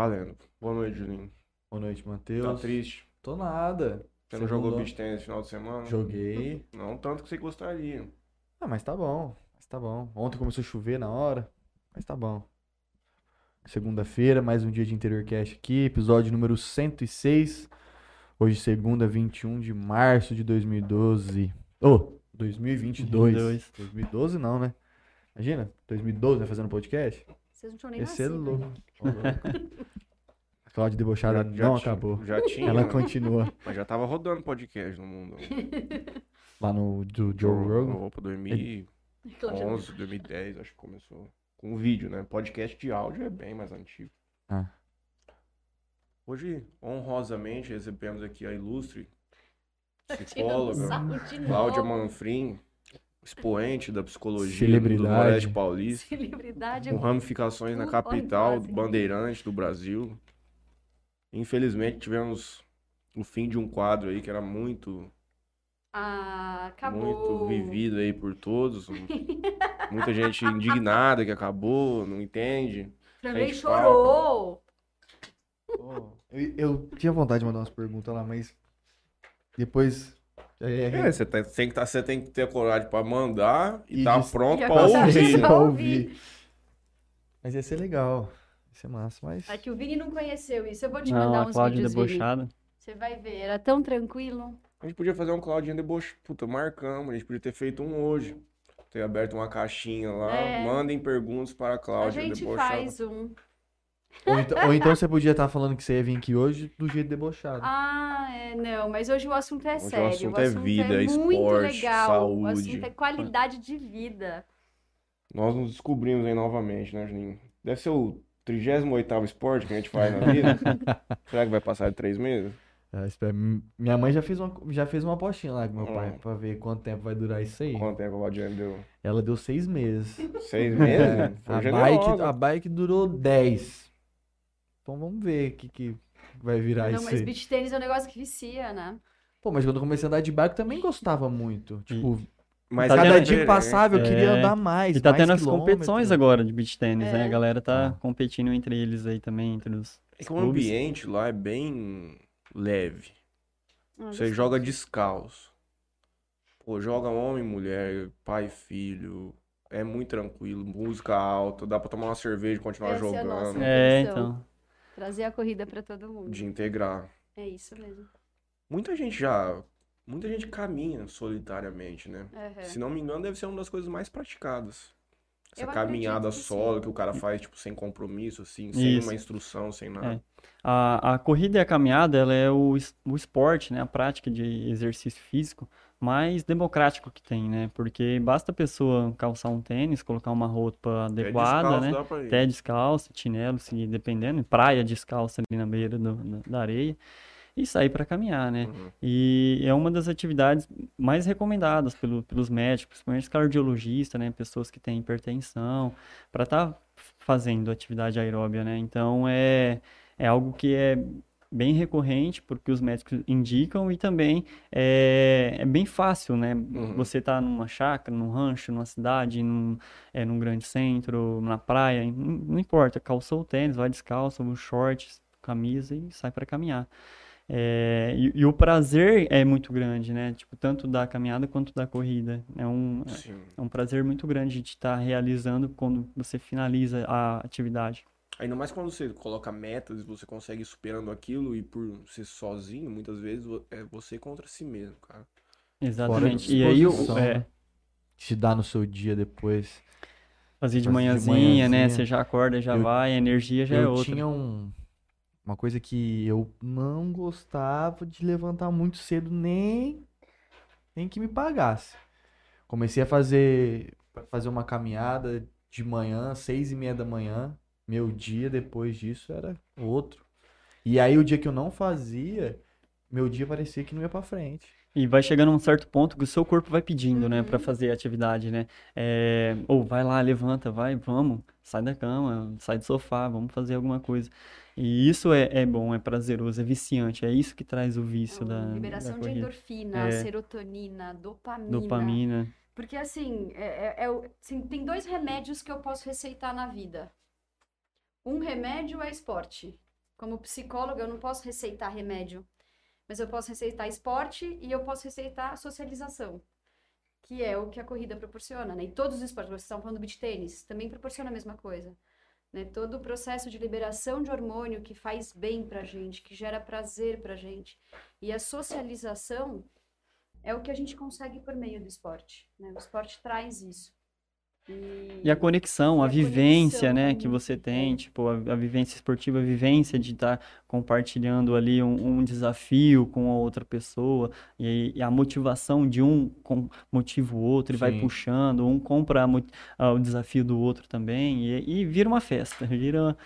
Valendo. Boa noite, Julinho. Boa noite, Tá Matheus. triste? Tô nada. Você não jogou beach tennis no final de semana? Joguei. Não tanto que você gostaria. Ah, mas tá bom. Mas tá bom. Ontem começou a chover na hora, mas tá bom. Segunda-feira, mais um dia de Interior Cast aqui, episódio número 106. Hoje, segunda, 21 de março de 2012. Ô, 2022. 2022. 2012 não, né? Imagina, 2012, né, fazendo podcast? Vocês não tinham nem Esse é nascido. louco. Ô, louco. A Cláudia Debochada não tinha- acabou. Já tinha, Ela continua mas já tava rodando podcast no mundo. lá no do Joe Rogan. Opa, 2011, 2010, acho que começou. Com vídeo, né? Podcast de áudio é bem mais antigo. Ah. Hoje, honrosamente, recebemos aqui a ilustre Tirando psicóloga Cláudia. Manfrim, expoente da psicologia do. Noroeste Paulista. Celebridade. com ramificações na capital quase. bandeirante do Brasil. Infelizmente tivemos o fim de um quadro aí que era muito, Ah, acabou. muito vivido aí por todos. Muita gente indignada que acabou, não entende. Também chorou. Eu, eu tinha vontade de mandar umas perguntas lá, mas depois. É, É, você tem, tem que tá, você tem que ter coragem pra mandar e E tá dis- pronto E pra agora ouvir. pra ouvir. Mas ia ser legal. Ia ser massa, mas. É que o Vini não conheceu isso. Eu vou te Não, mandar a uns Cláudia vídeos, Vini. debochada. Você vai ver. Era tão tranquilo. A gente podia fazer um Claudinha deboche. Puta, marcamos. A gente podia ter feito um hoje. Ter aberto uma caixinha lá. É. Mandem perguntas para a A Cláudia gente debochada. faz um. Ou, então, ou então você podia estar falando que você ia vir aqui hoje do jeito debochado. Ah, é, não, mas hoje o assunto é Hoje o sério. assunto é vida, é muito esporte, legal. O saúde. assunto é qualidade de vida. Nós nos descobrimos aí novamente, né, Juninho? Deve ser o 38º esporte que a gente faz na vida. Será que vai passar de três meses? Ah, Minha mãe já fez uma, já fez uma apostinha lá com meu pai Hum. pra ver quanto tempo vai durar isso aí. Quanto tempo a Claudinha deu? Ela deu seis meses. Seis meses? É, Foi a, generosa. bike, a bike durou dez. Então vamos ver o que, que vai virar não, isso mas aí. beach tênis é um negócio que vicia, né? Pô, mas quando eu comecei a andar de bike eu também gostava muito. Tipo, Mas Tá cada tendo- dia que passava eu queria É, andar mais. E tá mais tendo as competições agora de beach tênis, né? É. A galera tá Ah. competindo entre eles aí também, entre os, É que o clubes. ambiente lá é bem leve. Ah, Você joga descalço. Pô, joga homem, mulher, pai, filho. É muito tranquilo. Música alta. Dá pra tomar uma cerveja e continuar Essa é a nossa. jogando. É, Intenção. então. Trazer a corrida pra todo mundo. De integrar. É isso mesmo. Muita gente já. Muita gente caminha solitariamente, né? Aham. Se não me engano, deve ser uma das coisas mais praticadas. Essa Eu caminhada que solo sim. que o cara faz, tipo, sem compromisso, assim, sem Isso. uma instrução, sem nada. A, a corrida e a caminhada, ela é o, o esporte, né? A prática de exercício físico mais democrático que tem, né? Porque basta a pessoa calçar um tênis, colocar uma roupa adequada, descalço né? Até descalço, chinelo, se dependendo, praia descalça ali na beira do- da, da areia e sair para caminhar, né? Uhum. E é uma das atividades mais recomendadas pelo- pelos médicos, principalmente cardiologistas, né? Pessoas que têm hipertensão, para estar fazendo atividade aeróbia, né? Então é, é algo que é bem recorrente, porque os médicos indicam e também é, é bem fácil, né? Uhum. Você tá numa chácara, num rancho, numa cidade, num, é, num grande centro, na praia, não, não importa, calçou o tênis, vai descalço, um shorts, camisa e sai para caminhar. É, e, e o prazer é muito grande, né? Tipo, tanto da caminhada quanto da corrida. É um, Sim. é um prazer muito grande de estar realizando quando você finaliza a atividade. Ainda mais quando você coloca metas e você consegue ir superando aquilo e por ser sozinho, muitas vezes é você contra si mesmo, cara. Exatamente. E aí, o- é? Te dá no seu dia depois. fazer de Fazer de manhãzinha, né? manhãzinha. Você já acorda, já Eu- vai, a energia já é eu outra. tinha um, uma coisa que eu não gostava de levantar muito cedo, nem, nem que me pagasse. Comecei a fazer, fazer uma caminhada de manhã, seis e meia da manhã. Meu dia depois disso era outro. E aí o dia que eu não fazia, meu dia parecia que não ia pra frente. E vai chegando a um certo ponto que o seu corpo vai pedindo, né, Uhum. pra fazer a atividade, né? É, ou vai lá, levanta, vai, vamos, sai da cama, sai do sofá, vamos fazer alguma coisa. E isso é, é bom, é prazeroso, é viciante, é isso que traz o vício da, Então, liberação da de corrida. endorfina, É. serotonina, dopamina. Dopamina. Porque assim, é, é- é assim, tem dois remédios que eu posso receitar na vida. Um remédio é esporte Como psicóloga, eu não posso receitar remédio, mas eu posso receitar esporte e eu posso receitar socialização, que é o que a corrida proporciona, né? E todos os esportes, vocês estavam falando do beach tênis, também proporciona a mesma coisa. Né? Todo o processo de liberação de hormônio que faz bem pra gente, que gera prazer pra gente. E a socialização é o que a gente consegue por meio do esporte. Né? O esporte traz isso. E, a conexão, a a vivência, conexão né, que você tem, é. tipo, a, a vivência esportiva, a vivência de estar compartilhando ali um, um desafio com a outra pessoa, e, e a motivação de um com, motiva o outro e vai puxando, um compra a ah, o desafio do outro também, e, e vira uma festa, vira...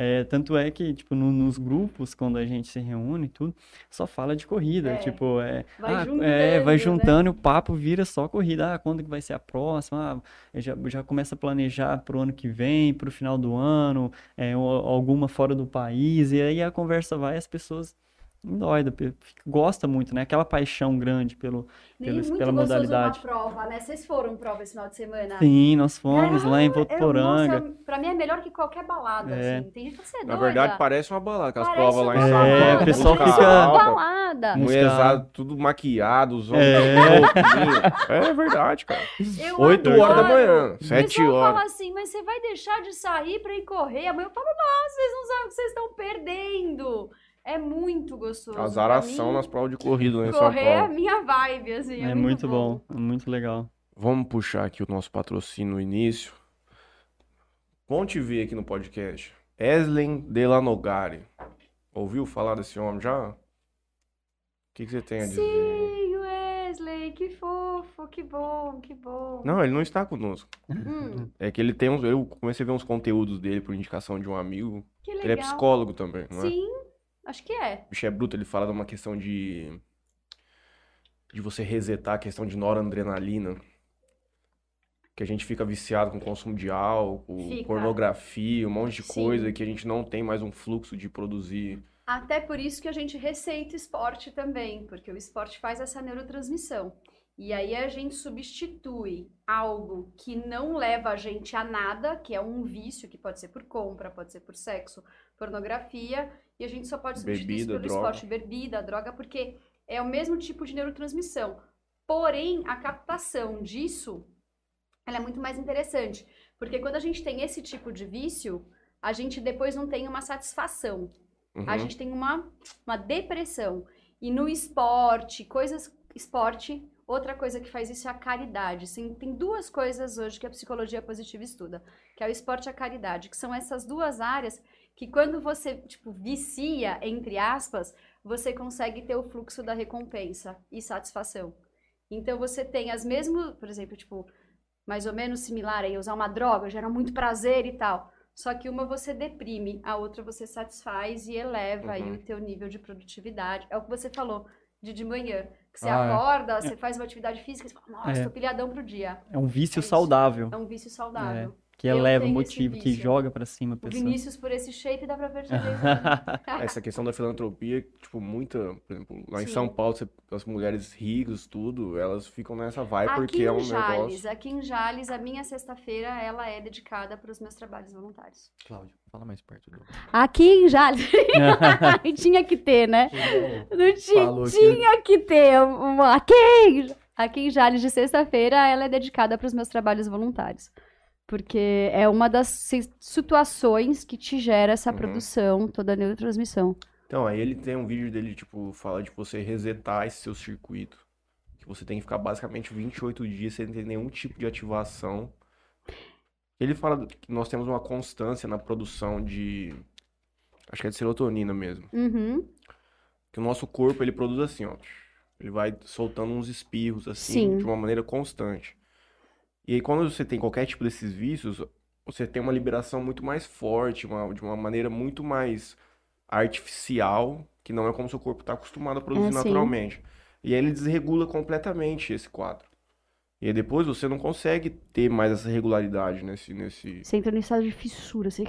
é, tanto é que, tipo, no- nos grupos, quando a gente se reúne e tudo, só fala de corrida, É. tipo, é, Vai ah, juntando, é, vai né? juntando e o papo vira só corrida. Ah, quando que vai ser a próxima? Ah, já, já começa a planejar pro ano que vem, pro final do ano, é, alguma fora do país, e aí a conversa vai, as pessoas fica- gosta muito, né? Aquela paixão grande pelo, Nem pelo- muito pela gostoso modalidade. uma prova, né? Vocês foram prova esse final de semana? Sim, nós fomos lá em é- Votuporanga. nossa, pra mim é melhor que qualquer balada, É. assim. Tem gente que você é Na doida. verdade, parece uma balada, aquelas provas lá em São. Paulo. É, o pessoal fica- alta, balada. Mulherzada, tudo maquiado, os homens É. É verdade, cara. Eu 8 horas da manhã, O 7 pessoal horas. fala assim, mas você vai deixar de sair pra ir correr? Amanhã eu falo, não, vocês não sabem o que vocês estão perdendo. É muito gostoso. Azaração nas provas de corrida São Correr é a minha vibe, assim. É, É muito bom, é muito legal. Vamos puxar aqui o nosso patrocínio no início. Bom te ver aqui no podcast. Eslen Delanogari. Ouviu falar desse homem já? O que, que você tem a dizer? Sim, Wesley, que fofo, que bom, que bom. Não, ele não está conosco. Hum, É que ele tem uns. Eu comecei a ver uns conteúdos dele por indicação de um amigo. que Ele é legal. psicólogo também, não é? Sim, acho que é. O bicho é bruto, ele fala de uma questão de. de você resetar a questão de noradrenalina. Que a gente fica viciado com consumo de álcool, Fica. pornografia, um monte de Sim. coisa que a gente não tem mais um fluxo de produzir. Até por isso que a gente receita esporte também, porque o esporte faz essa neurotransmissão. E aí a gente substitui algo que não leva a gente a nada, que é um vício, que pode ser por compra, pode ser por sexo, pornografia, e a gente só pode substituir isso Bebida, pelo droga. esporte, bebida, droga, porque é o mesmo tipo de neurotransmissão. Porém, a captação disso, ela é muito mais interessante, porque quando a gente tem esse tipo de vício, a gente depois não tem uma satisfação a Uhum. gente tem uma, uma depressão. E no esporte, coisas. Esporte, outra coisa que faz isso é a caridade. Sim, tem duas coisas hoje que a psicologia positiva estuda, que é o esporte e a caridade, que são essas duas áreas que quando você, tipo, vicia, entre aspas, você consegue ter o fluxo da recompensa e satisfação. Então você tem as mesmas, por exemplo, tipo, mais ou menos similar aí, usar uma droga gera muito prazer e tal. Só que uma você deprime, a outra você satisfaz e eleva aí Uhum. o teu nível de produtividade. É o que você falou de de manhã. Que você Ah, é. acorda, você faz uma atividade física você fala, nossa, É. tô pilhadão pro dia. É um vício É saudável, É um vício saudável. Que Eu eleva, motiva, que joga pra cima a O pessoa. Vinícius, por esse shape, dá pra perceber. Essa questão da filantropia, tipo, muita, por exemplo, lá em Sim. São Paulo, você- as mulheres ricas, tudo, elas ficam nessa vibe porque Aqui é um em Jales, negócio. aqui em Jales, a minha sexta-feira, ela é dedicada para os meus trabalhos voluntários. Cláudio, fala mais perto do. Aqui em Jales. tinha que ter, né? Não tinha, Falou que- tinha que ter uma. Aqui, em- aqui em Jales de sexta-feira, ela é dedicada para os meus trabalhos voluntários. Porque é uma das si- situações que te gera essa Uhum. produção, toda a neurotransmissão. Então, aí ele tem um vídeo dele, tipo, fala de você resetar esse seu circuito. Que você tem que ficar basicamente 28 dias sem ter nenhum tipo de ativação. Ele fala que nós temos uma constância na produção de. Acho que é de serotonina mesmo. Uhum. Que o nosso corpo, ele produz assim, ó. Ele vai soltando uns espirros, assim, Sim. de uma maneira constante. E aí, quando você tem qualquer tipo desses vícios, você tem uma liberação muito mais forte, uma- de uma maneira muito mais artificial, que não é como seu corpo está acostumado a produzir É, naturalmente. E aí ele desregula completamente esse quadro. E aí depois você não consegue ter mais essa regularidade nesse, nesse... Você entra nesse estado de fissura. Você...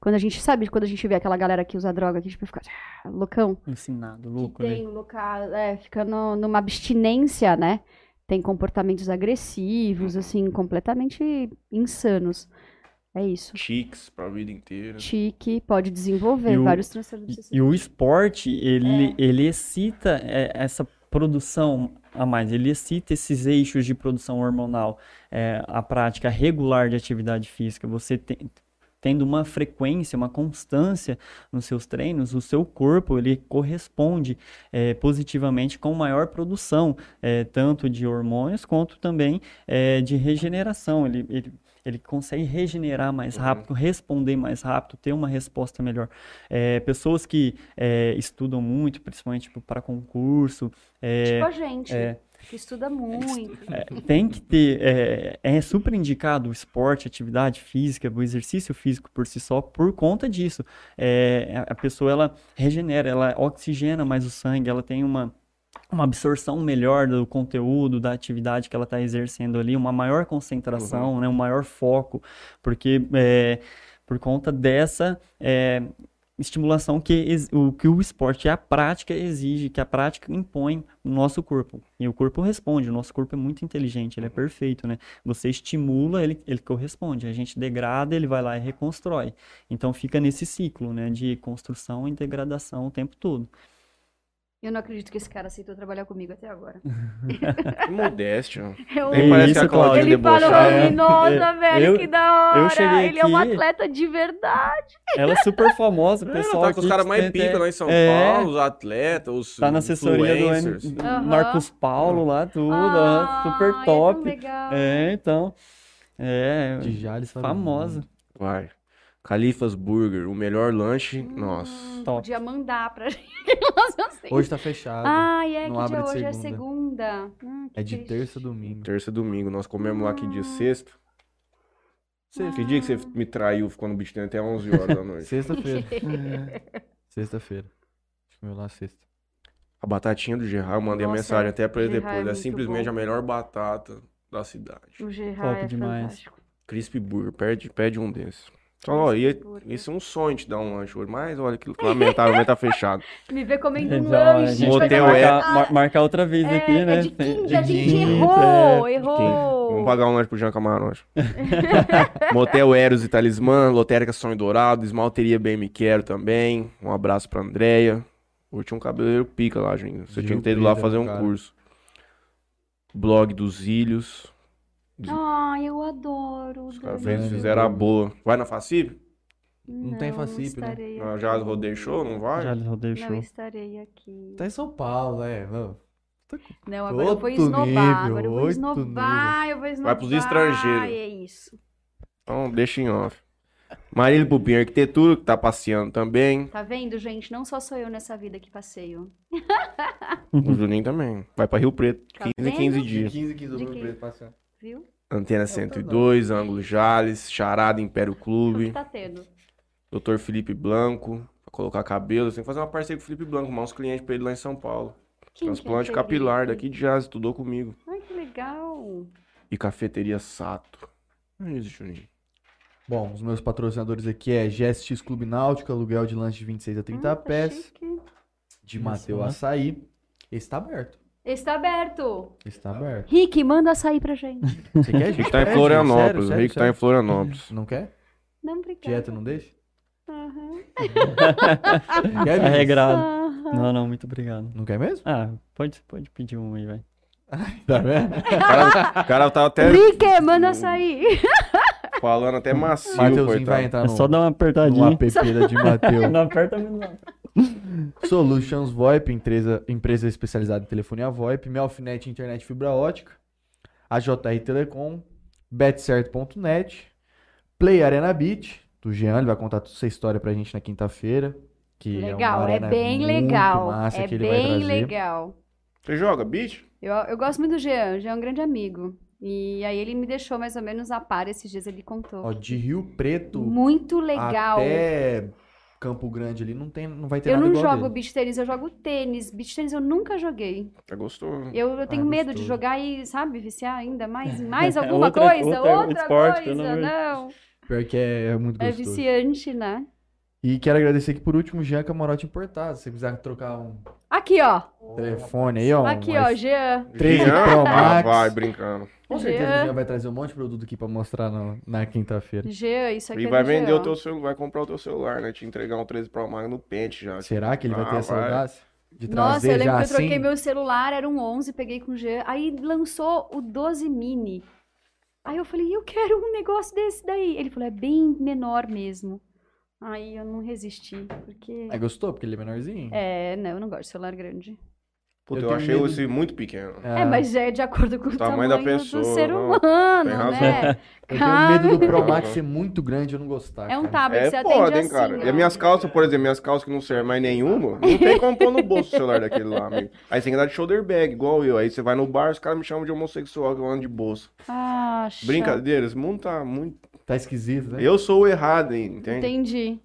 Quando a gente sabe, quando a gente vê aquela galera que usa droga, que tipo fica ah, loucão. Ensinado, que louco ali. tem local, é, fica no- numa abstinência, né? Tem comportamentos agressivos, assim, completamente insanos. É isso. Tics pra vida inteira. Tique, pode desenvolver E o- vários transtornos E, obsessivos. e o esporte, ele, É. ele excita é, essa produção a mais, ele excita esses eixos de produção hormonal, é, a prática regular de atividade física, você tem- tendo uma frequência, uma constância nos seus treinos, o seu corpo, ele corresponde é, positivamente com maior produção, é, tanto de hormônios quanto também é, de regeneração, ele, ele, ele consegue regenerar mais Uhum. rápido, responder mais rápido, ter uma resposta melhor. É, pessoas que é, estudam muito, principalmente para concurso, é, Tipo a gente, é, que estuda muito. tem que ter, é, é super indicado o esporte, atividade física, o exercício físico por si só, por conta disso. É, a a pessoa, ela regenera, ela oxigena mais o sangue, ela tem uma, uma absorção melhor do conteúdo, da atividade que ela está exercendo ali, uma maior concentração, né, um maior foco, porque é, por conta dessa é, estimulação que o que o esporte e a prática exige, que a prática impõe no nosso corpo. E o corpo responde, o nosso corpo é muito inteligente, ele é perfeito, né? Você estimula, ele, ele corresponde. A gente degrada, ele vai lá e reconstrói. Então fica nesse ciclo, né, de construção e degradação o tempo todo. Eu não acredito que esse cara aceitou trabalhar comigo até agora. Que modéstia. Eu- Nem parece isso, que a Claudinha Ele falou. É, nossa, velho, eu- que da eu hora. cheguei Ele é um aqui- atleta de verdade. Ela é super famosa, o É, pessoal tá com os aqui caras mais pica lá em São é, Paulo, os atletas, os Tá na assessoria do, Aham. Marcos Paulo lá, tudo, ó, Ai, super é top. legal. É, então. É, De Jales famosa. Vai. Califas Burger, o melhor lanche. Nossa. Hum, Top. Podia mandar pra gente. Nossa, assim. Hoje tá fechado. Ai, é não que abre dia de hoje é segunda. segunda. Hum, que é de triste. terça a domingo. Terça e domingo. Nós comemos lá aqui dia sexta. Sexta. Que dia que você me traiu, ficou no beat até 11 horas da noite? Sexta-feira. Sexta-feira. Comeu lá sexta. A batatinha do Gerard, eu mandei a Nossa, mensagem até pra ele Gerard é depois. É muito simplesmente bom. a melhor batata da cidade. O Gerard Top é demais. fantástico. Crispy Burger, pede, pede um desses. Então, ó, ia, esse é um sonho te dar um lanche hoje, mas olha que lamentavelmente tá fechado. Me ver comendo um Então, lanche. ter marcar, é- mar- marcar outra vez É, aqui, né? é de quinta, a gente quinta, errou, é. errou. Vamos pagar um lanche pro Jean Camarote. Motel Eros e Talismã, Lotérica Sonho Dourado, Esmalteria Bem Me Quero também. Um abraço pra Andréia. Hoje tinha um cabeleireiro pica lá, gente. Você tinha que ter ido lá fazer um cara. curso. Blog dos Ilhos. Ai, eu adoro. Os caras fizeram a boa. Vai na Facip? Não tem Facip, né? aqui. Jazz Rodeio Show, não vai? Já rodei o Não show. estarei aqui. Tá em São Paulo, é. Não. Não, agora eu vou esnobar. nível, agora eu vou outro esnobar, eu vou esnobar. pros estrangeiros. É isso. Então deixa em off. Marília Pupim Arquitetura, que tá passeando também. Tá vendo, gente? Não só sou eu nessa vida que passeio. O Juninho também. Vai pra Rio Preto. Tá 15 em vendo? 15 dias. 15 quilos De do quê? preto passando. Viu? Antena 102, Ângulo Jales, Charada Império Clube, tá tendo? Dr. Felipe Blanco, pra colocar cabelo. Tem que fazer uma parceria com o Felipe Blanco, arrumar uns clientes pra ele lá em São Paulo. Quem que é Transplante Felipe? capilar daqui de Jazz, estudou comigo. Ai, que legal. E Cafeteria Sato. É isso, Juninho. Bom, os meus patrocinadores aqui é GSX Clube Náutico, aluguel de lanche de 26 a 30 Ah, tá pés, chique. de Mateu né? Açaí. Esse tá aberto. Está aberto. Esse tá aberto. Rick, manda açaí pra gente. Você quer? Rick tá em Florianópolis. sério, Rick tá em. Florianópolis. Não quer? Não, obrigada. Dieta não deixa? Aham. Quer, É Vinícius? regrado. Aham. Não, não, muito obrigado. Não quer mesmo? Ah, pode, pode pedir um aí, vai. Tá vendo? O cara, o cara tava até Rick, manda açaí. falando até macio, Mateuzinho vai coitado. entrar É no, só dar uma apertadinha. app da de Mateu. Não aperta muito não. Solutions VoIP, empresa, empresa especializada em telefonia VoIP, Melfinet Internet Fibra Ótica, a JR Telecom, betcerto.net, Play Arena Beach, do Jean, ele vai contar toda essa história pra gente na quinta-feira. Que é, Legal, é arena bem muito legal. massa É que ele vai bem trazer. legal. Você joga beat? Eu, eu gosto muito do Jean, o Jean é um grande amigo. E aí ele me deixou mais ou menos a par esses dias, ele contou. Ó, de Rio Preto Muito legal. até Campo Grande ali não, tem, não vai ter Eu nada não igual jogo dele. beach tênis, eu jogo tênis. Beach tênis eu nunca joguei. É gostoso. Eu, eu tenho Ah, medo de gostoso. jogar e, sabe, viciar ainda mais, mais alguma Outra- coisa, outra outra, esporte, coisa, de- não. Pior que é, é muito É gostoso. viciante, né? E quero agradecer aqui por último, Jean Camarote Importado. Se você quiser trocar um, Aqui, ó. Telefone aí, ó. Aqui, um ó, Jean. 13 Jean? Pro Ah, Max. vai brincando. Com certeza Jean. o Jean vai trazer um monte de produto aqui pra mostrar no- na quinta-feira. Jean, isso aqui E é vai do vender Jean. o teu celular, vai comprar o teu celular, né? Te entregar um 13 Pro Max no pente já. Será que ele vai ter Ah, essa vai. audácia de Nossa, trazer eu lembro já que eu troquei assim? meu celular, era um 11, peguei com o Jean. Aí lançou o 12 mini. Aí eu falei, eu quero um negócio desse daí. Ele falou, é bem menor mesmo. Aí eu não resisti, porque... Aí gostou, porque ele é menorzinho? É, não, eu não gosto de celular grande. Puta, Eu eu, achei medo- esse muito pequeno. É, mas é de acordo com o Tamanho tamanho, da do pessoa, ser não, humano, tem razão. né? Eu tenho medo do Pro. Max ser muito grande e eu não gostar. É um cara. tablet, você É atende foda, hein, assim, cara. ó. E as minhas calças, por exemplo, minhas calças que não servem mais nenhuma, não tem como pôr no bolso o celular daquele lá, amigo. Aí você tem que dar de shoulder bag, igual eu. Aí você vai no bar, os caras me chamam de homossexual que eu ando de bolsa. Ah. Brincadeira, esse mundo tá muito. Tá esquisito, né? Eu sou o errado, hein, entende? Entendi.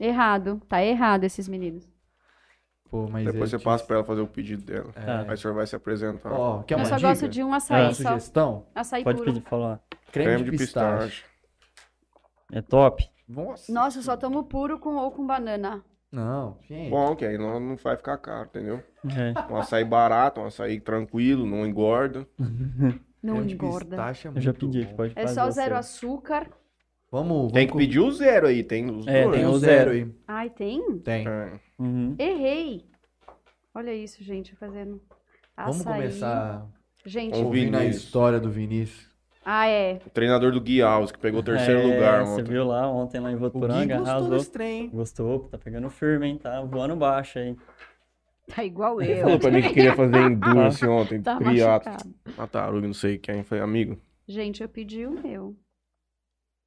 Errado. Tá errado esses meninos. Pô, mas Depois eu você te- passa pra ela fazer o pedido dela. Tá. Aí o senhor vai se apresentar. Ó, quer eu uma só dica? gosto de um açaí só. sugestão? Açaí Pode puro. pedir, falar. Creme, de, pistache. É top. Nossa. Nossa, eu só tomo puro com, ou com banana. Não, gente. Bom, que aí não, não vai ficar caro, entendeu? É. Um açaí barato, um açaí tranquilo, não engorda. Não Creme de engorda. pistache é Eu já pedi, bom. pode É só zero açúcar. Vamos, vamos Tem que pedir o zero aí, tem os É, dois. Tem o zero aí. Ai, tem? Tem. É. Uhum. Errei. Olha isso, gente, fazendo Vamos açaí. começar Gente, ouvindo a história do Vinícius. ah, é. O treinador do Gui Alves, que pegou o terceiro É, lugar Você ontem. viu lá ontem lá em O Gui Voturanga, gostou arrasou. desse trem. hein? Gostou, tá pegando firme, hein? Tá voando baixo aí. Tá igual Ele eu. falou pra mim que queria fazer endurance ontem, Tá triatlo. não sei quem. Falei, amigo, Gente, eu pedi o meu.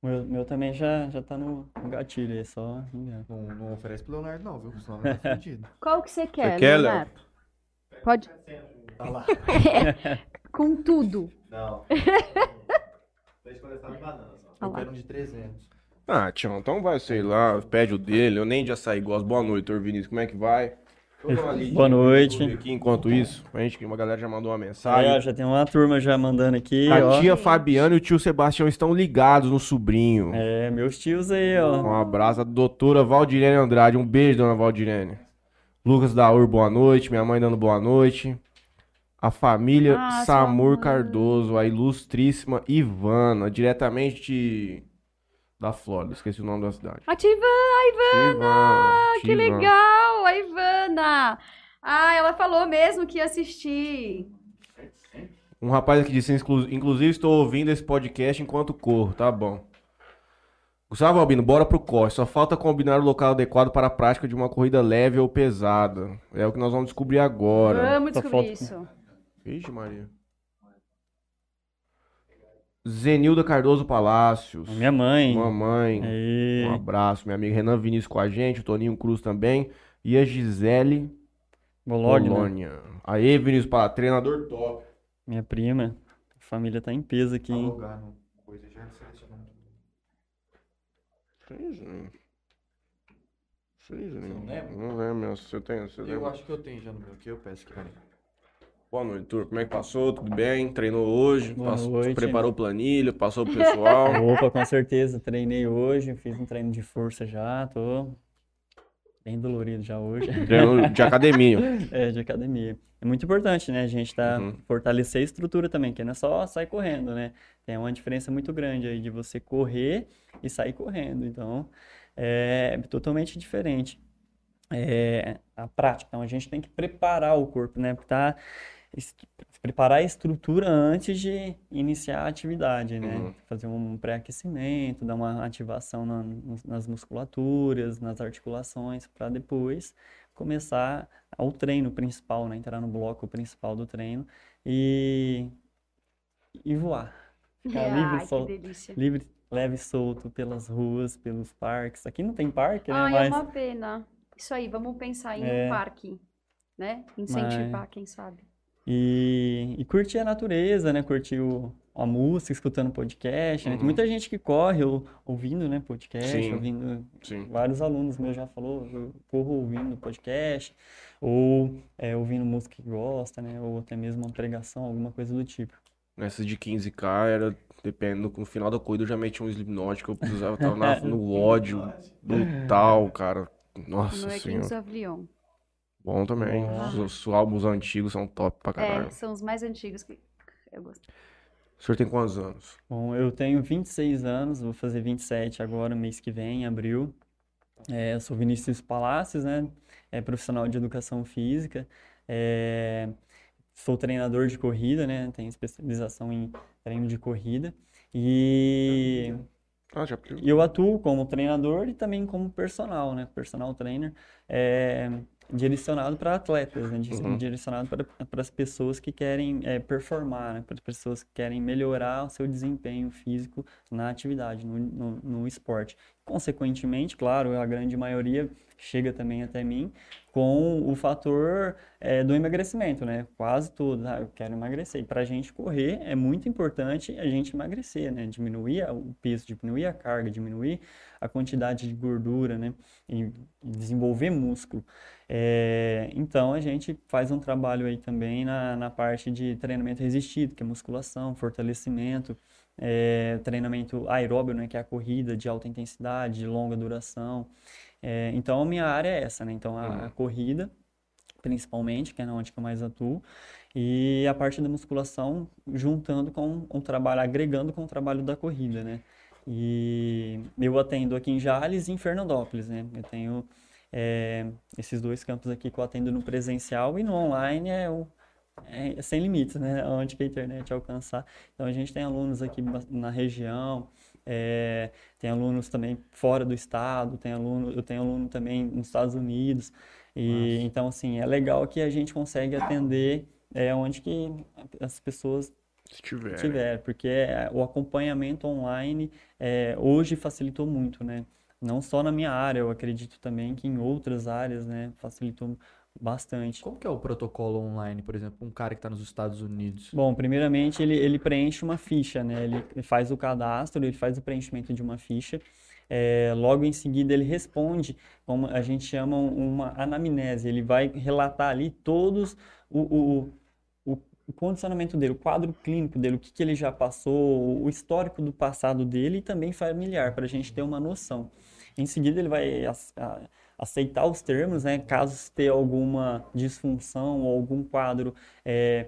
O meu, meu também já, já tá no, no gatilho, é só. Não, não oferece pro Leonardo, não, viu? Senão vai ficar fudido. Qual que você quer, quer, Léo? Leonardo? Pode. Tá lá. Com tudo. Não. Deixa eu coleção de banana só. Olha Eu quero um de 300. ah, Tião, então vai, sei lá, pede o dele. Eu nem de açaí gosto. Boa noite. Vinícius, como é que vai? Boa no noite. Aqui, enquanto isso, a gente, que uma galera já mandou uma mensagem. já tem uma turma já mandando aqui, A ó. tia Fabiana e o tio Sebastião estão ligados no sobrinho. É, meus tios aí, ó. Um abraço. A doutora Valdirene Andrade. Um beijo, dona Valdirene. Lucas da Ur, boa noite. Minha mãe dando boa noite. A família Ah, Samur. Cardoso, a ilustríssima Ivana, diretamente de... da Flórida. Esqueci o nome da cidade. Ativa a Ivana! Ivana, que Ivana. legal! A Ivana! Ah, ela falou mesmo que ia assistir. Um rapaz aqui disse, "Inclu- inclusive estou ouvindo esse podcast enquanto corro, tá bom. Gustavo Albino, bora pro corre. Só falta combinar o local adequado para a prática de uma corrida leve ou pesada. É o que nós vamos descobrir agora. Vamos Só descobrir falta- isso. Vixe, Maria. Zenilda Cardoso Palácios. Minha mãe. Mamãe. Aí. Um abraço. Minha amiga Renan Vinícius com a gente. O Toninho Cruz também. E a Gisele Bologna. Bolonha. Aê, Vinícius Palácio. Treinador top. Minha prima. A família tá em peso aqui, hein? Alugar no coisa, já. Sim, gente. Sim, gente. não lembra? Não lembro. Você tem, você Eu lembra? acho que eu tenho já no meu, que eu peço que peraí. Boa noite, turma. Como é que passou? Tudo bem? Treinou hoje? Boa Passou- noite. Preparou planilha? Passou pro pessoal? Opa, com certeza. Treinei hoje, fiz um treino de força já, tô bem dolorido já hoje. Treino de academia. É, de academia. É muito importante, né? A gente tá Uhum. fortalecer a estrutura também, que não é só sair correndo, né? Tem uma diferença muito grande aí de você correr e sair correndo. Então, é totalmente diferente. É, a prática. Então, a gente tem que preparar o corpo, né? Tá, es- preparar a estrutura antes de iniciar a atividade, né? Uhum. Fazer um pré-aquecimento, dar uma ativação na- nas musculaturas, nas articulações, para depois começar o treino principal, né? Entrar no bloco principal do treino e, e voar. Ficar livre, Ai, sol- delícia. livre, leve e solto pelas ruas, pelos parques. Aqui não tem parque, né? Ai, Mas é uma pena. Isso aí, vamos pensar em É. um parque, né? Incentivar, quem sabe. E, e curtir a natureza, né? Curtir o- a música, escutando podcast, né? Tem Uhum. muita gente que corre ou- ouvindo, né? Podcast, Sim. ouvindo... Sim. Vários alunos meus já falou, eu corro ouvindo podcast, ou é, ouvindo música que gosta, né? Ou até mesmo uma pregação, alguma coisa do tipo. Nessas de 15k era, dependendo, no final da corrida eu já meti um Slipknot que eu precisava, tava na- no ódio brutal, cara. Nossa No é senhora. Kings of Leon. Bom também. Os, os álbuns antigos são top pra caralho. É, são os mais antigos que eu gosto. O senhor tem quantos anos? Bom, eu tenho 26 anos, vou fazer 27 agora, mês que vem, em abril. É, eu sou Vinícius Palácios, né? É profissional de educação física. É, sou treinador de corrida, né? Tenho especialização em treino de corrida. E Ah, já e eu atuo como treinador e também como personal, né? Personal trainer, é, direcionado para atletas, né? Uhum. Direcionado para, as pessoas que querem é, performar, né? Para as pessoas que querem melhorar o seu desempenho físico na atividade, no, no, no esporte. Consequentemente, claro, a grande maioria chega também até mim com o fator é, do emagrecimento, né? Quase todos, ah, eu quero emagrecer. Para a gente correr é muito importante a gente emagrecer, né? Diminuir o peso, diminuir a carga, diminuir a quantidade de gordura, né? E desenvolver músculo. É, então a gente faz um trabalho aí também na, na parte de treinamento resistido, que é musculação, fortalecimento, é, treinamento aeróbio, né? Que é a corrida de alta intensidade, de longa duração. É, então a minha área é essa, né? Então a, a Uhum. corrida, principalmente, que é onde que eu mais atuo, e a parte da musculação juntando com o trabalho, agregando com o trabalho da corrida, né? E eu atendo aqui em Jales e em Fernandópolis, né? Eu tenho é, esses dois campos aqui que eu atendo no presencial e no online é, o, é sem limites, né? Onde que a internet alcançar. Então a gente tem alunos aqui na região, é, tem alunos também fora do estado, tem aluno, eu tenho aluno também nos Estados Unidos. E então assim, é legal que a gente consegue atender é, onde que as pessoas Se tiver. tiver, porque é, o acompanhamento online é, hoje facilitou muito, né? Não só na minha área, eu acredito também que em outras áreas, né, facilitou bastante. Como que é o protocolo online, por exemplo, um cara que tá nos Estados Unidos? Bom, primeiramente ele, ele preenche uma ficha, né? Ele faz o cadastro, ele faz o preenchimento de uma ficha. É, logo em seguida ele responde, como a gente chama uma anamnese. Ele vai relatar ali todos o, o, o, o condicionamento dele, o quadro clínico dele, o que, que ele já passou, o histórico do passado dele e também familiar, para a gente ter uma noção. Em seguida ele vai aceitar os termos, né? Caso tenha alguma disfunção ou algum quadro é,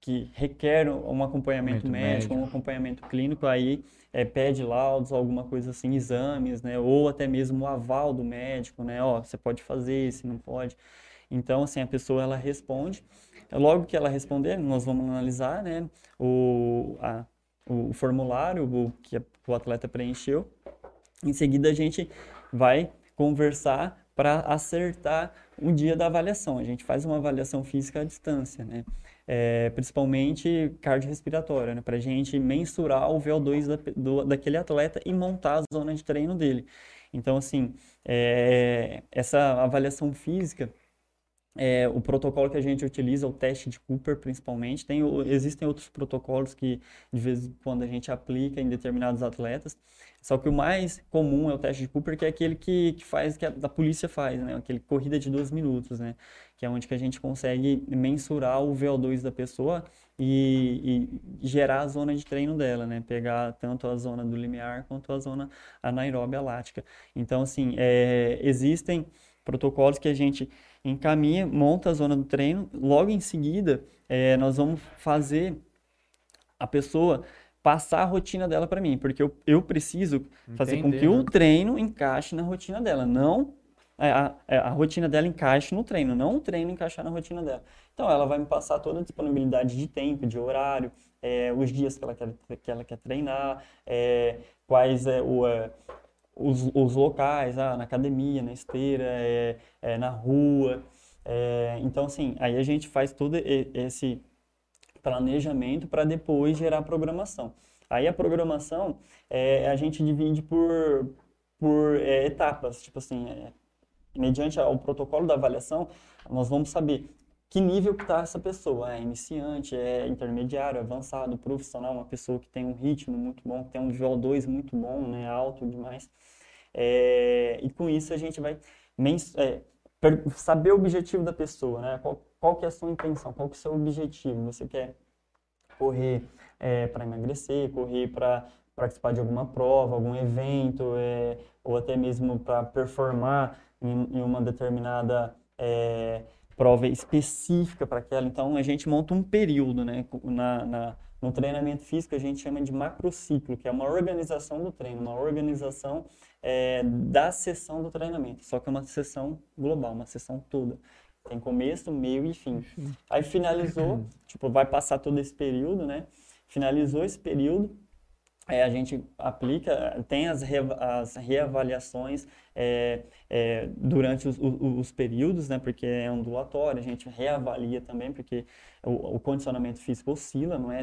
que requer um acompanhamento médico, um acompanhamento clínico, aí é, pede laudos, alguma coisa assim, exames, né? Ou até mesmo o aval do médico, né? Ó, você pode fazer, se não pode. Então, assim, a pessoa ela responde. Logo que ela responder, nós vamos analisar, né? O, a- o formulário que o atleta preencheu. Em seguida, a gente vai conversar para acertar o dia da avaliação. A gente faz uma avaliação física à distância, né? É, principalmente cardiorrespiratória, né? Para a gente mensurar o VO2 da, do, daquele atleta e montar a zona de treino dele. Então, assim, é, essa avaliação física é, o protocolo que a gente utiliza o teste de Cooper, principalmente. Tem, existem outros protocolos que de vez em quando a gente aplica em determinados atletas. Só que o mais comum é o teste de Cooper, que é aquele que, que faz, que a, da polícia faz, né? Aquele corrida de 12 minutos, né? Que é onde que a gente consegue mensurar o VO2 da pessoa e, e gerar a zona de treino dela, né? Pegar tanto a zona do limiar quanto a zona anaeróbia lática. Então, assim, é, existem protocolos que a gente encaminha, monta a zona do treino, logo em seguida eh, nós vamos fazer a pessoa passar a rotina dela para mim, porque eu, eu preciso fazer com Entender, que o né? treino encaixe na rotina dela, não a, a, a rotina dela encaixe no treino, não o treino encaixar na rotina dela. Então ela vai me passar toda a disponibilidade de tempo, de horário, eh, os dias que ela quer, que ela quer treinar, eh, quais é o os, os locais, ah, na academia, na esteira, é, é, na rua. é, então, assim, aí a gente faz todo esse planejamento para depois gerar a programação. Aí a programação é, a gente divide por, por é, etapas, tipo assim, é, mediante ao protocolo da avaliação, nós vamos saber que nível que está essa pessoa, é iniciante, é intermediário, avançado, profissional, uma pessoa que tem um ritmo muito bom, que tem um VO2 muito bom, né, alto demais. É, e com isso a gente vai é, saber o objetivo da pessoa, né? Qual, qual que é a sua intenção, qual que é o seu objetivo? Você quer correr para emagrecer, correr para participar de alguma prova, algum evento, é, ou até mesmo para performar em, em uma determinada é, prova específica para aquela. Então, a gente monta um período, né? Na, na, no treinamento físico, a gente chama de macrociclo, que é uma organização do treino, uma organização é, da sessão do treinamento. Só que é uma sessão global, uma sessão toda. Tem começo, meio e fim. Aí finalizou, tipo, vai passar todo esse período, né? Finalizou esse período, é, a gente aplica, tem as, re, as reavaliações é, é, durante os, os, os, períodos, né, porque é ondulatório, a gente reavalia também, porque o, o condicionamento físico oscila, não é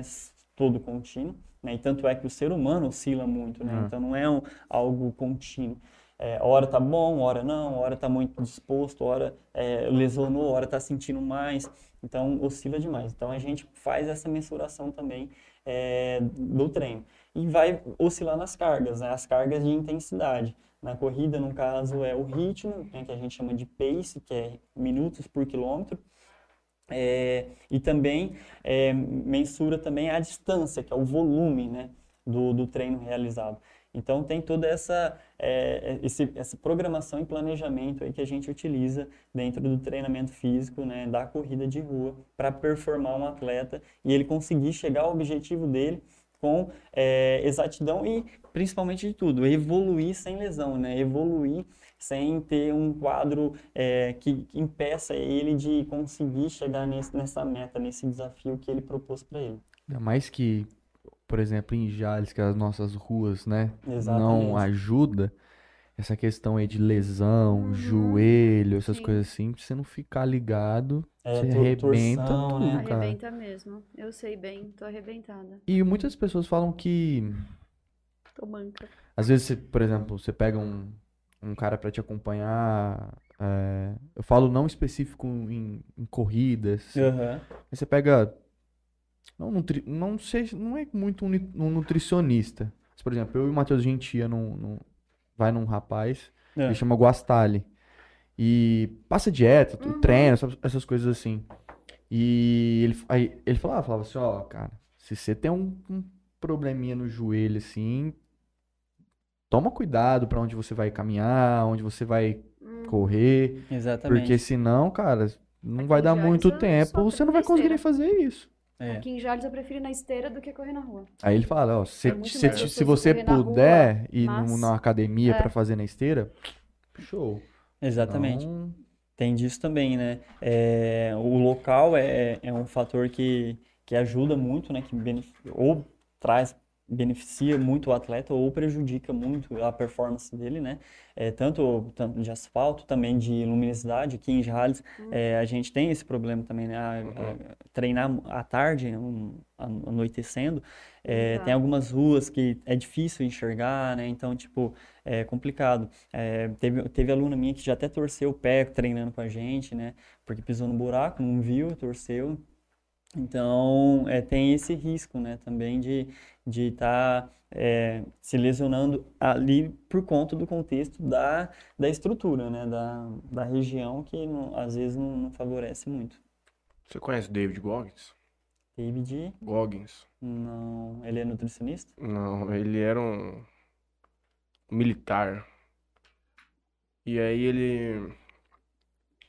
todo contínuo, né, e tanto é que o ser humano oscila muito, né, uhum. então não é um, algo contínuo. É, hora tá bom, hora não, hora tá muito disposto, hora é, lesionou, hora tá sentindo mais, então oscila demais. Então a gente faz essa mensuração também é, do treino e vai oscilar nas cargas, né? as cargas de intensidade. Na corrida, no caso, é o ritmo, né, que a gente chama de pace, que é minutos por quilômetro, é, e também é, mensura também a distância, que é o volume né, do, do treino realizado. Então tem toda essa, é, esse, essa programação e planejamento aí que a gente utiliza dentro do treinamento físico, né, da corrida de rua, para performar um atleta e ele conseguir chegar ao objetivo dele com é, exatidão e, principalmente de tudo, evoluir sem lesão, né? Evoluir sem ter um quadro é, que, que, impeça ele de conseguir chegar nesse, nessa meta, nesse desafio que ele propôs para ele. Ainda mais que, por exemplo, em Jales, que as nossas ruas, né, Exatamente. não ajuda essa questão aí de lesão, uhum. joelho, essas Sim. coisas assim, você não ficar ligado, é, você arrebenta torção, tudo, né? cara. Arrebenta mesmo. Eu sei bem, tô arrebentada. E muitas pessoas falam que... Tô manca. Às vezes, você, por exemplo, você pega um, um cara para te acompanhar... É, eu falo não específico em, em corridas. Uhum. Você pega... Não, nutri, não sei, não é muito um, um nutricionista. Mas, por exemplo, eu e o Matheus, a gente ia num, num vai num rapaz, é. ele chama Guastali. E passa dieta, uhum. treina, essas coisas assim. E ele, aí, ele falava, falava assim, ó, cara, se você tem um, um probleminha no joelho, assim, toma cuidado para onde você vai caminhar, onde você vai uhum. correr. Exatamente. Porque senão, cara, não Aqui vai dar muito tempo, você não vai conseguir fazer isso. É. Aqui em Jales eu prefiro ir na esteira do que correr na rua. Aí ele fala, ó, se, é se, se você puder rua, ir mas... numa academia é. para fazer na esteira, show. Exatamente. Então... Tem disso também, né? É, o local é, é um fator que, que ajuda muito, né? Que ou traz beneficia muito o atleta ou prejudica muito a performance dele, né? É, tanto, tanto de asfalto, também de luminosidade. Aqui em Jales uhum. é, a gente tem esse problema também, né? A, a, uhum. treinar à tarde, um, anoitecendo, é, tem algumas ruas que é difícil enxergar, né? Então, tipo, é complicado. É, teve, teve aluna minha que já até torceu o pé treinando com a gente, né? Porque pisou no buraco, não viu, torceu. Então, é, tem esse risco, né, também de de estar tá, é, se lesionando ali por conta do contexto da, da estrutura, né, da, da região que não, às vezes não, não, favorece muito. Você conhece David Goggins? David? Goggins. Não, ele é nutricionista? Não, ele era um militar. E aí ele,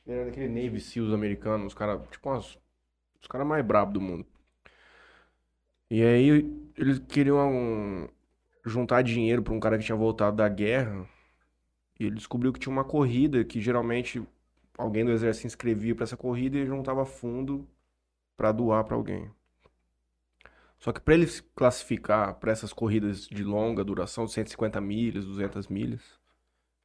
ele era daquele Navy SEALs americano, os caras, tipo umas os caras mais brabos do mundo. E aí eles queriam juntar dinheiro para um cara que tinha voltado da guerra. E ele descobriu que tinha uma corrida que geralmente alguém do exército se inscrevia para essa corrida e juntava fundo para doar para alguém. Só que para ele se classificar para essas corridas de longa duração, 150 milhas, 200 milhas,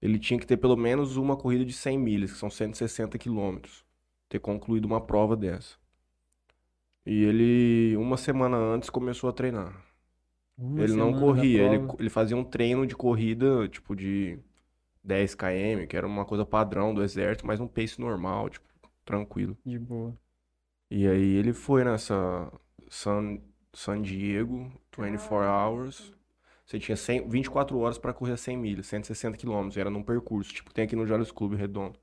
ele tinha que ter pelo menos uma corrida de 100 milhas, que são 160 quilômetros, ter concluído uma prova dessa. E ele, uma semana antes, começou a treinar. Uma ele não corria, ele, ele fazia um treino de corrida, tipo, de 10 km, que era uma coisa padrão do exército, mas um pace normal, tipo, tranquilo. De boa. E aí ele foi nessa San, San Diego, 24 ah, hours. Você tinha 100, 24 horas para correr 100 milhas, 160 quilômetros. Era num percurso, tipo, tem aqui no Jales Clube Redondo.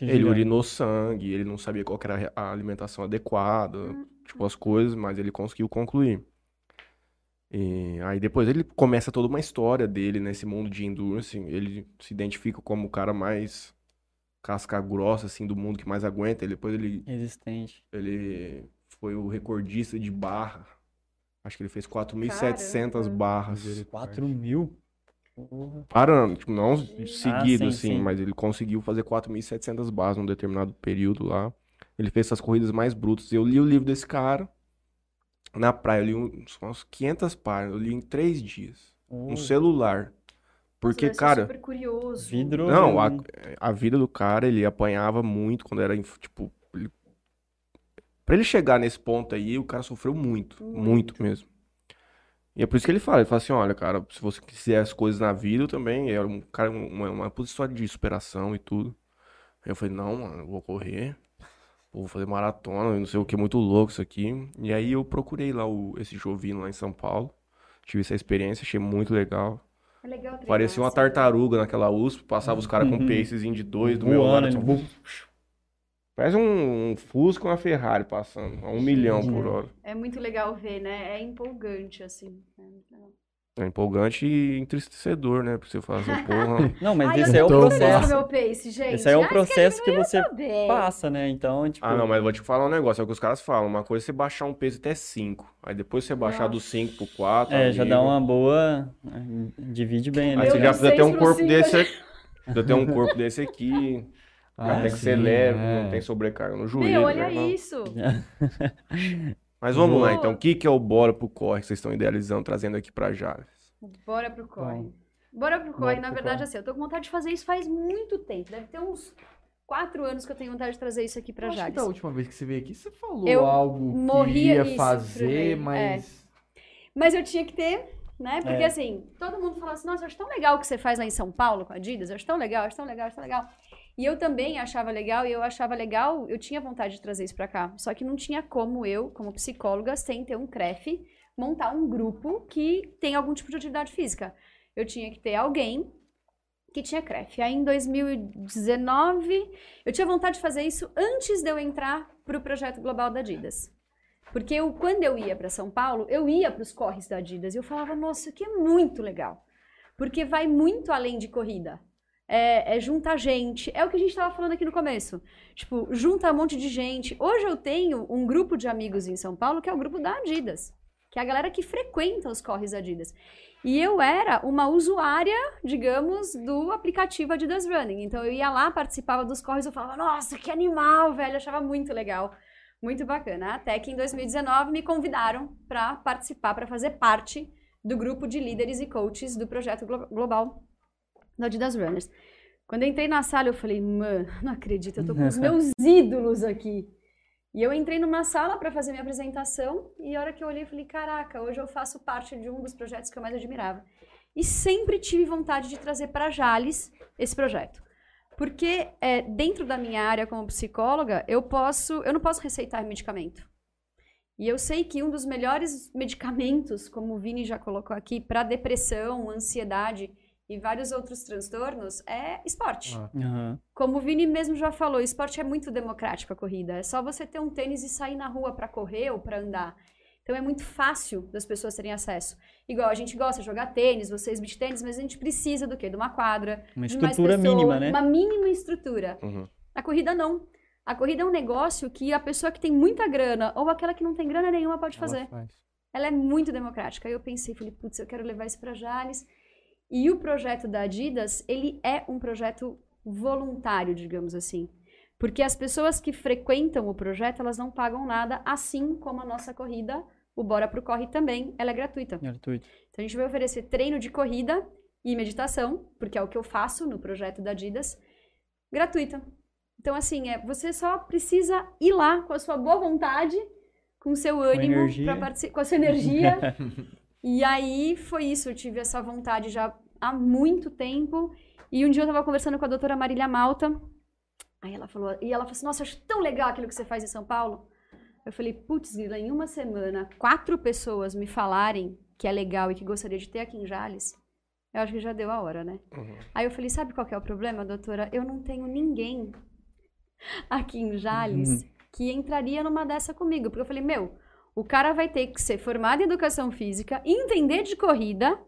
Ele gigante. urinou sangue, ele não sabia qual era a alimentação adequada, hum. tipo as coisas, mas ele conseguiu concluir. E aí depois ele começa toda uma história dele nesse mundo de endurance, ele se identifica como o cara mais casca grossa, assim, do mundo que mais aguenta. Ele, depois ele, Existente. ele foi o recordista de barra. Acho que ele fez 4.700 Caramba. barras. 4 mil? Parando, tipo, não seguido, sim, assim, sim. mas ele conseguiu fazer 4.700 barras num determinado período lá. Ele fez essas corridas mais brutas. Eu li o livro desse cara na praia. Eu li uns, umas 500 páginas. Eu li em três dias. Oh. Um celular. Porque, Você cara, super curioso. Vidro. não, a, a vida do cara, ele apanhava muito quando era, tipo, ele... pra ele chegar nesse ponto aí, o cara sofreu muito, Muito. muito mesmo. E é por isso que ele fala, ele fala assim, olha, cara, se você quiser as coisas na vida, eu também, é um cara, uma, uma puta história de superação e tudo. Aí eu falei, não, mano, eu vou correr, vou fazer maratona, não sei o que, muito louco isso aqui. E aí eu procurei lá o, esse Jovino lá em São Paulo, tive essa experiência, achei muito legal. É legal treinar, Parecia uma assim. tartaruga naquela USP, passava os caras com Uhum. pacezinho de dois do meu Voando, lado. ele- assim, Parece um, um Fusca e uma Ferrari passando, a um milhão por hora. É muito legal ver, né? É empolgante, assim. É legal. É empolgante e entristecedor, né? Porque você assim, porra. Não, mas Ai, esse é o processo. com meu pace, gente. Esse aí é o processo que você tô bem. passa, né? Então, tipo. Ah, não, mas eu vou te falar um negócio, é o que os caras falam. Uma coisa é você baixar um peso até 5. Aí depois você baixar do 5 pro 4. É, já dá uma boa. Divide bem ali. Aí você né? já precisa ter um corpo cinco, desse né? aqui. Precisa ter um corpo desse aqui. Ah, tem que ser sim, leve, é. não tem sobrecarga no joelho. Meu, olha né, isso. Mas vamos lá, Boa. então. O que que é o Bora pro Corre que vocês estão idealizando, trazendo aqui pra Jales? Bora pro corre. Bom. Bora pro corre. Bora Na pro verdade, corre. assim, eu tô com vontade de fazer isso faz muito tempo. Deve ter uns quatro anos que eu tenho vontade de trazer isso aqui pra Acho que Jales. da última vez que você veio aqui, você falou Eu algo que morria ia fazer, mas... Mas eu tinha que ter, né? Porque É. assim, todo mundo fala assim, nossa, eu acho tão legal o que você faz lá em São Paulo com a Adidas, eu acho tão legal, eu acho tão legal, eu acho tão legal. E eu também achava legal, e eu achava legal, eu tinha vontade de trazer isso pra cá. Só que não tinha como eu, como psicóloga, sem ter um CREF, montar um grupo que tem algum tipo de atividade física. Eu tinha que ter alguém que tinha CREF. Aí em 2019, eu tinha vontade de fazer isso antes de eu entrar pro projeto global da Adidas. Porque eu, quando eu ia para São Paulo, eu ia para os corres da Adidas e eu falava, nossa, aqui é muito legal. Porque vai muito além de corrida. É, é juntar gente. É o que a gente estava falando aqui no começo. Tipo, junta um monte de gente. Hoje eu tenho um grupo de amigos em São Paulo que é o grupo da Adidas. Que é a galera que frequenta os corres da Adidas. E eu era uma usuária, digamos, do aplicativo Adidas Running. Então eu ia lá, participava dos corres, eu falava, nossa, que animal, velho, eu achava muito legal. Muito bacana. Até que em 2019 me convidaram para participar, para fazer parte do grupo de líderes e coaches do projeto glo- global do Adidas Runners. Quando eu entrei na sala, eu falei, mano, não acredito, eu tô com os meus ídolos aqui. E eu entrei numa sala para fazer minha apresentação e a hora que eu olhei, eu falei, caraca, hoje eu faço parte de um dos projetos que eu mais admirava. E sempre tive vontade de trazer para Jales esse projeto. Porque é, dentro da minha área como psicóloga, eu posso, eu não posso receitar medicamento. E eu sei que um dos melhores medicamentos, como o Vini já colocou aqui, para depressão, ansiedade e vários outros transtornos é esporte. Aham. Como o Vini mesmo já falou, esporte é muito democrático a corrida. É só você ter um tênis e sair na rua para correr ou para andar. Então é muito fácil das pessoas terem acesso. Igual a gente gosta de jogar tênis, vocês beat tênis, mas a gente precisa do quê? De uma quadra, Uma de mais estrutura pessoas, mínima, né? Uma mínima estrutura. Uhum. A corrida não. A corrida é um negócio que a pessoa que tem muita grana ou aquela que não tem grana nenhuma pode Ela fazer. faz. Ela é muito democrática. Aí eu pensei, falei, putz, eu quero levar isso para Jales. E o projeto da Adidas, ele é um projeto voluntário, digamos assim. Porque as pessoas que frequentam o projeto, elas não pagam nada, assim como a nossa corrida, o Bora Pro Corre também, ela é gratuita. Gratuito. Então a gente vai oferecer treino de corrida e meditação, porque é o que eu faço no projeto da Adidas, gratuita. Então, assim, é, você só precisa ir lá com a sua boa vontade, com o seu ânimo, com a sua energia. e aí foi isso, eu tive essa vontade já há muito tempo. E um dia eu tava conversando com a doutora Marília Malta. Aí ela falou, e ela falou assim: Nossa, eu acho tão legal aquilo que você faz em São Paulo. Eu falei, putz, Lila, em uma semana, quatro pessoas me falarem que é legal e que gostaria de ter aqui em Jales, eu acho que já deu a hora, né? Uhum. Aí eu falei, sabe qual é o problema, doutora? Eu não tenho ninguém aqui em Jales que entraria numa dessa comigo. Porque eu falei, meu, o cara vai ter que ser formado em educação física, entender de corrida,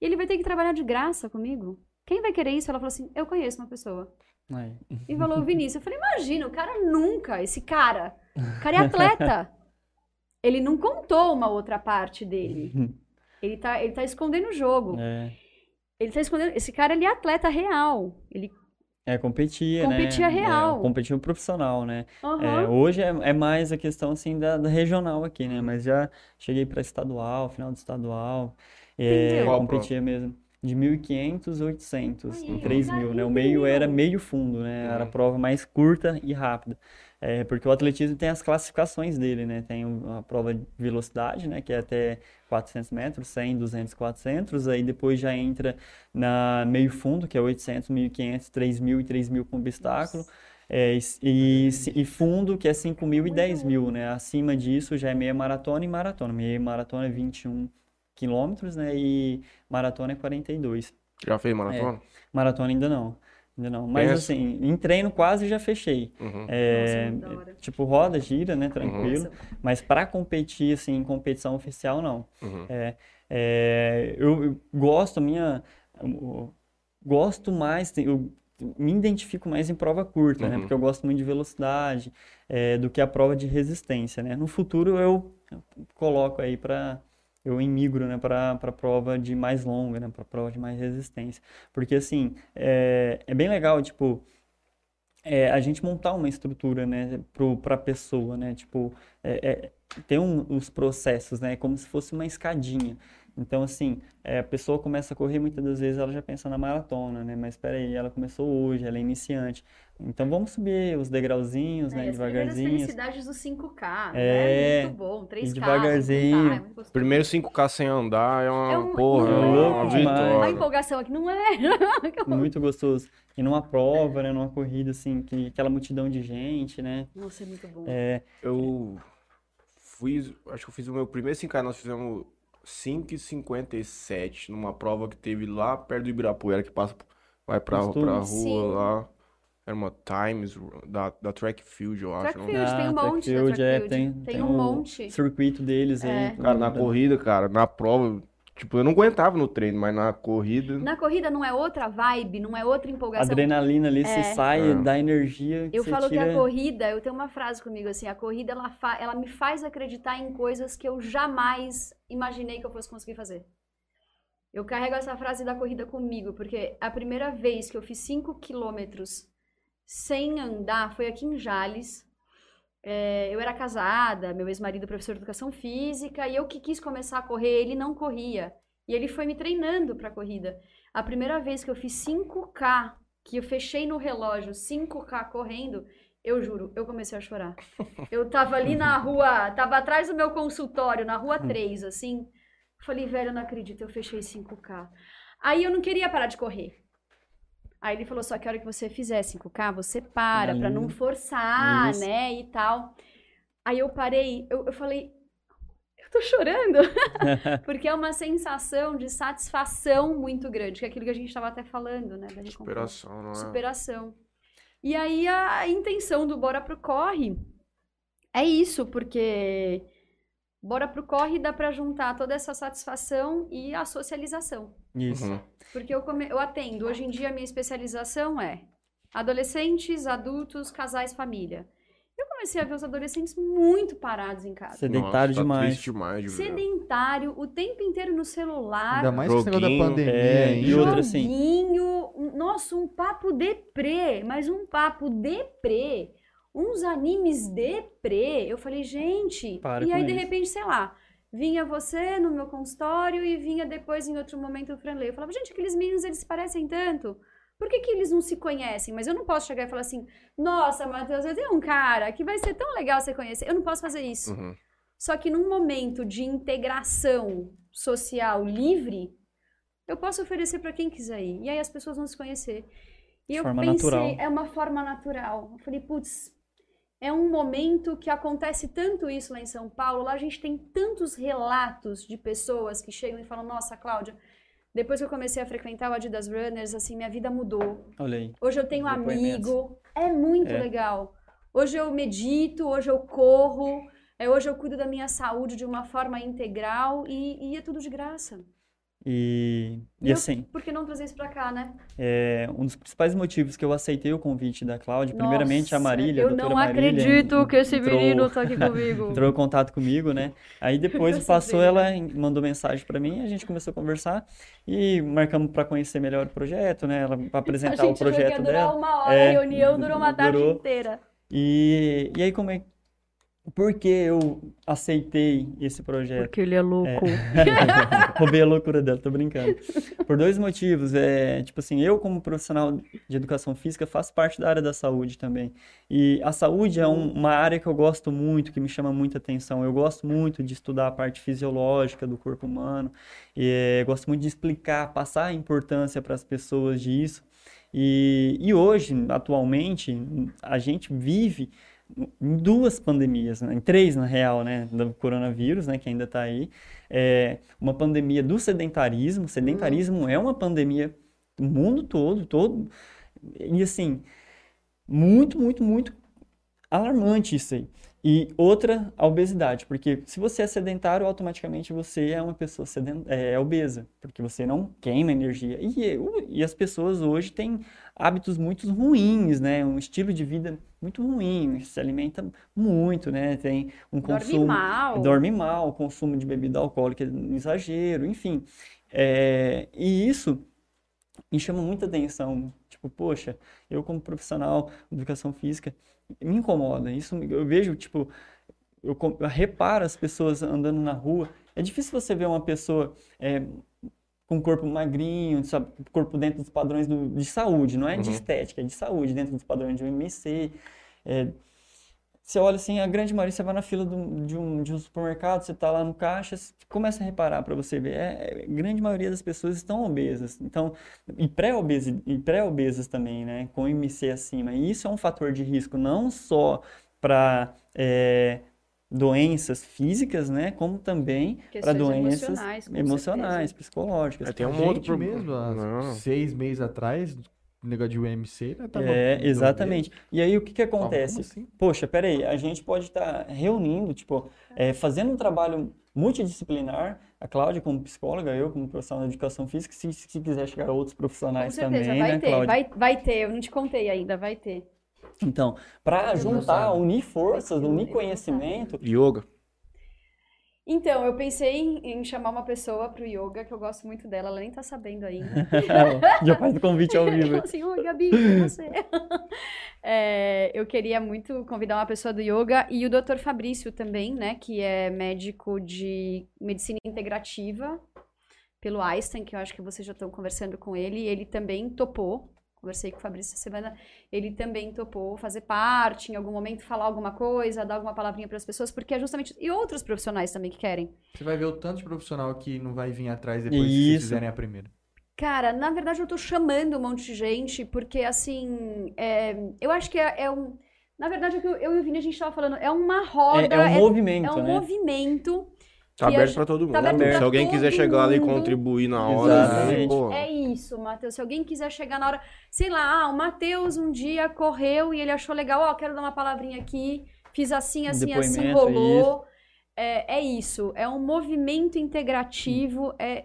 e ele vai ter que trabalhar de graça comigo. Quem vai querer isso? Ela falou assim, eu conheço uma pessoa. Aí. E falou, Vinícius. Eu falei, imagina, o cara nunca, esse cara, o cara é atleta. Ele não contou uma outra parte dele. Ele tá, ele tá escondendo o jogo. É. Ele tá escondendo. Esse cara, ele é atleta real. Ele. É, competia, Competia né? real. É, competia um profissional, né? É, Aham. hoje é, é mais a questão, assim, da, da regional aqui, né? Mas já cheguei para estadual, final de estadual. É? Qual competia mesmo. De 1.500 a 800, Aí, em 3.000, né? O meio era meio fundo, né? Era a Uhum. prova mais curta e rápida. É, porque o atletismo tem as classificações dele, né? Tem a prova de velocidade, né? Que é até 400 metros, 100, 200, 400. Aí depois já entra na meio fundo, que é 800, 1.500, 3.000 e 3.000 com obstáculo. É, e, e, fundo, que é 5.000 e 10.000, né? Acima disso já é meia maratona e maratona. Meia maratona é 21 quilômetros, né? E maratona é 42. Já fez maratona? Maratona ainda não. Ainda não. Mas assim, em treino quase já fechei. Uhum. É, Nossa, hora. tipo, roda, gira, né? Tranquilo. Nossa, Mas para competir, assim, em competição oficial, não. Uhum. É, é, eu, eu gosto, minha. eu gosto mais, eu me identifico mais em prova curta, né? Uhum. Porque eu gosto muito de velocidade, é, do que a prova de resistência, né? No futuro eu coloco aí para. Eu emigro, né, para prova de mais longa, né, para prova de mais resistência. Porque, assim, é, é bem legal, tipo, é, a gente montar uma estrutura, né, para a pessoa, né, tipo, é, é, tem um, os processos, né, como se fosse uma escadinha. Então, assim, é, a pessoa começa a correr, muitas das vezes ela já pensa na maratona, né, mas espera aí, ela começou hoje, ela é iniciante. Então, vamos subir os degrauzinhos, né, É, as primeiras devagarzinho. felicidades do 5K. É, né? Muito bom. 3K, devagarzinho. 5K, é muito gostoso. Primeiro 5K sem andar é uma É um- porra, é uma, é? uma demais. A vitória. empolgação aqui não é. Muito gostoso. E numa prova, né, numa corrida, assim, que, aquela multidão de gente, né, Nossa, é muito bom. é, Eu fui, acho que eu fiz o meu primeiro 5K, nós fizemos 5,57 numa prova que teve lá perto do Ibirapuera, que passa, vai pra, Costume. pra rua Sim. lá. Era uma Times da, da Track Field, eu acho. Track não- Field, tem um Ah, monte da Trackfield, Track é, Field. tem, Tem tem um o monte. circuito deles aí. É. Cara, na corrida, cara, na prova, tipo, eu não aguentava no treino, mas na corrida. Na corrida não é outra vibe, não é outra empolgação. Adrenalina ali, você É. sai, É. dá energia, Eu você falo que a tira... corrida, eu tenho uma frase comigo assim, a corrida ela, fa- ela me faz acreditar em coisas que eu jamais imaginei que eu fosse conseguir fazer. Eu carrego essa frase da corrida comigo, porque a primeira vez que eu fiz 5 quilômetros sem andar foi aqui em Jales. É, eu era casada, meu ex-marido é professor de educação física, e eu que quis começar a correr, ele não corria. E ele foi me treinando para corrida. A primeira vez que eu fiz 5K, que eu fechei no relógio 5K correndo, eu juro, eu comecei a chorar. Eu tava ali na rua, tava atrás do meu consultório, na rua 3, assim. Falei, velho, eu não acredito, eu fechei 5K. Aí eu não queria parar de correr. Aí ele falou, só que a hora que você fizer 5K, você para, pra não forçar, Isso. né, e tal. Aí eu parei, eu, eu falei, eu tô chorando. Porque é uma sensação de satisfação muito grande, que é aquilo que a gente estava até falando, né, da. Superação, não é? Superação. E aí a intenção do Bora Pro Corre é isso, porque Bora Pro Corre dá pra juntar toda essa satisfação e a socialização. Isso. Uhum. Porque eu, come- eu atendo, hoje em dia a minha especialização é adolescentes, adultos, casais, família. Eu comecei a ver os adolescentes muito parados em casa. Sedentário Nossa, tá demais. triste demais. Sedentário, o tempo inteiro no celular. Ainda mais com negócio da pandemia É, e outra assim. Um- nossa, um papo deprê, mas um papo deprê, uns animes deprê. Eu falei, gente, Para e aí de isso. repente, sei lá, vinha você no meu consultório e vinha depois em outro momento o Franley. Eu falava, gente, aqueles meninos, eles se parecem tanto. Por que, que eles não se conhecem? Mas eu não posso chegar e falar assim, nossa, Matheus, eu tenho um cara que vai ser tão legal você conhecer. Eu não posso fazer isso. Uhum. Só que num momento de integração social livre, eu posso oferecer para quem quiser ir. E aí as pessoas vão se conhecer. E eu Forma pensei, natural. é uma forma natural. Eu falei, putz, é um momento que acontece tanto isso lá em São Paulo. Lá a gente tem tantos relatos de pessoas que chegam e falam: Nossa, Cláudia, depois que eu comecei a frequentar o Adidas Runners, assim, minha vida mudou. Olha aí. Hoje eu tenho Depoimentos. amigo. É muito É. legal. Hoje eu medito, hoje eu corro, é, hoje eu cuido da minha saúde de uma forma integral e, e é tudo de graça. E, e assim, Por que não trazer isso pra cá, né? é, um dos principais motivos que eu aceitei o convite da Cláudia, primeiramente a Marília, a Eu doutora não Marília, acredito que esse menino tá aqui comigo. entrou em contato comigo, né? Aí depois passou, ela mandou mensagem pra mim, a gente começou a conversar e marcamos pra conhecer melhor o projeto, né? Ela pra A apresentar o projeto dela. uma hora, É, a reunião durou uma tarde durou. inteira. E, e aí como é por que eu aceitei esse projeto? Porque ele é louco. Roubei a loucura dela, tô brincando. Por dois motivos. É, tipo assim, eu como profissional de educação física faço parte da área da saúde também. E a saúde é um- uma área que eu gosto muito, que me chama muita atenção. Eu gosto muito de estudar a parte fisiológica do corpo humano. E é, gosto muito de explicar, passar a importância para as pessoas disso. E, e hoje, atualmente, a gente vive em duas pandemias, né? em três na real, né, do coronavírus, né, que ainda está aí, é uma pandemia do sedentarismo, o sedentarismo é uma pandemia do mundo todo, todo, e assim, muito, muito, muito alarmante isso aí. E outra, a obesidade, porque se você é sedentário, automaticamente você é uma pessoa seden é, obesa, porque você não queima energia. E, eu- e as pessoas hoje têm hábitos muito ruins, né? Um estilo de vida muito ruim, se alimenta muito, né? Tem um Dorme consumo, mal. dorme mal, consumo de bebida alcoólica em exagero, enfim. É, e isso me chama muita atenção. Tipo, poxa, eu como profissional de educação física, me incomoda. Isso eu vejo, tipo, eu, eu reparo as pessoas andando na rua. É difícil você ver uma pessoa é, com um corpo magrinho, sabe, corpo dentro dos padrões do- de saúde, não é de Uhum. estética, é de saúde, dentro dos padrões de OMC. É, você olha assim, a grande maioria, você vai na fila do- de um, de um supermercado, você está lá no caixa, você começa a reparar para você ver, é, é, a grande maioria das pessoas estão obesas, então, e e pré-obesas também, né, com IMC acima, e isso é um fator de risco não só para doenças físicas, né, como também para doenças emocionais, emocionais, psicológicas. É, tem um outro mesmo, há Não. seis meses atrás, negócio de UMC, né, tava É, exatamente. E aí o que que acontece? Assim? Poxa, peraí, a gente pode estar reunindo, tipo, é, fazendo um trabalho multidisciplinar, a Cláudia como psicóloga, eu como profissional de educação física, se, se quiser chegar outros Com profissionais certeza, também, vai né, ter, Cláudia? vai, vai ter. Eu não te contei ainda, vai ter. Então, para juntar, unir forças, unir conhecimento, Yoga. Então, eu pensei em, em chamar uma pessoa pro yoga, que eu gosto muito dela, ela nem tá sabendo ainda. já faz o convite ao vivo. Ela assim, oi, Gabi, você. É, eu queria muito convidar uma pessoa do yoga e o Dr. Fabrício também, né, que é médico de medicina integrativa pelo Einstein, que eu acho que vocês já estão conversando com ele, ele também topou. Conversei com o Fabrício essa semana, ele também topou fazer parte, em algum momento falar alguma coisa, dar alguma palavrinha para as pessoas, porque é justamente. E outros profissionais também que querem. Você vai ver o tanto de profissional que não vai vir atrás depois que fizerem a primeira. Cara, na verdade eu tô chamando um monte de gente, porque assim, é, eu acho que é, é um. Na verdade, o que eu, eu e o Vini a gente tava falando, é uma roda, É, é um é, movimento, é um né? movimento. Tá aberto pra todo mundo. tá Se alguém quiser chegar lá e contribuir na hora, pô, É isso, Matheus. Se alguém quiser chegar na hora, sei lá, ah, o Matheus um dia correu e ele achou legal, ó, quero dar uma palavrinha aqui, fiz assim, assim, assim, Depoimento, rolou. É, é isso, é um movimento integrativo, é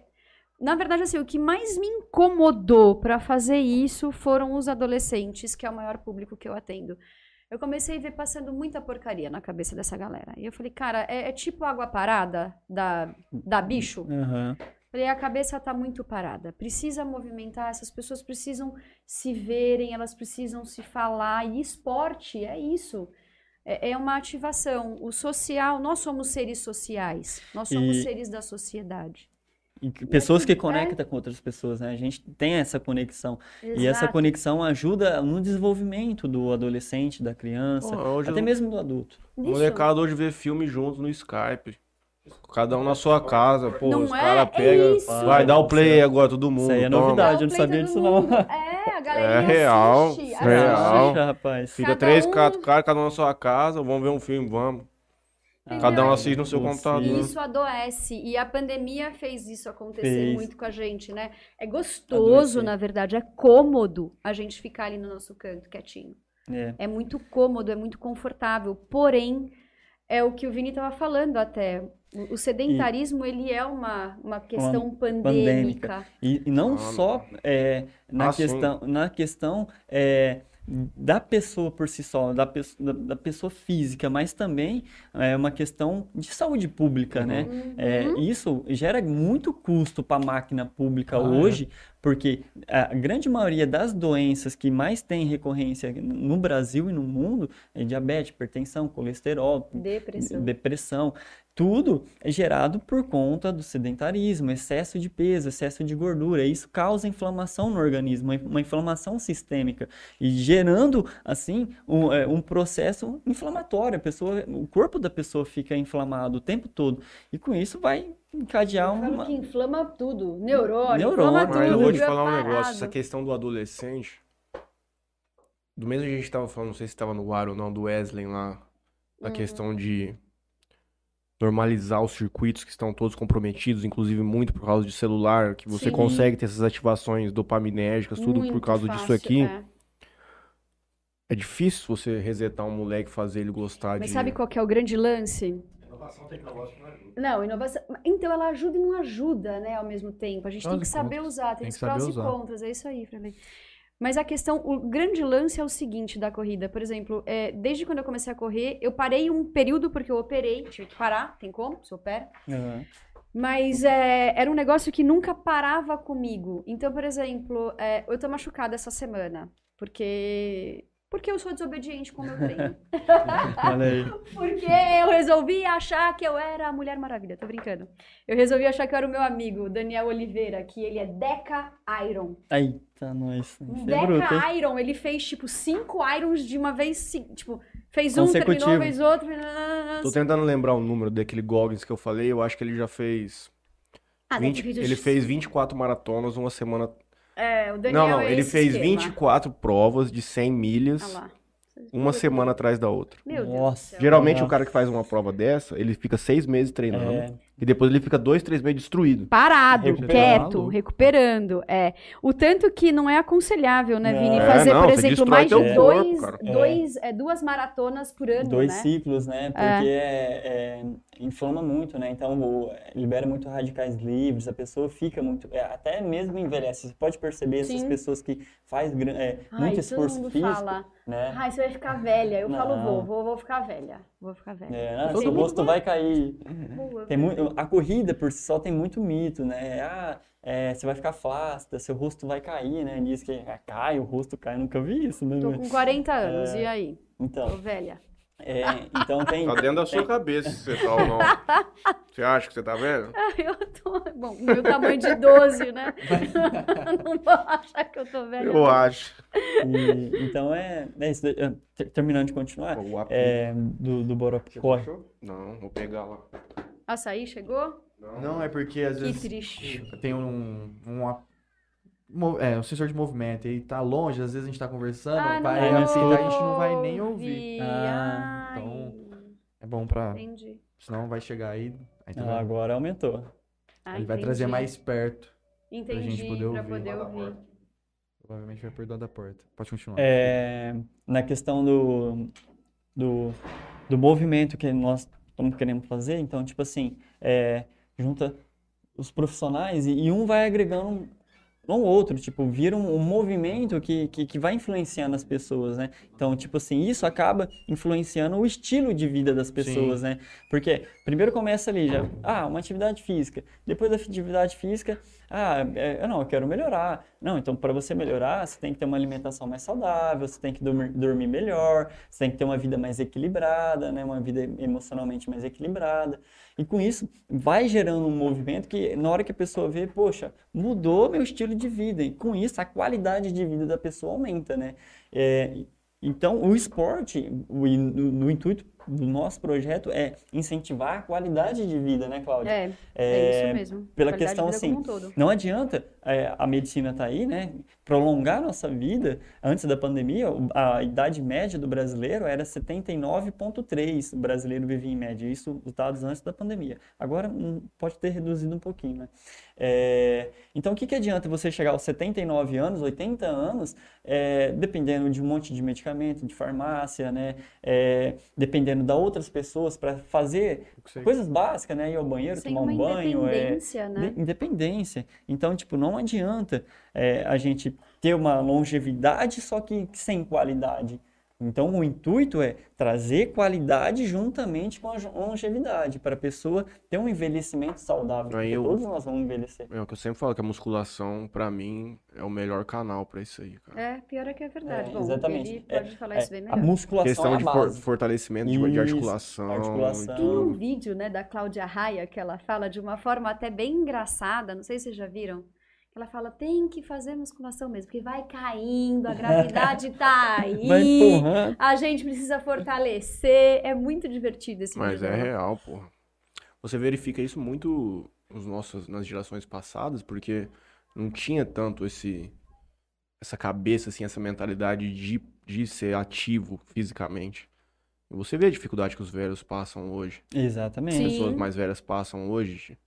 na verdade, assim, o que mais me incomodou para fazer isso foram os adolescentes, que é o maior público que eu atendo. Eu comecei a ver passando muita porcaria na cabeça dessa galera. E eu falei, cara, é, é tipo água parada da, da bicho? Aham. Falei, a cabeça tá muito parada. Precisa movimentar, essas pessoas precisam se verem, elas precisam se falar. E esporte é isso. É, é uma ativação. O social, nós somos seres sociais. Nós somos E- seres da sociedade. E pessoas que é. conectam com outras pessoas, né? A gente tem essa conexão. E essa Exato. conexão ajuda no desenvolvimento do adolescente, da criança, Pô, até eu- mesmo do adulto. a Isso. molecada hoje vê filme juntos no Skype. Cada um na sua casa, pô, Não os é? caras É pegam. isso. vai dar o play agora, todo mundo. Isso aí é toma. novidade. Eu o não sabia disso, não. É, a galerinha É real, assiste. é assiste. real. Rapaz. Fica Cada três, um- quatro caras, cada um na sua casa, vamos ver um filme, vamos. Cada um assiste no seu computador. E isso adoece. E a pandemia fez isso acontecer Fez. muito com a gente, né? É gostoso, Adoecer. na verdade, é cômodo a gente ficar ali no nosso canto, quietinho. É. É muito cômodo, é muito confortável. Porém, é o que o Vini estava falando até. O- sedentarismo, ele é uma, uma questão pandêmica. E, e não Ah, só é, na Ah, questão, na questão é, da pessoa por si só, da, pesso- da, da pessoa física, mas também é uma questão de saúde pública, né? É, Uhum. isso gera muito custo para a máquina pública Ah, é. Porque a grande maioria das doenças que mais tem recorrência no Brasil e no mundo é diabetes, hipertensão, colesterol, Depressão. depressão, tudo é gerado por conta do sedentarismo, excesso de peso, excesso de gordura. Isso causa inflamação no organismo, uma- uma inflamação sistêmica e gerando assim um, é, um processo inflamatório. A pessoa, o corpo da pessoa fica inflamado o tempo todo e com isso vai encadear Eu falo uma que inflama tudo. Neurônio, Neurônio, inflama Mas eu tudo. vou te? É falar um parado. negócio, essa questão do adolescente. Do mesmo que a gente tava falando, não sei se tava no ar ou não, do Wesley lá, da Uhum. questão de normalizar os circuitos que estão todos comprometidos, inclusive muito por causa de celular, que você Sim. consegue ter essas ativações dopaminérgicas, tudo por Muito causa disso fácil, aqui. é. É difícil você resetar um moleque, fazer ele gostar Mas de. sabe qual que é o grande lance? Inovação tecnológica não ajuda. Não, inovação. Então ela ajuda e não ajuda, né, ao mesmo tempo. A gente tem Prós que e saber contras. usar, tem, Tem os que prós e usar. contras, é isso aí, Franley. Mas a questão, o grande lance é o seguinte da corrida. Por exemplo, é, desde quando eu comecei a correr, eu parei um período porque eu operei, tive que parar, tem como, se opera. Aham. Mas é, era um negócio que nunca parava comigo. Então, por exemplo, é, eu tô machucada essa semana, porque. Porque eu sou desobediente com o meu treino. Olha aí. Porque eu resolvi achar que eu era a Mulher Maravilha, tô brincando. Eu resolvi achar que eu era o meu amigo, Daniel Oliveira, que ele é Deca Iron. Eita, nós. Isso é bruto? Deca Iron, ele fez tipo cinco Irons de uma vez, tipo, fez um, terminou, fez outro. Tô tentando lembrar o número daquele Goggins que eu falei, eu acho que ele já fez. Ah, deve 20 ter feito ele fez 24 maratonas uma semana. É, o Daniel não, não, é ele fez esquema. 24 provas de 100 Ah milhas, lá. uma semana atrás da outra. Meu Nossa. Geralmente Nossa. o cara que faz uma prova dessa, ele fica seis meses treinando É, e depois ele fica dois, três meses destruído. Parado, Recuperando. quieto, Maluco. recuperando. É. O tanto que não é aconselhável, né, Vini? É, Fazer, não, por exemplo, mais de corpo, dois, cara. dois, é, duas maratonas por ano, dois né? ciclos, né? Porque é, é, inflama muito, né? Então o- libera muito radicais livres, a pessoa fica muito, é, até mesmo envelhece. Você pode perceber essas Sim. pessoas que faz é, Ai, muito todo esforço mundo físico, fala, né? ai, você vai ficar velha. Eu falo, Não. vou, vou, vou ficar velha. Vou ficar velha. É, Todo seu rosto vai cair. Boa, Tem muito, a corrida por si só tem muito mito, né? Ah, é, você vai ficar flácida, seu rosto vai cair, né? Diz que ah, cai, o rosto cai, nunca vi isso, né? Tô com 40 anos, É. e aí? Tô Então, velha. é, então tem, Tá dentro da sua cabeça se você tá ou não. Você acha que você tá vendo? Eu tô. Bom, meu tamanho de 12, né? Não vou achar que eu tô velha. Eu acho. e- então é, é isso. ter- Terminando de continuar, O apito. é, do, do Borop corre. Não, vou pegar lá. Açaí chegou? Não, é porque às Que vezes triste. tem um, um, é, um sensor de movimento e tá longe, às vezes a gente tá conversando, Ah, vai não aceitar, a gente não vai nem ouvir. ouvi. Ah, Ai, então, É bom pra. Entendi. Senão vai chegar aí. aí Ah, vai- agora aumentou. Ah, ele vai trazer entendi. mais perto. Entendi, gente poder pra ouvir. poder ouvir. Provavelmente vai perdoar da porta. Pode continuar. É, na questão do, do, do movimento que nós estamos querendo fazer, então, tipo assim, é, junta os profissionais e, e um vai agregando um outro, tipo, vira um, um movimento que, que, que vai influenciando as pessoas, né? Então, tipo assim, isso acaba influenciando o estilo de vida das pessoas, né? Porque primeiro começa ali já, ah, uma atividade física. Depois da atividade física, ah, é, não, eu quero melhorar. Não, então para você melhorar, você tem que ter uma alimentação mais saudável, você tem que dormir, dormir melhor, você tem que ter uma vida mais equilibrada, né? Uma vida emocionalmente mais equilibrada. E com isso, vai gerando um movimento que na hora que a pessoa vê, poxa, mudou meu estilo de vida. E com isso, a qualidade de vida da pessoa aumenta, né? É, então, o esporte, no, no intuito do nosso projeto é incentivar a qualidade de vida, né, Cláudia? É, é, É, isso mesmo. pela Qualidade de questão assim, um não adianta é, a medicina estar aí, né? Prolongar nossa vida. Antes da pandemia, a idade média do brasileiro era 79,3. O brasileiro vivia em média. Isso, os dados antes da pandemia. Agora hum, pode ter reduzido um pouquinho, né? É, então, o que, que adianta você chegar aos 79 anos, 80 anos, é, dependendo de um monte de medicamento? de farmácia, né? É, dependendo da outras pessoas para fazer coisas básicas, né? Ir ao banheiro, Sem tomar uma um banho, é, independência, né? de- independência. Então, tipo, não adianta é, a gente ter uma longevidade só que sem qualidade. Então, o intuito é trazer qualidade juntamente com a longevidade, para a pessoa ter um envelhecimento saudável. Aí eu- todos nós vamos envelhecer. É o que eu sempre falo, que a musculação, pra mim, é o melhor canal pra isso aí, cara. É, pior é que é verdade. É, Bom, exatamente. ele É, pode falar É, isso bem a melhor. musculação Questão é de a for- fortalecimento de, de Isso, articulação. articulação. Tem um vídeo, né, da Cláudia Raia que ela fala de uma forma até bem engraçada, não sei se vocês já viram. Ela fala, tem que fazer musculação mesmo, porque vai caindo, a gravidade tá aí, a gente precisa fortalecer. É muito divertido esse Mas vídeo. é dela. real, porra. Você verifica isso muito nos nossos, nas gerações passadas, porque não tinha tanto esse essa cabeça, assim, essa mentalidade de, de ser ativo fisicamente. Você vê a dificuldade que os velhos passam hoje. Exatamente. Sim. pessoas mais velhas passam hoje.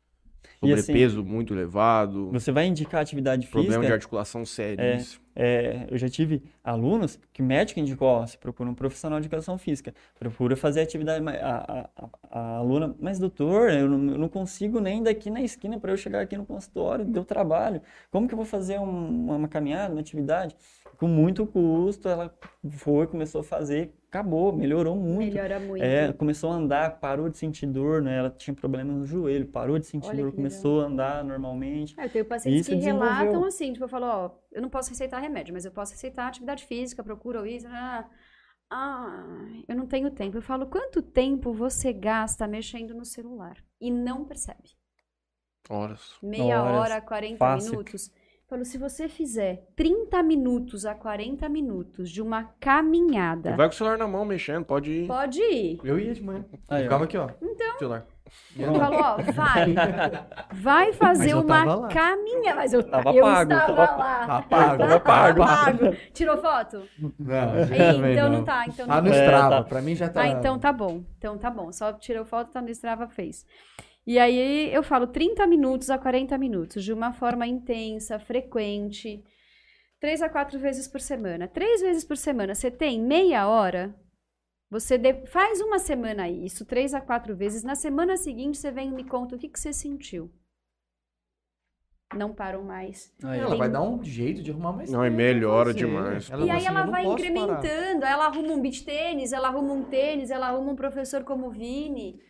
Assim, Sobrepeso muito elevado. Você vai indicar atividade Problema de física. articulação seríssimo. É, eu já tive alunos que médico indicou, ó, você procura um profissional de educação física, procura fazer atividade, a, a, a aluna, mas doutor, eu não, eu não consigo nem daqui na esquina para eu chegar aqui no consultório, deu trabalho, como que eu vou fazer um- uma caminhada, uma atividade? Com muito custo, ela foi, começou a fazer, acabou, melhorou muito. Melhora muito. É, começou a andar, parou de sentir dor, né? Ela tinha problema no joelho, parou de sentir Olha dor, começou a andar normalmente. Ah, eu tenho pacientes Isso que relatam assim, tipo, eu falo, ó, eu não posso receitar remédio, mas eu posso receitar atividade física, procura ou isso. Ah, ah, eu não tenho tempo. Eu falo, quanto tempo você gasta mexendo no celular e não percebe? Horas. Meia Horas, hora, 40 fácil. minutos. Eu falo, se você fizer 30 minutos a 40 minutos de uma caminhada, E vai com o celular na mão mexendo, pode ir. pode ir. Eu ia de manhã. Aí, ficava aqui, ó. Então. Celular. Eu falo, ó, vai. Vai fazer uma lá. caminhada. Mas eu, Tava eu pago, estava tava- lá. Tá pago. Tava pago. Tirou foto? Não, então não tá. Então Tá não no É, Strava. tá. Pra mim já tá. Ah, então tá bom. Então tá bom. Só tirou foto, tá no Strava, fez. E aí eu falo 30 minutos a 40 minutos, de uma forma intensa, frequente, três a quatro vezes por semana. Três vezes por semana, você tem meia hora, você de- faz uma semana isso, três a quatro vezes. Na semana seguinte, você vem e me conta o que, que você sentiu. Não param mais. Aí, Ela ó. vai dar um jeito de arrumar mais Não, e tempo pra melhora demais. e fala aí assim, ela vai parar. incrementando, aí ela arruma um beach tênis, ela arruma um tênis, ela arruma um professor como o Vini,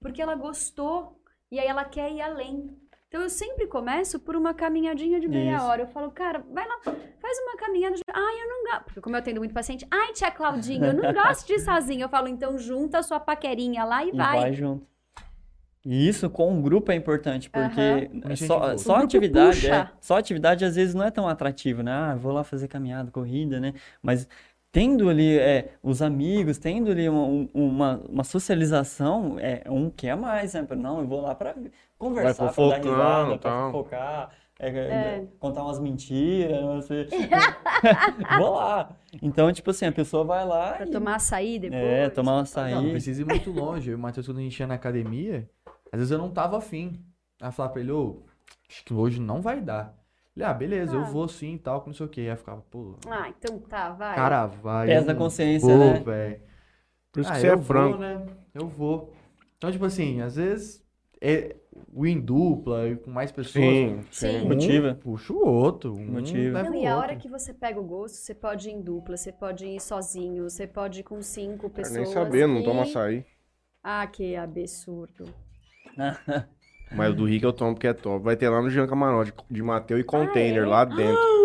porque ela gostou e aí ela quer ir além. Então eu sempre começo por uma caminhadinha de meia Isso. hora. Eu falo, cara, vai lá, faz uma caminhada. De... Ai, eu não gosto. Porque como eu atendo muito paciente, ai, tia Claudinha, eu não gosto de ir sozinha. Eu falo, então junta a sua paquerinha lá e, E vai. vai junto. E isso com um grupo é importante, porque Um é só, só atividade, é, só atividade às vezes não é tão atrativo, né? Ah, vou lá fazer caminhada, corrida, né? Mas tendo ali é, os amigos, tendo ali uma, um- uma, uma socialização, é um que é mais, né? Não, eu vou lá para conversar, pra dar risada, pra tal. fofocar, é, É. contar umas mentiras, não sei. vou lá. Então, tipo assim, a pessoa vai lá Pra e tomar açaí depois. é, tomar um Não, não açaí. precisa ir muito longe. Eu o Matheus, quando a gente ia na academia, às vezes eu não tava afim. Aí eu falava pra ele, ô, acho que hoje não vai dar. Ele, ah, beleza, eu Ah. vou sim e tal, que não sei o quê. Aí eu ficava, pô, Ah, então tá, vai. cara, vai. Pesa eu não consciência, vou, né? velho. Por isso Ah, que você eu é franco. vou, né? Eu vou. Então, tipo assim, às vezes, é, o em dupla e com mais pessoas, Sim, Sim. sim. Motiva. um puxa o outro. Um Motiva. Não, e a hora que você pega o gosto, você pode ir em dupla, você pode ir sozinho, você pode ir com cinco pessoas. nem saber, não e- toma açaí. Ah, que absurdo. Mas o do Rick eu tomo porque é top. Vai ter lá no Jean Camarote, de Mateu e container lá dentro.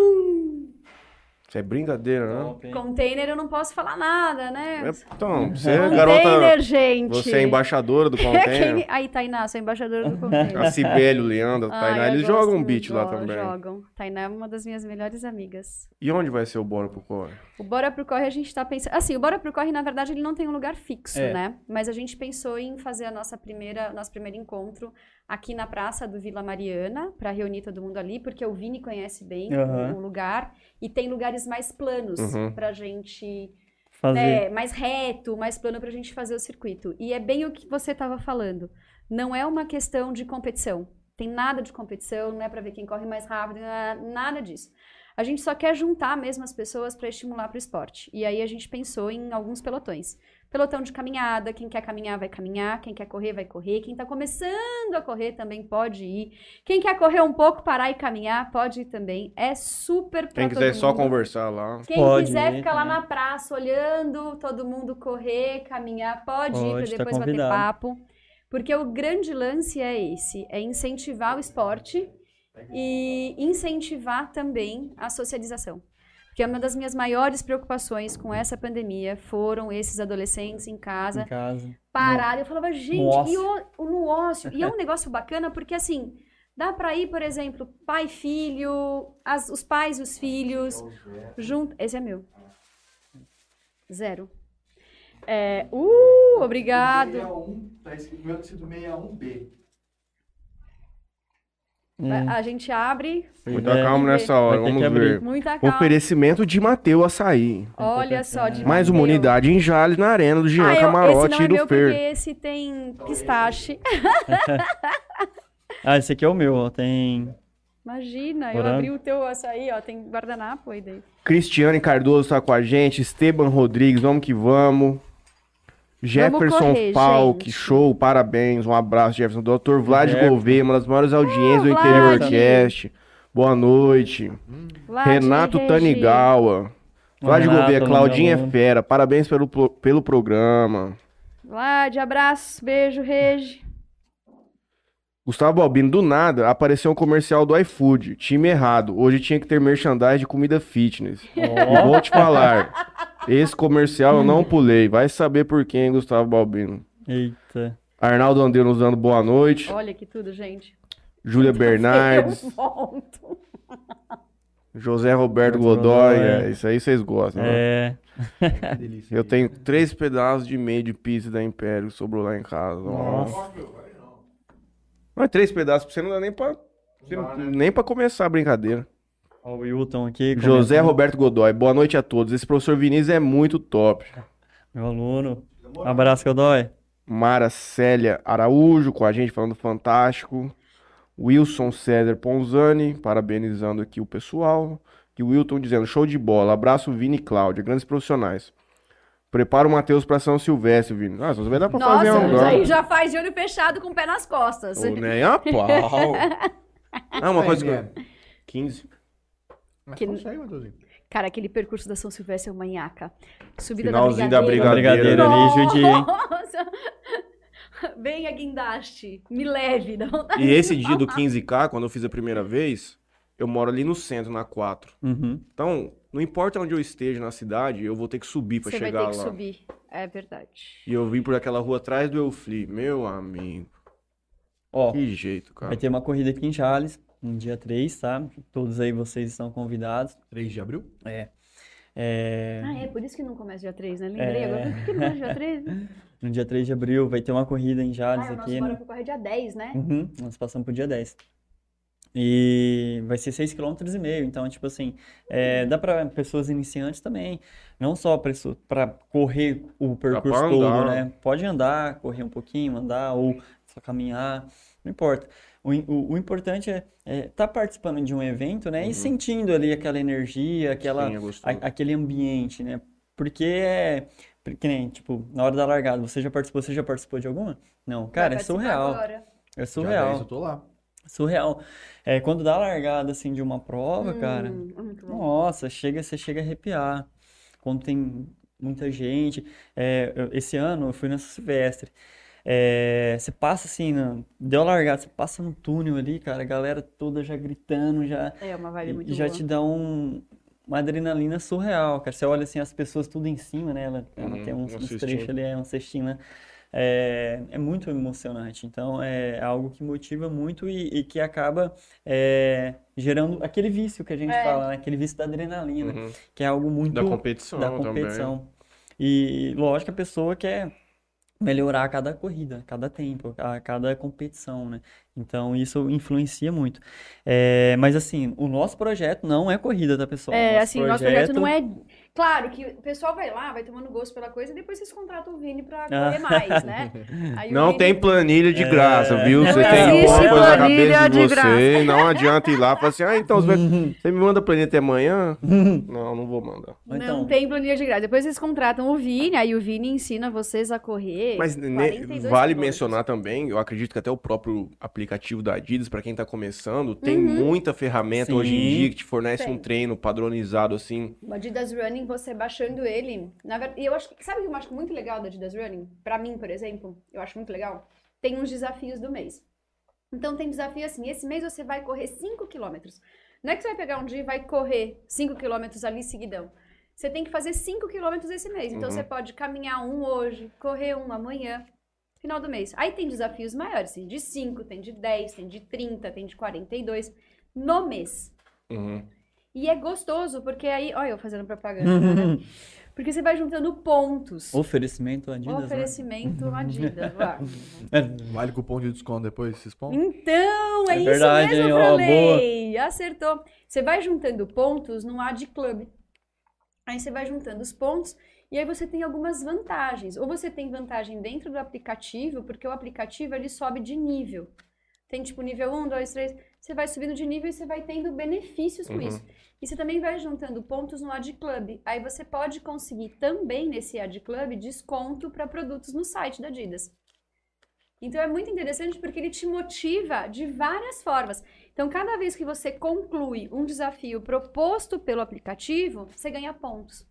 Isso é brincadeira, né? Top, hein? Container eu não posso falar nada, né? É, Então, você é Container, garota. gente. Você é embaixadora do É container. quem... Aí, Tainá, sou embaixadora do container. A Cibele, o Leandro, a Ai, Tainá, eu eles gosto jogam um muito, beat lá ó, também. Jogam. Tainá é uma das minhas melhores amigas. E onde vai ser o Bora pro Corre? O Bora pro Corre a gente tá pensando. Assim, o Bora pro Corre, na verdade, ele não tem um lugar fixo, É. né? Mas a gente pensou em fazer a nossa primeira, nosso primeiro encontro aqui na praça do Vila Mariana, para reunir todo mundo ali, porque o Vini conhece bem Aham. o lugar e tem lugares mais planos Uhum. pra gente Fazer. né, mais reto, mais plano para a gente fazer o circuito. E é bem o que você estava falando. Não é uma questão de competição. Tem nada de competição, não é para ver quem corre mais rápido, na- nada disso. A gente só quer juntar mesmo as pessoas para estimular para o esporte. E aí a gente pensou em alguns pelotões. Pelotão de caminhada, quem quer caminhar vai caminhar, quem quer correr vai correr, quem está começando a correr também pode ir. Quem quer correr um pouco, parar e caminhar, pode ir também. É super pra Quem quiser só conversar lá. Quem Pode quiser ir, ficar lá né? na praça olhando todo mundo correr, caminhar, pode, ir Pode, para tá depois bater convidado. papo. Porque o grande lance é esse, é incentivar o esporte e incentivar também a socialização. Porque uma das minhas maiores preocupações com essa pandemia foram esses adolescentes em casa Em casa. pararam. Eu falava, gente, ócio. e o, no ócio? E é um negócio bacana porque, assim, dá pra ir, por exemplo, pai e filho, as- os pais e os filhos, junto. Esse é meu. Zero. É, uh, obrigado. 61, tá escrito, meu tecido 61B. Hum. A gente abre, Muita É. calma nessa hora, vamos ver. muita calma. Oferecimento de Mateu Açaí. Olha só, de Mais uma Mateu. unidade em Jales, na arena do Jean Ah, eu- Camarote esse e não é do meu Fer. porque esse tem pistache. Ah, esse aqui é o meu, ó. Tem. Imagina, eu Morango. abri o teu açaí, ó, tem guardanapo aí dentro. Cristiane Cardoso tá com a gente, Esteban Rodrigues, vamos que vamos. Jefferson correr, Falk, gente. show, parabéns, um abraço, Jefferson. Dr. Vlad Jefferson. Gouveia, uma das maiores audiências do Vlad. Interior Cast. Boa noite. Vlad, Renato Regi. Tanigawa. Vlad Renato, Gouveia, Claudinha é fera, parabéns pelo, pelo programa. Vlad, abraço, beijo, Regi. Gustavo Albino, do nada, apareceu um comercial do iFood. Time errado. Hoje tinha que ter merchandise de comida fitness. E Ó, vou te falar, esse comercial eu não pulei. Vai saber por quem, Gustavo Balbino. eita. Arnaldo André nos dando boa noite. Olha que tudo, gente. Júlia Bernardes. Eu volto. José Roberto Godoy. É, isso aí vocês gostam, né? É. Que delícia. Eu tenho três pedaços de meio de pizza da Império que sobrou lá em casa. Ó. Nossa. Mas três pedaços pra você não dá nem pra, nem pra começar a brincadeira. Ó, o Wilton aqui. José comentando. Roberto Godoy, boa noite a todos. Esse professor Vinícius é muito top. Meu aluno. Abraço, Godoy. Mara Célia Araújo com a gente falando fantástico. Wilson César Ponzani, parabenizando aqui o pessoal. E o Wilton dizendo, show de bola. Abraço, Vini e Cláudia, grandes profissionais. Prepara o Matheus pra São Silvestre, Vini. Nossa, vai dar pra Nossa, fazer um isso aí já faz de olho fechado com o pé nas costas. Ô, nem a pau. Ah, uma coisa que eu... 15. Mas Que- consegue, Matheusinho. Cara, aquele percurso da São Silvestre é uma manhaca. Subida Finalzinho da da Brigadeiro. Brigadeiro. Brigadeiro ali, judia? Nossa! Venha, guindaste. Me leve. Dá vontade. E esse dia do 15K, quando eu fiz a primeira vez, eu moro ali no centro, na 4. Uhum. Então, não importa onde eu esteja na cidade, eu vou ter que subir pra Você vai chegar ter que lá. subir. É verdade. E eu vim por aquela rua atrás do Eufli. Meu amigo, Ó, que jeito, cara. vai ter uma corrida aqui em Jales, no dia 3, tá? Todos aí vocês estão convidados. 3 de abril? É. Ah, é por isso que não começa dia 3, né? Lembrei É. agora. Por que não começa dia 3? No dia 3 de abril vai ter uma corrida em Jales Ah, nosso aqui. bora né? pro correr dia 10, né? Uhum, nós passamos pro dia 10. E vai ser 6,5 km e meio, então, tipo assim, é, dá para pessoas iniciantes também, não só para correr o percurso todo, né? Pode andar, correr um pouquinho, andar, ou só caminhar, não importa. O, o, o importante é estar participando de um evento, né? E sentindo ali aquela energia, aquela, Sim, é a- aquele ambiente, né? Porque é, que nem, tipo, na hora da largada, você já participou, você já participou de alguma? Não, cara, é surreal. agora. É surreal. 10 eu tô lá. Surreal. É, quando dá a largada assim de uma prova, cara, Hum, é muito bom. nossa, chega, você chega a arrepiar. Quando tem muita gente. É, eu- esse ano eu fui na Silvestre. É, você passa assim, na- deu a largada, você passa no túnel ali, cara, a galera toda já gritando, já, É uma vibe muito já boa. te dá um, uma adrenalina surreal, cara. Você olha assim, as pessoas tudo em cima, né? Ela, ela Uhum, tem uns, um uns cestinho. trechos ali, é um cestinho, né? É, é muito emocionante. Então, é algo que motiva muito e, e que acaba é, gerando aquele vício que a gente É. fala, né? Aquele vício da adrenalina, Uhum. que é algo muito Da competição da também. competição. E lógico que a pessoa quer melhorar a cada corrida, a cada tempo, a cada competição, né? Então isso influencia muito. É, mas assim, o nosso projeto não é corrida, tá, pessoal? É, Nosso assim, o nosso projeto não é Claro que o pessoal vai lá, vai tomando gosto pela coisa e depois vocês contratam o Vini pra Ah. correr mais, né? Aí Não Vini- tem planilha de graça, É. viu? Não Você tem alguma coisa na planilha cabeça de de você, graça. não adianta ir lá e falar assim, ah, então você, vai- você me manda planilha até amanhã? Não, não vou mandar. Não então, tem planilha de graça. Depois vocês contratam o Vini, aí o Vini ensina vocês a correr. Mas ne- 42 vale quilômetros. mencionar também, eu acredito que até o próprio aplicativo da Adidas, pra quem tá começando, tem Uhum. muita ferramenta Sim. hoje em dia que te fornece Tem. um treino padronizado assim. O Adidas Running, você baixando ele. Na verdade, eu acho que. Sabe o que eu acho muito legal do Adidas Running? Pra mim, por exemplo, eu acho muito legal. Tem uns desafios do mês. Então tem desafio assim: esse mês você vai correr 5 quilômetros. Não é que você vai pegar um dia e vai correr 5 quilômetros ali seguidão. Você tem que fazer 5 quilômetros esse mês. Então Uhum. você pode caminhar um hoje, correr um amanhã, final do mês. Aí tem desafios maiores, tem de 5, tem de 10, tem de 30, tem de 42 no mês. Uhum. E é gostoso, porque aí. Olha, eu fazendo propaganda. né? Porque você vai juntando pontos. oferecimento Adidas, né? Oferecimento Adidas. lá. Vale cupom de desconto depois, esses pontos? Então, é, É isso verdade, mesmo, hein? Ó, Frolei. Acertou. Você vai juntando pontos no Ad Club. Aí você vai juntando os pontos e aí você tem algumas vantagens. Ou você tem vantagem dentro do aplicativo, porque o aplicativo ele sobe de nível. Tem tipo nível 1, 2, 3. Você vai subindo de nível e você vai tendo benefícios com Uhum. isso. E você também vai juntando pontos no Ad Club. Aí você pode conseguir também nesse Ad Club desconto para produtos no site da Adidas. Então é muito interessante porque ele te motiva de várias formas. Então, cada vez que você conclui um desafio proposto pelo aplicativo, você ganha pontos.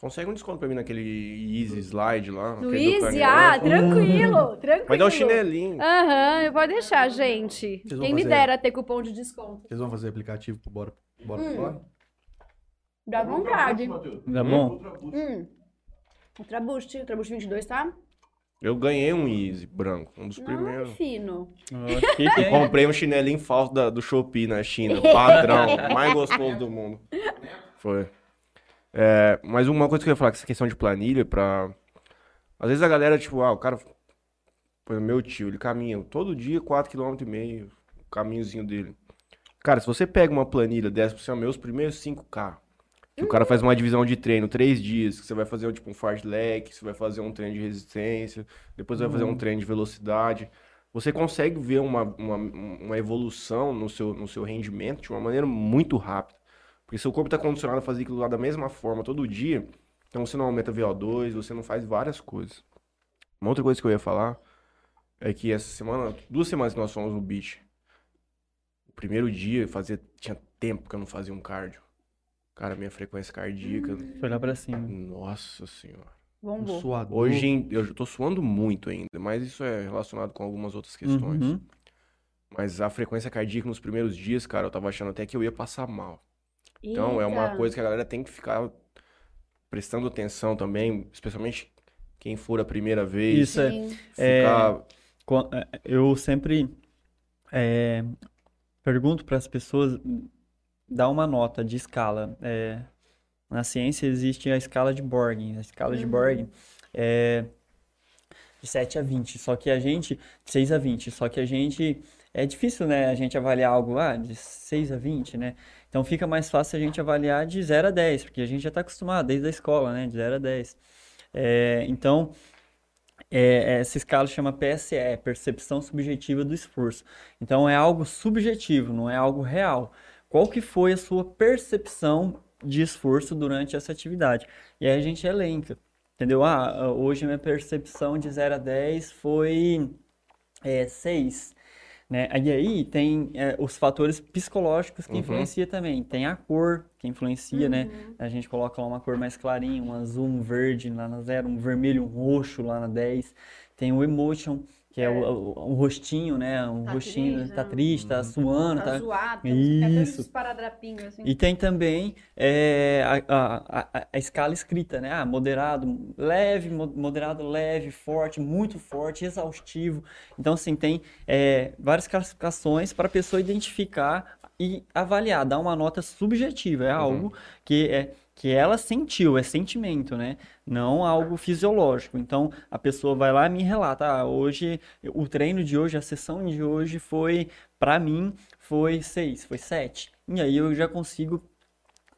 Consegue um desconto pra mim naquele Easy Slide lá? No Easy, ah, tranquilo, tranquilo. Vai dar um chinelinho. Aham, pode deixar, gente. Quem me fazer- dera ter cupom de desconto. Vocês vão fazer aplicativo pro Bora, bora Hum. pro Corre? Dá vontade. Tá bom? Hum. Ultra Boost, Ultra Boost 22, tá? Eu ganhei um Easy branco, um dos Não, primeiros. fino. E é? comprei um chinelinho falso da- do Shopee na China. Padrão. mais gostoso do mundo. Foi. É, mas uma coisa que eu ia falar, que essa questão de planilha, pra. Às vezes a galera, tipo, ah, o cara. Por exemplo, meu tio, ele caminha todo dia 4,5 km, o caminhozinho dele. Cara, se você pega uma planilha dessa, pra você, ó, meus primeiros 5K, que o cara faz uma divisão de treino, três dias, que você vai fazer tipo um fartlek, você vai fazer um treino de resistência, depois vai fazer um treino de velocidade. Você consegue ver uma, uma, uma evolução no seu, no seu rendimento de uma maneira muito rápida. Porque seu corpo está condicionado a fazer aquilo lá da mesma forma todo dia, então você não aumenta VO2, você não faz várias coisas. Uma outra coisa que eu ia falar é que essa semana, duas semanas que nós fomos no beach, o primeiro dia fazia, tinha tempo que eu não fazia um cardio. Cara, minha frequência cardíaca, Foi lá pra cima. nossa senhora. Um Bombou. suador. Hoje em- eu tô suando muito ainda, mas isso é relacionado com algumas outras questões. Uhum. Mas a frequência cardíaca nos primeiros dias, cara, eu tava achando até que eu ia passar mal. Então é uma Eita. coisa que a galera tem que ficar prestando atenção também, especialmente quem for a primeira vez. Isso é. Sim. Ficar. É, Eu sempre é, pergunto para as pessoas dar uma nota de escala. É, na ciência existe a escala de Borg. A escala de Uhum. Borg é de 7 a 20, só que a gente 6 a 20, só que a gente é difícil, né, a gente avaliar algo ah, de 6 a 20, né? Então fica mais fácil a gente avaliar de 0 a 10, porque a gente já está acostumado desde a escola, né, de 0 a 10. É, então, é, essa escala chama PSE, Percepção Subjetiva do Esforço. Então é algo subjetivo, não é algo real. Qual que foi a sua percepção de esforço durante essa atividade? E aí a gente elenca, entendeu? Ah, hoje a minha percepção de 0 a 10 foi é, 6. Né? E aí tem é, os fatores psicológicos que Uhum. influenciam também. Tem a cor que influencia, né? Uhum. A gente coloca lá uma cor mais clarinha, um azul, um verde lá na zero, um vermelho, um roxo lá na 10. Tem o emotion, que é, o, o- o rostinho, né? Um Tá rostinho, triste, tá né? triste, tá suando, Tá tá... zoado, Isso. assim. E tem também é, a, a, a, a escala escrita, né? Ah, moderado, leve, mo- moderado, leve, forte, muito forte, exaustivo. Então, assim, tem é, várias classificações para a pessoa identificar e avaliar, dar uma nota subjetiva. É algo que, é, que ela sentiu, é sentimento, né? Não algo fisiológico. Então, a pessoa vai lá e me relata, ah, hoje, o treino de hoje, a sessão de hoje foi, para mim, foi 6, foi 7. E aí eu já consigo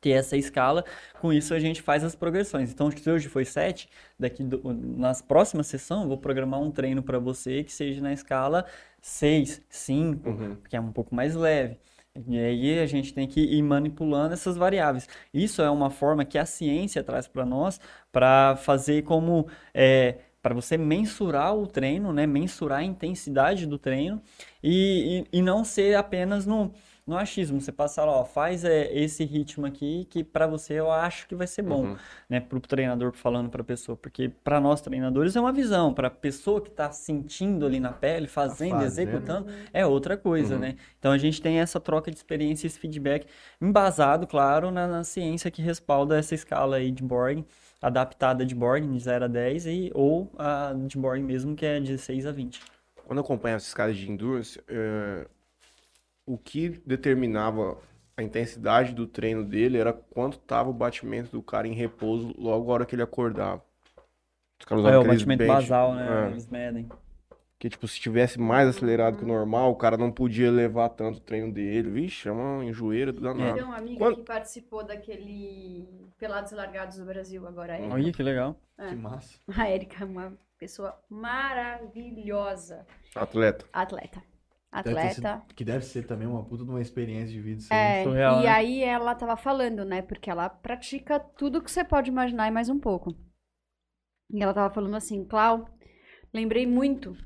ter essa escala. Com isso a gente faz as progressões. Então, se hoje foi 7, daqui do, nas próximas sessões eu vou programar um treino para você que seja na escala 6, 5, Uhum. que é um pouco mais leve. E aí a gente tem que ir manipulando essas variáveis. Isso é uma forma que a ciência traz para nós para fazer como é, para você mensurar o treino, né? Mensurar a intensidade do treino e, e, e não ser apenas no, no achismo. Você passar lá, ó, faz é, esse ritmo aqui que para você eu acho que vai ser bom, Uhum. né? Para o treinador falando para pessoa, porque para nós treinadores é uma visão, para a pessoa que está sentindo ali na pele, fazendo, fazendo. executando, é outra coisa, Uhum. né? Então a gente tem essa troca de experiência, esse feedback embasado, claro, na, na ciência que respalda essa escala aí de Borg, adaptada de Borg de 0 a 10 e, ou a de Borg mesmo, que é de 6 a 20. Quando eu acompanho essas escadas de endurance, é, o que determinava a intensidade do treino dele era quanto estava o batimento do cara em repouso logo a hora que ele acordava. Os caras É, usavam o aqueles batimento bench, basal, né? é, Eles medem. que tipo, se tivesse mais acelerado que o normal, o cara não podia levar tanto o treino dele. Vixe, é uma enjoeira do danado. Tem uma amiga Quando- que participou daquele Pelados e Largados do Brasil agora, Erika. Olha que legal. Que massa. A Erika é uma pessoa maravilhosa. Atleta. Atleta. Deve ter sido- Atleta. que deve ser também uma puta de uma experiência de vida. É, surreal, e né? aí ela tava falando, né? Porque ela pratica tudo que você pode imaginar e mais um pouco. E ela tava falando assim, Clau, lembrei muito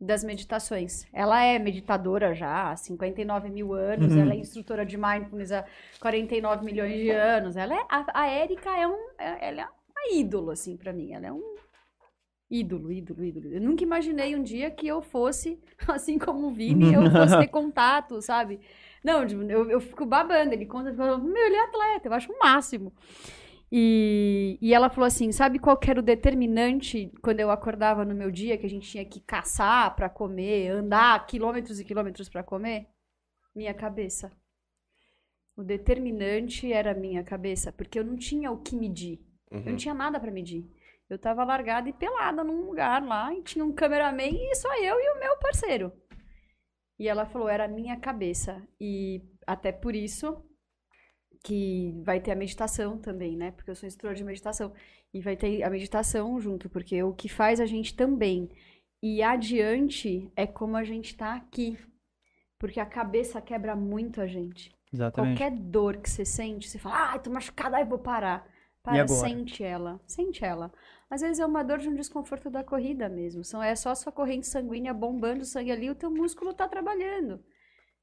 das meditações. Ela é meditadora já há 59 mil anos, Uhum. ela é instrutora de mindfulness há 49 milhões de anos. Ela é, a, a Érica é um, é- ela é uma ídolo, assim, pra mim. Ela é um ídolo, ídolo, ídolo. Eu nunca imaginei um dia que eu fosse, assim como o Vini, eu fosse ter contato, sabe? Não, tipo, eu, eu fico babando. Ele conta, eu falo, meu, ele é atleta, eu acho o máximo. E, e ela falou assim: sabe qual era o determinante quando eu acordava no meu dia, que a gente tinha que caçar pra comer, andar quilômetros e quilômetros pra comer? Minha cabeça. O determinante era a minha cabeça, porque eu não tinha o que medir. Eu Uhum. não tinha nada pra medir. Eu tava largada e pelada num lugar lá, e tinha um cameraman e só eu e o meu parceiro. E ela falou, era a minha cabeça. E até por isso que vai ter a meditação também, né? Porque eu sou instrutora de meditação. E vai ter a meditação junto, porque o que faz a gente também ir adiante é como a gente tá aqui. Porque a cabeça quebra muito a gente. Exatamente. Qualquer dor que você sente, você fala, ai, tô machucada, ai, vou parar. Para, sente ela, sente ela. Às vezes é uma dor de um desconforto da corrida mesmo. São, é só a sua corrente sanguínea bombando sangue ali, o teu músculo tá trabalhando.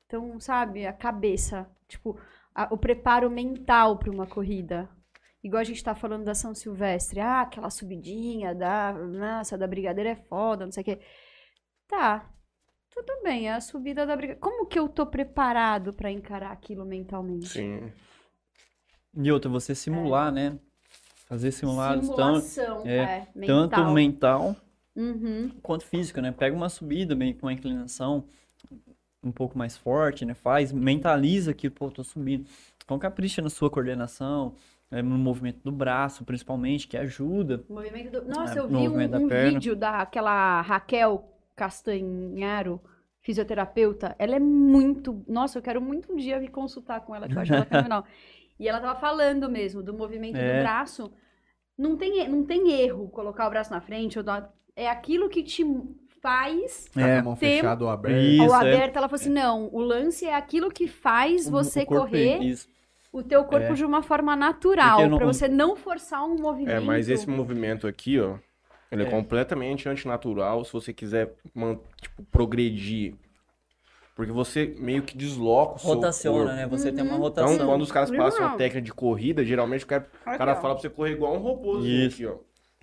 Então, sabe, a cabeça, tipo, a- o preparo mental para uma corrida. Igual a gente tá falando da São Silvestre. Ah, aquela subidinha da, nossa, da Brigadeira é foda, não sei o quê. Tá, tudo bem, é a subida da Brigadeira. Como que eu tô preparado para encarar aquilo mentalmente? Sim. E outra, você simular, né? Fazer simulados Simulação, é, é, tanto mental. Uhum. quanto físico, né? Pega uma subida bem com uma inclinação um pouco mais forte, né? Faz, mentaliza que, pô, tô subindo. Então capricha na sua coordenação, né? no movimento do braço, principalmente, que ajuda. O movimento do... Nossa, É, eu vi um, da um vídeo daquela Raquel Castanharo, fisioterapeuta. Ela é muito. Nossa, eu quero muito um dia me consultar com ela, que eu acho ela fenomenal. E ela tava falando mesmo do movimento É. do braço. Não tem, não tem erro colocar o braço na frente. Ou dar... É aquilo que te faz. Tá com É. mão fechada ou aberta. Isso, Ou é. aberta, ela falou assim: não, o lance é aquilo que faz O- você o corpo, correr Isso. o teu corpo É. de uma forma natural, não- pra você não forçar um movimento. É, mas esse movimento aqui, ó, ele é, É. completamente antinatural se você quiser, tipo, progredir. Porque você meio que desloca o seu Rotaciona, corpo. né? Você tem uma Uhum. rotação. Então, quando os caras passam uma técnica de corrida, geralmente o cara, o cara fala pra você correr igual um robô. Isso. Aqui, ó.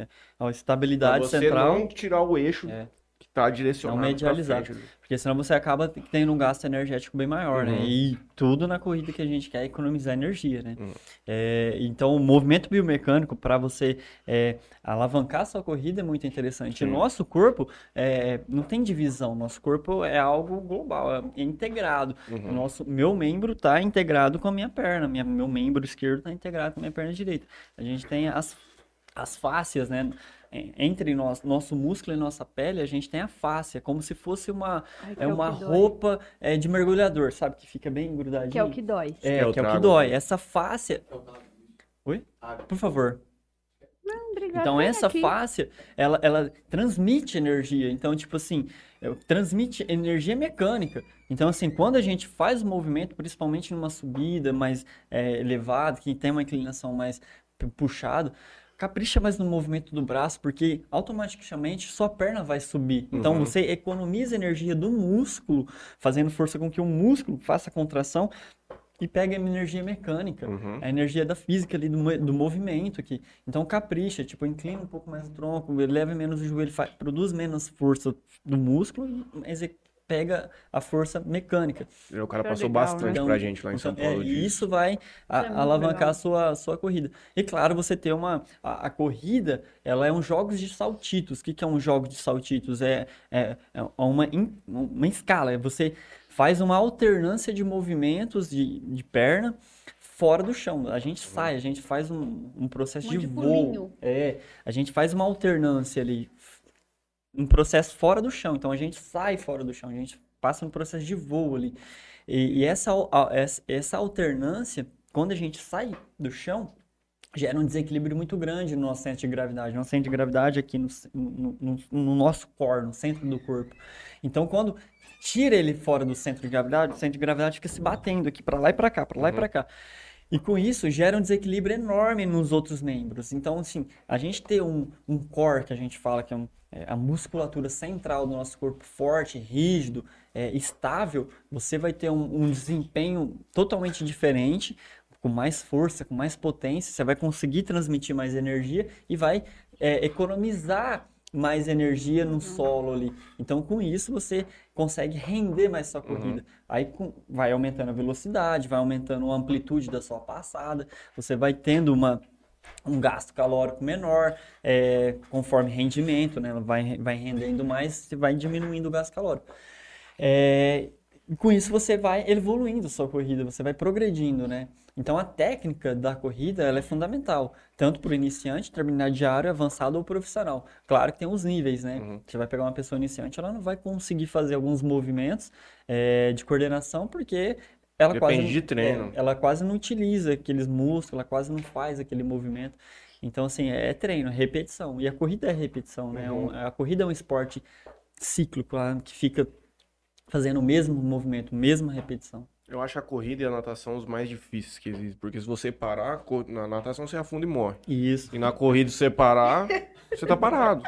Ó, Pra estabilidade você central. não tirar o eixo É. tá direcionado Não pra medializar. frente. ali. Porque senão você acaba tendo um gasto energético bem maior, né? Uhum. E tudo na corrida que a gente quer é economizar energia, né? Uhum. É, então, o movimento biomecânico para você é, alavancar a sua corrida é muito interessante. Nosso corpo é, não tem divisão, nosso corpo é algo global, é integrado. Uhum. nosso, meu membro está integrado com a minha perna, minha, meu membro esquerdo está integrado com a minha perna direita. A gente tem as, as fáscias, né? En- entre nós, nosso músculo e nossa pele, a gente tem a fáscia, como se fosse uma, Ai, é o uma dói. roupa é, de mergulhador, sabe? Que fica bem grudadinho. Que é o que dói. É, Que eu que é o que dói. Essa fáscia. Oi? Por favor. Obrigada. Então, essa aqui. fáscia, ela, ela transmite energia. Então, tipo assim, é, transmite energia mecânica. Então, assim, quando a gente faz o movimento, principalmente numa subida mais é, elevada, que tem uma inclinação mais pu- puxado, capricha mais no movimento do braço, porque automaticamente sua perna vai subir. Então, Uhum. você economiza energia do músculo, fazendo força com que o músculo faça a contração e pegue a energia mecânica Uhum. a energia da física ali do, do movimento aqui. Então capricha, tipo, inclina um pouco mais o tronco, eleva menos o joelho, fa- produz menos força do músculo, mas e- pega a força mecânica. O cara Que passou legal, bastante Então, pra gente lá em São então, Paulo. é, e isso vai a- Isso é alavancar legal. a sua, a sua corrida. E claro, você ter uma. A, a corrida, ela é um jogos de saltitos. O que, que é um jogo de saltitos? É, é, é uma, in- uma escala. É Você faz uma alternância de movimentos de, de perna fora do chão. A gente sai, a gente faz um, um processo Um de voo. pulinho. É, a gente faz uma alternância ali. Um processo fora do chão. Então a gente sai fora do chão, a gente passa no processo de voo ali. E, e essa, essa, alternância, quando a gente sai do chão, gera um desequilíbrio muito grande no nosso centro de gravidade. Nosso centro de gravidade aqui no, no, no- no nosso core, no centro do corpo. Então, quando tira ele fora do centro de gravidade, o centro de gravidade fica se batendo aqui para lá e para cá, para lá e para cá. E com isso gera um desequilíbrio enorme nos outros membros. Então, assim, a gente ter um, um core, que a gente fala que é, um- é a musculatura central do nosso corpo forte, rígido, é, estável, você vai ter um, um desempenho totalmente diferente, com mais força, com mais potência, você vai conseguir transmitir mais energia e vai é, economizar mais energia no solo ali. Então, com isso, você consegue render mais sua corrida. Aí com- vai aumentando a velocidade, vai aumentando a amplitude da sua passada, você vai tendo uma, um gasto calórico menor, é, conforme rendimento, né? Vai, vai rendendo mais, você vai diminuindo o gasto calórico. É, e com isso você vai evoluindo sua corrida, você vai progredindo, né? Então a técnica da corrida ela é fundamental, tanto para o iniciante, intermediário, avançado ou profissional. Claro que tem os níveis, né? Uhum. Você vai pegar uma pessoa iniciante, ela não vai conseguir fazer alguns movimentos é, de coordenação porque ela Depende quase, de treino. é, ela quase não utiliza aqueles músculos, ela quase não faz aquele movimento. Então, assim, é treino, é repetição. E a corrida é repetição, né? Uhum. Um- A corrida é um esporte cíclico, lá, que fica fazendo o mesmo movimento, mesma repetição. Eu acho a corrida e a natação os mais difíceis que existem. Porque se você parar, na natação você afunda e morre. Isso. E na corrida, se você parar, você tá parado.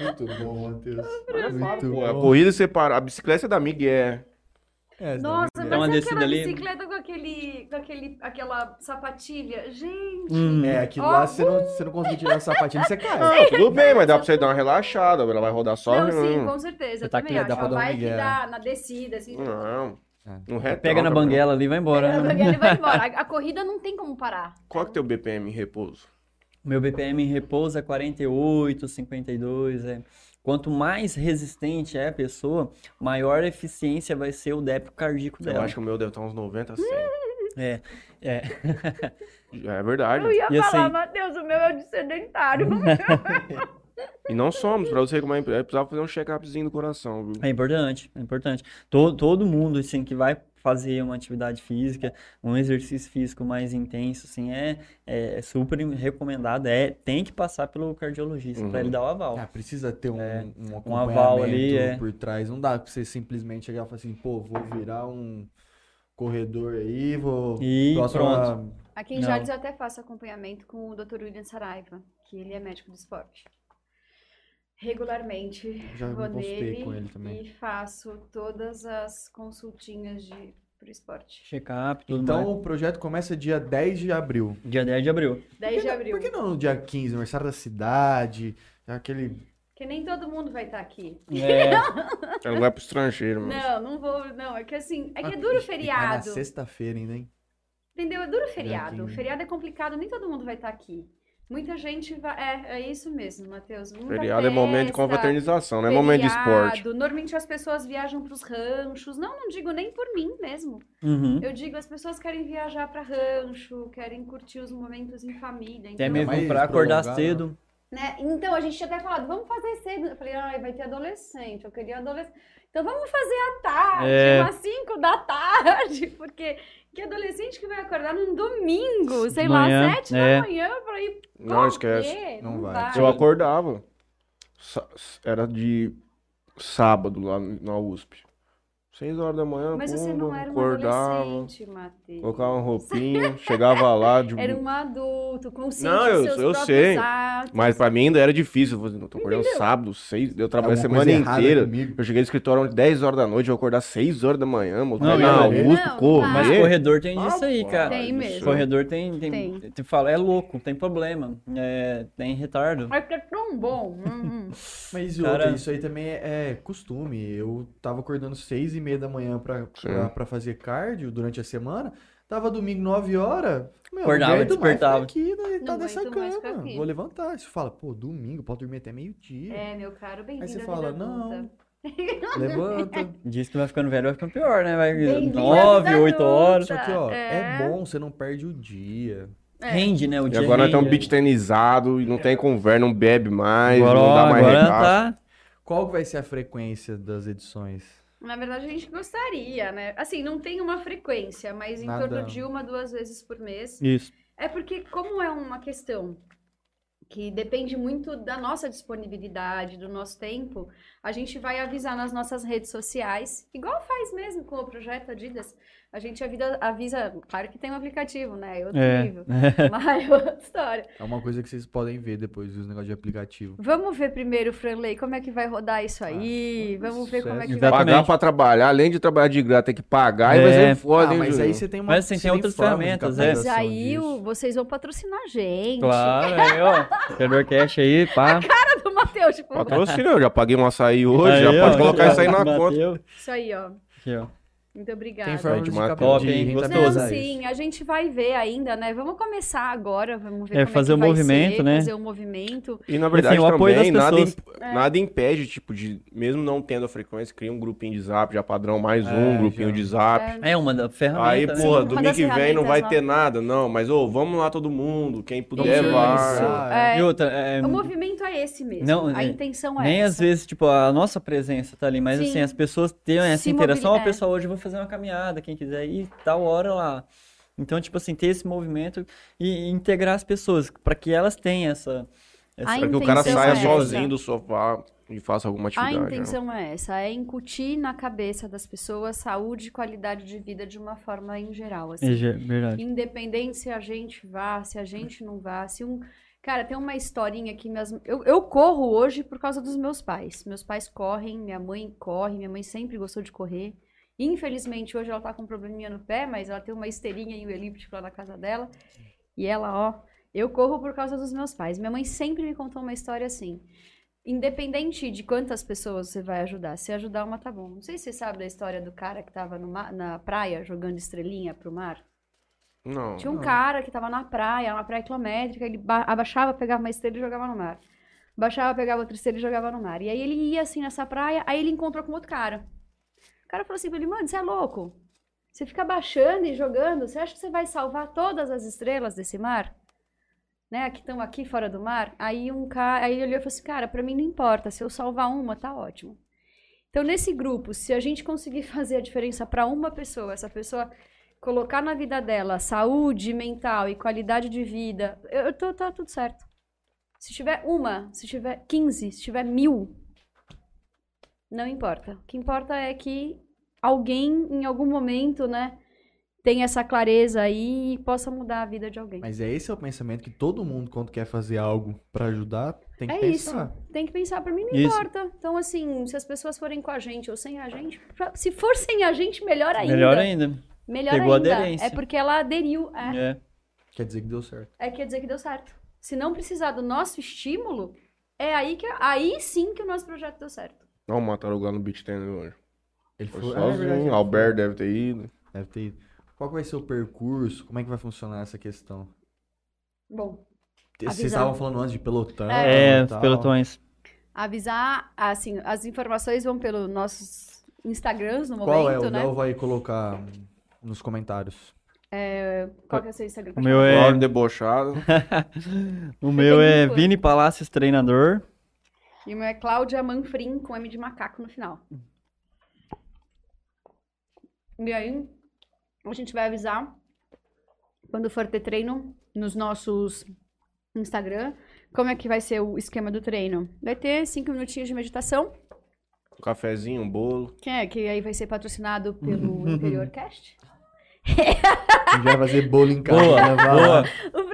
Muito bom, Matheus. É Muito pô. A bom. corrida você para. A bicicleta é da Miguel. É, Nossa, não, Então, uma mas é descida aquela ali- bicicleta com aquele, com aquele, aquela sapatilha. Gente, Hum. É, aquilo Ó, lá, se você não, se você não conseguir tirar o sapatinho, você cai. Não, tudo bem, mas dá pra você dar uma relaxada. Ela vai rodar só. não, sim, com certeza. Você Eu tá também acho. um vai que dá na descida, assim. Não. Retão, Pega na banguela ali e vai embora. né? Ele vai embora. A, a corrida não tem como parar. Qual que é o teu BPM em repouso? Meu BPM em repouso é 48, 52. É. Quanto mais resistente é a pessoa, maior eficiência vai ser o débito cardíaco Eu dela. acho que o meu deve estar uns 90, 100. É, é. É verdade. Eu ia E falar, assim- Matheus, o meu é de sedentário. E não somos, pra você como é, precisava fazer um check-upzinho do coração, viu? É importante, é importante. Todo, todo mundo, assim, que vai fazer uma atividade física, um exercício físico mais intenso, assim, é, é super recomendado, é, tem que passar pelo cardiologista Uhum. para ele dar o aval. Ah, precisa ter um, um um aval ali, acompanhamento é. por trás. Não dá pra você simplesmente chegar e falar assim, pô, vou virar um corredor aí, vou... E próxima- Aqui em. Jales eu até faço acompanhamento com o Dr. William Saraiva, que ele é médico do esporte. Regularmente Já me vou consultei nele com ele também. e faço todas as consultinhas de pro esporte. check-up, tudo Então mais. o projeto começa dia 10 de abril. Dia 10 de abril. 10 de abril. Por que não no dia 15, aniversário da cidade, aquele... Porque nem todo mundo vai estar aqui. É, Ela vai pro estrangeiro, mano. Não, não vou, não. É que assim, é que é Ah, duro o e cai na feriado. sexta-feira ainda, hein? Entendeu? É duro o feriado. O 15. feriado é complicado, nem todo mundo vai estar aqui. Muita gente vai. É, é isso mesmo, Matheus. Muita Feriado é momento de festa, confraternização, não é momento de esporte. Normalmente as pessoas viajam para os ranchos. Não, não digo nem por mim mesmo. Uhum. Eu digo, as pessoas querem viajar para rancho, querem curtir os momentos em família. Até Então, mesmo mais pra acordar prolongado, cedo. né? Então, a gente tinha até falado, vamos fazer cedo. Eu falei, ai, vai ter adolescente, eu queria adolescente. Então, vamos fazer à tarde, É. umas 5 da tarde, porque que adolescente que vai acordar num domingo, sei Manhã, lá, 7 é. da manhã pra ir Não correr? esquece. Não Não vai. vai. Eu acordava. Era de sábado lá na USP. Seis horas da manhã, Mas você pumba, não era um acordava, adolescente, Matheus. colocava uma roupinha, chegava lá de Era um adulto, consciente Não, eu- dos seus eu próprios sei. atos. Mas pra mim ainda era difícil. Eu não, tô acordando sábado, seis. Eu trabalhei a semana inteira. comigo. Eu cheguei no escritório às 10 horas da noite, eu vou acordar 6 horas da manhã, moço. Não, Não, na não, correr. Mas corredor tem Ah, isso aí, cara. Tem mesmo. Corredor tem, tem, Tem. te fala, é louco, tem problema, é, tem retardo. Mas porque é tão bom. Hum, hum. Mas Cara- outra, isso aí também é, costume. Eu tava acordando seis e meia da manhã pra, pra, pra fazer cardio durante a semana. Tava domingo, 9 horas. Meu, Acordava, despertava. aqui né, tá nessa cama. aqui. Vou levantar. Você fala, pô, domingo, pode dormir até meio-dia. É, meu caro, bem-vindo Aí você fala, não. Levanta. Diz que vai ficando velho, vai ficando pior, né? Vai Bem-vindo à 9, vida 8 horas. Só que, ó, é. É. bom, você não perde o dia. É. Rende, né? O E dia agora nós rende. estamos beat tenizado e não tem conversa, não bebe mais, Agora, não dá mais agora tá. Qual vai ser a frequência das edições? Na verdade, a gente gostaria, né? Assim, não tem uma frequência, mas em Nada. torno de uma, duas vezes por mês. Isso. É porque, como é uma questão que depende muito da nossa disponibilidade, do nosso tempo, a gente vai avisar nas nossas redes sociais, igual faz mesmo com o projeto Adidas. A gente avisa, avisa claro que tem um aplicativo, né? É outro É. nível. Mas é outra história. É uma coisa que vocês podem ver depois dos negócios de aplicativo. Vamos ver primeiro, Franley, como é que vai rodar isso aí. Ah, Vamos ver como é que vai. Pagar pra trabalhar, além de trabalhar de graça, tem que pagar e vai É. ser foda, Ah, hein, mas aí você tem uma Mas, assim, você tem outras ferramentas, é. Mas aí disso. vocês vão patrocinar a gente. Claro, aí, ó. Criador Cash aí, pá. do Matheus, tipo, Patrocínio, eu já paguei um açaí hoje, Aí, já ó, pode colocar isso aí na conta. bateu. isso aí, ó. Aqui, ó. Muito obrigada. Tem forma de cap- Top, hein? Não, rentabilizar isso. sim, a gente vai ver ainda, né? Vamos começar agora, vamos ver É, como fazer é o movimento, ser, né? fazer o movimento. E na verdade assim, o apoio também, das nada, imp- É. nada impede, tipo, de, mesmo não tendo a frequência, cria um grupinho de zap, já padrão mais um, É, grupinho já. de zap. É uma da ferramenta, Aí, né? porra, Sim, uma domingo que vem não vai ter nada, não, mas, ô, vamos lá todo mundo, quem puder Isso. vai. É, E outra, é, O movimento é esse mesmo. Não, a é, intenção é nem essa. às vezes, tipo, a nossa presença tá ali, mas Sim. assim, as pessoas tenham essa Se interação, ó, é. pessoal, hoje eu vou fazer uma caminhada, quem quiser ir, tal hora lá. Então, tipo assim, ter esse movimento e, integrar as pessoas, para que elas tenham essa... essa... A Pra que o cara saia é sozinho do sofá e faça alguma A atividade. né? intenção é essa, é incutir na cabeça das pessoas saúde e qualidade de vida de uma forma em geral, assim. É verdade. Independente se a gente vá, se a gente não vá, se um. Cara, tem uma historinha que minhas. Eu, eu corro hoje por causa dos meus pais. Meus pais correm, minha mãe corre, minha mãe sempre gostou de correr. Infelizmente, hoje ela tá com um probleminha no pé, mas ela tem uma esteirinha e um elíptico lá na casa dela. E ela, ó, eu corro por causa dos meus pais. Minha mãe sempre me contou uma história assim. Independente de quantas pessoas você vai ajudar, se ajudar uma tá bom. Não sei se você sabe da história do cara que tava no ma- na praia jogando estrelinha pro mar. Não. Tinha um Não. cara que tava na praia, uma praia quilométrica, ele ba- abaixava, pegava uma estrela e jogava no mar. Baixava, pegava outra estrela e jogava no mar. E aí ele ia assim nessa praia, aí ele encontrou com outro cara. Cara falou assim pra ele, mano, você é louco? Você fica baixando e jogando, você acha que você vai salvar todas as estrelas desse mar? Né, que estão aqui fora do mar? Aí um cara, aí ele olhou e falou assim, cara, pra mim não importa, se eu salvar uma, tá ótimo. Então, nesse grupo, se a gente conseguir fazer a diferença pra uma pessoa, essa pessoa colocar na vida dela saúde mental e qualidade de vida, eu, eu tô, tá tudo certo. Se tiver uma, se tiver 15, se tiver mil, não importa. O que importa é que alguém, em algum momento, né, tenha essa clareza aí e possa mudar a vida de alguém. Mas é esse é o pensamento que todo mundo, quando quer fazer algo pra ajudar, tem que É pensar. isso. Tem que pensar, pra mim não Isso. importa. Então, assim, se as pessoas forem com a gente ou sem a gente, pra- se for sem a gente, melhor ainda. Melhor ainda. Melhor Pegou ainda. aderência. É porque ela aderiu. É, É. Quer dizer que deu certo. é quer dizer que deu certo. Se não precisar do nosso estímulo, é aí que aí sim que o nosso projeto deu certo. Olha o Mataruga lá no beat tênis hoje. Ele Foi foi, ah, é sozinho, verdade, ele Alberto deve ter ido. Deve ter ido. Qual vai ser o percurso? Como é que vai funcionar essa questão? Bom, Vocês Avisar. estavam falando antes de pelotão. É, os tal. pelotões. Avisar, assim, as informações vão pelos nossos Instagrams no Qual é? momento, O né? Léo vai colocar nos comentários. Qual que é o seu Instagram? O meu é, debochado. o meu é? Vini Palácios Treinador. E o meu é Cláudia Manfrim, com M de macaco no final. E aí, a gente vai avisar quando for ter treino nos nossos Instagram. Como é que vai ser o esquema do treino? Vai ter cinco minutinhos de meditação, Um cafezinho, um bolo. que é que aí vai ser patrocinado pelo Interior Cast. A gente vai fazer bolo em casa. Boa, levar boa.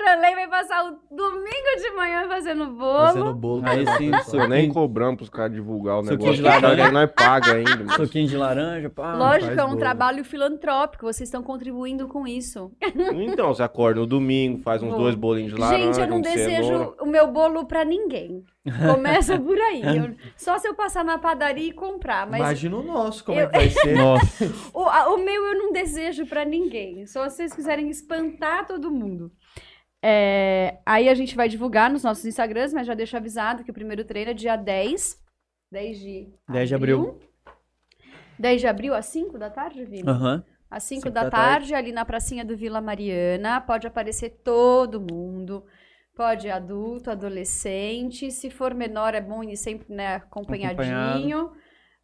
Franley vai passar o domingo de manhã fazendo bolo. Fazendo bolo. Aí sim, pessoal. nem cobramos pros caras divulgar o Suquinho negócio. de laranja. Aí nós paga ainda. mas- Suquinho de laranja, pá. Lógico, é um bolo. trabalho filantrópico, vocês estão contribuindo com isso. Então, você acorda no domingo, faz uns dois bolinhos de laranja, Gente, eu não um de desejo cenoura. o meu bolo pra ninguém. Começa por aí. Eu- só se eu passar na padaria e comprar, mas Imagina o nosso, como eu- é que vai ser. Nossa. o, a- o meu eu não desejo pra ninguém. Só se vocês quiserem espantar todo mundo. É, aí a gente vai divulgar nos nossos Instagrams, mas já deixo avisado que o primeiro treino é dia 10. 10 de 10 de abril. 10 de abril, às 5 da tarde, Vini? Aham. Às 5 Cinco da, da tarde, ali na pracinha do Vila Mariana. Pode aparecer todo mundo. Pode adulto, adolescente. Se for menor, é bom ir sempre né, acompanhadinho.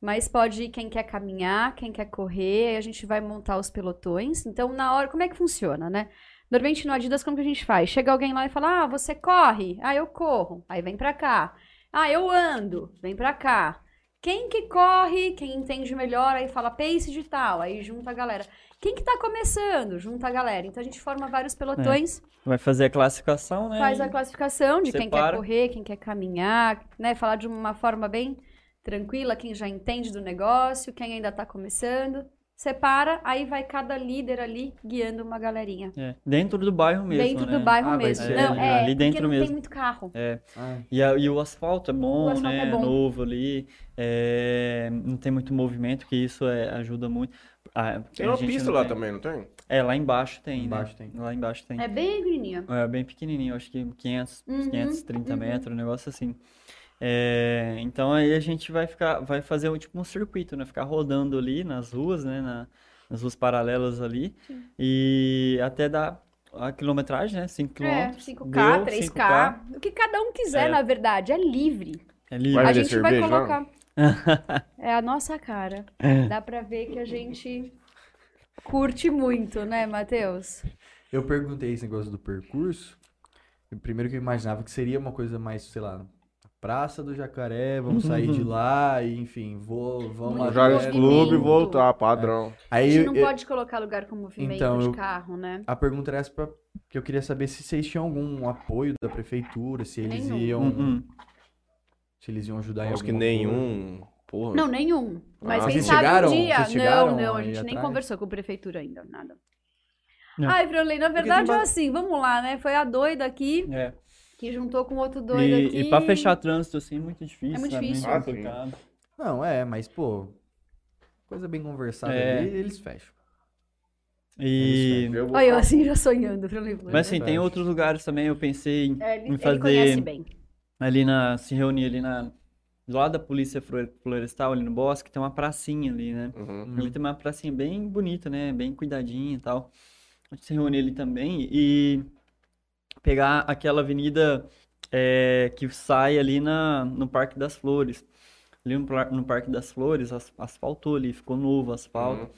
Mas pode ir quem quer caminhar, quem quer correr. Aí a gente vai montar os pelotões. Então, na hora, como é que funciona, né? Normalmente no Adidas, como que a gente faz? Chega alguém lá e fala: Ah, você corre? Ah, eu corro. Aí vem pra cá. Ah, eu ando. Vem pra cá. Quem que corre, quem entende melhor, aí fala pace de tal, aí junta a galera. Quem que tá começando, junta a galera. Então a gente forma vários pelotões, Vai fazer a classificação, né? faz a classificação de quem quer correr, quem quer caminhar, né? Falar de uma forma bem tranquila, quem já entende do negócio, quem ainda tá começando. Separa, aí vai cada líder ali guiando uma galerinha. É, Dentro do bairro mesmo, dentro né? do bairro Ah, mesmo. ser Não, ali- é, ali porque dentro não tem mesmo. muito carro. É. E, a- e o asfalto é bom, asfalto né? é bom. Novo ali. é, não tem muito movimento, que isso é, ajuda muito. Ah, Tem uma pista lá tem. também, não tem? É, lá embaixo tem, né? Embaixo tem. Lá embaixo tem. É bem pequenininho. É bem pequenininho, acho que 500, Uhum, 530 uhum. metros, um negócio assim. É, então aí a gente vai ficar, vai fazer um, tipo um circuito, né? Ficar rodando ali nas ruas, né? Na- nas ruas paralelas ali. E até dar a quilometragem, né? 5 É, quilômetros. 5K, Deu, 3K. O que cada um quiser, É. na verdade, é livre. É livre. Vai a gente vai cerveja lá? colocar. é a nossa cara. Dá pra ver que a gente curte muito, né, Matheus? Eu perguntei esse negócio do percurso. Primeiro que eu imaginava que seria uma coisa mais, sei lá, Praça do Jacaré, vamos sair de lá e, enfim, vou, vamos lá. Muito Joga os movimento. clubes e voltar, padrão. A Aí gente não eu- pode colocar lugar com movimento Então, de eu- carro, né? a pergunta era essa pra, que eu queria saber se vocês tinham algum apoio da prefeitura, se eles Nenhum. iam, Uhum. se eles iam ajudar em Acho que alguma coisa. nenhum. Porra. Não, nenhum. Mas Ah, quem vocês sabe chegaram? um dia. Vocês chegaram não, não, a aí gente nem atrás? conversou com a prefeitura ainda, nada. Não. Ai, Franley, na verdade tem é assim, vamos lá, né? Foi a doida aqui É. que juntou com outro doido E, aqui. e pra fechar trânsito assim é muito difícil. É muito né? difícil. Ah, complicado. Não, é, mas, pô, coisa bem conversada É. ali, eles fecham. E... Eu vou Olha, eu assim já sonhando, Franley. Mas assim, tem Verdade. outros lugares também, eu pensei em, É, ele, em ele fazer conhece bem. ali na, se reunir ali na, do lado da polícia Flor- florestal, ali no bosque, tem uma pracinha ali, né? Uhum. Ali tem uma pracinha bem bonita, né? Bem cuidadinha e tal. A gente se reunir ali também e pegar aquela avenida é, que sai ali na, no Parque das Flores. Ali no, no Parque das Flores, as- asfaltou ali, ficou novo o asfalto. Uhum.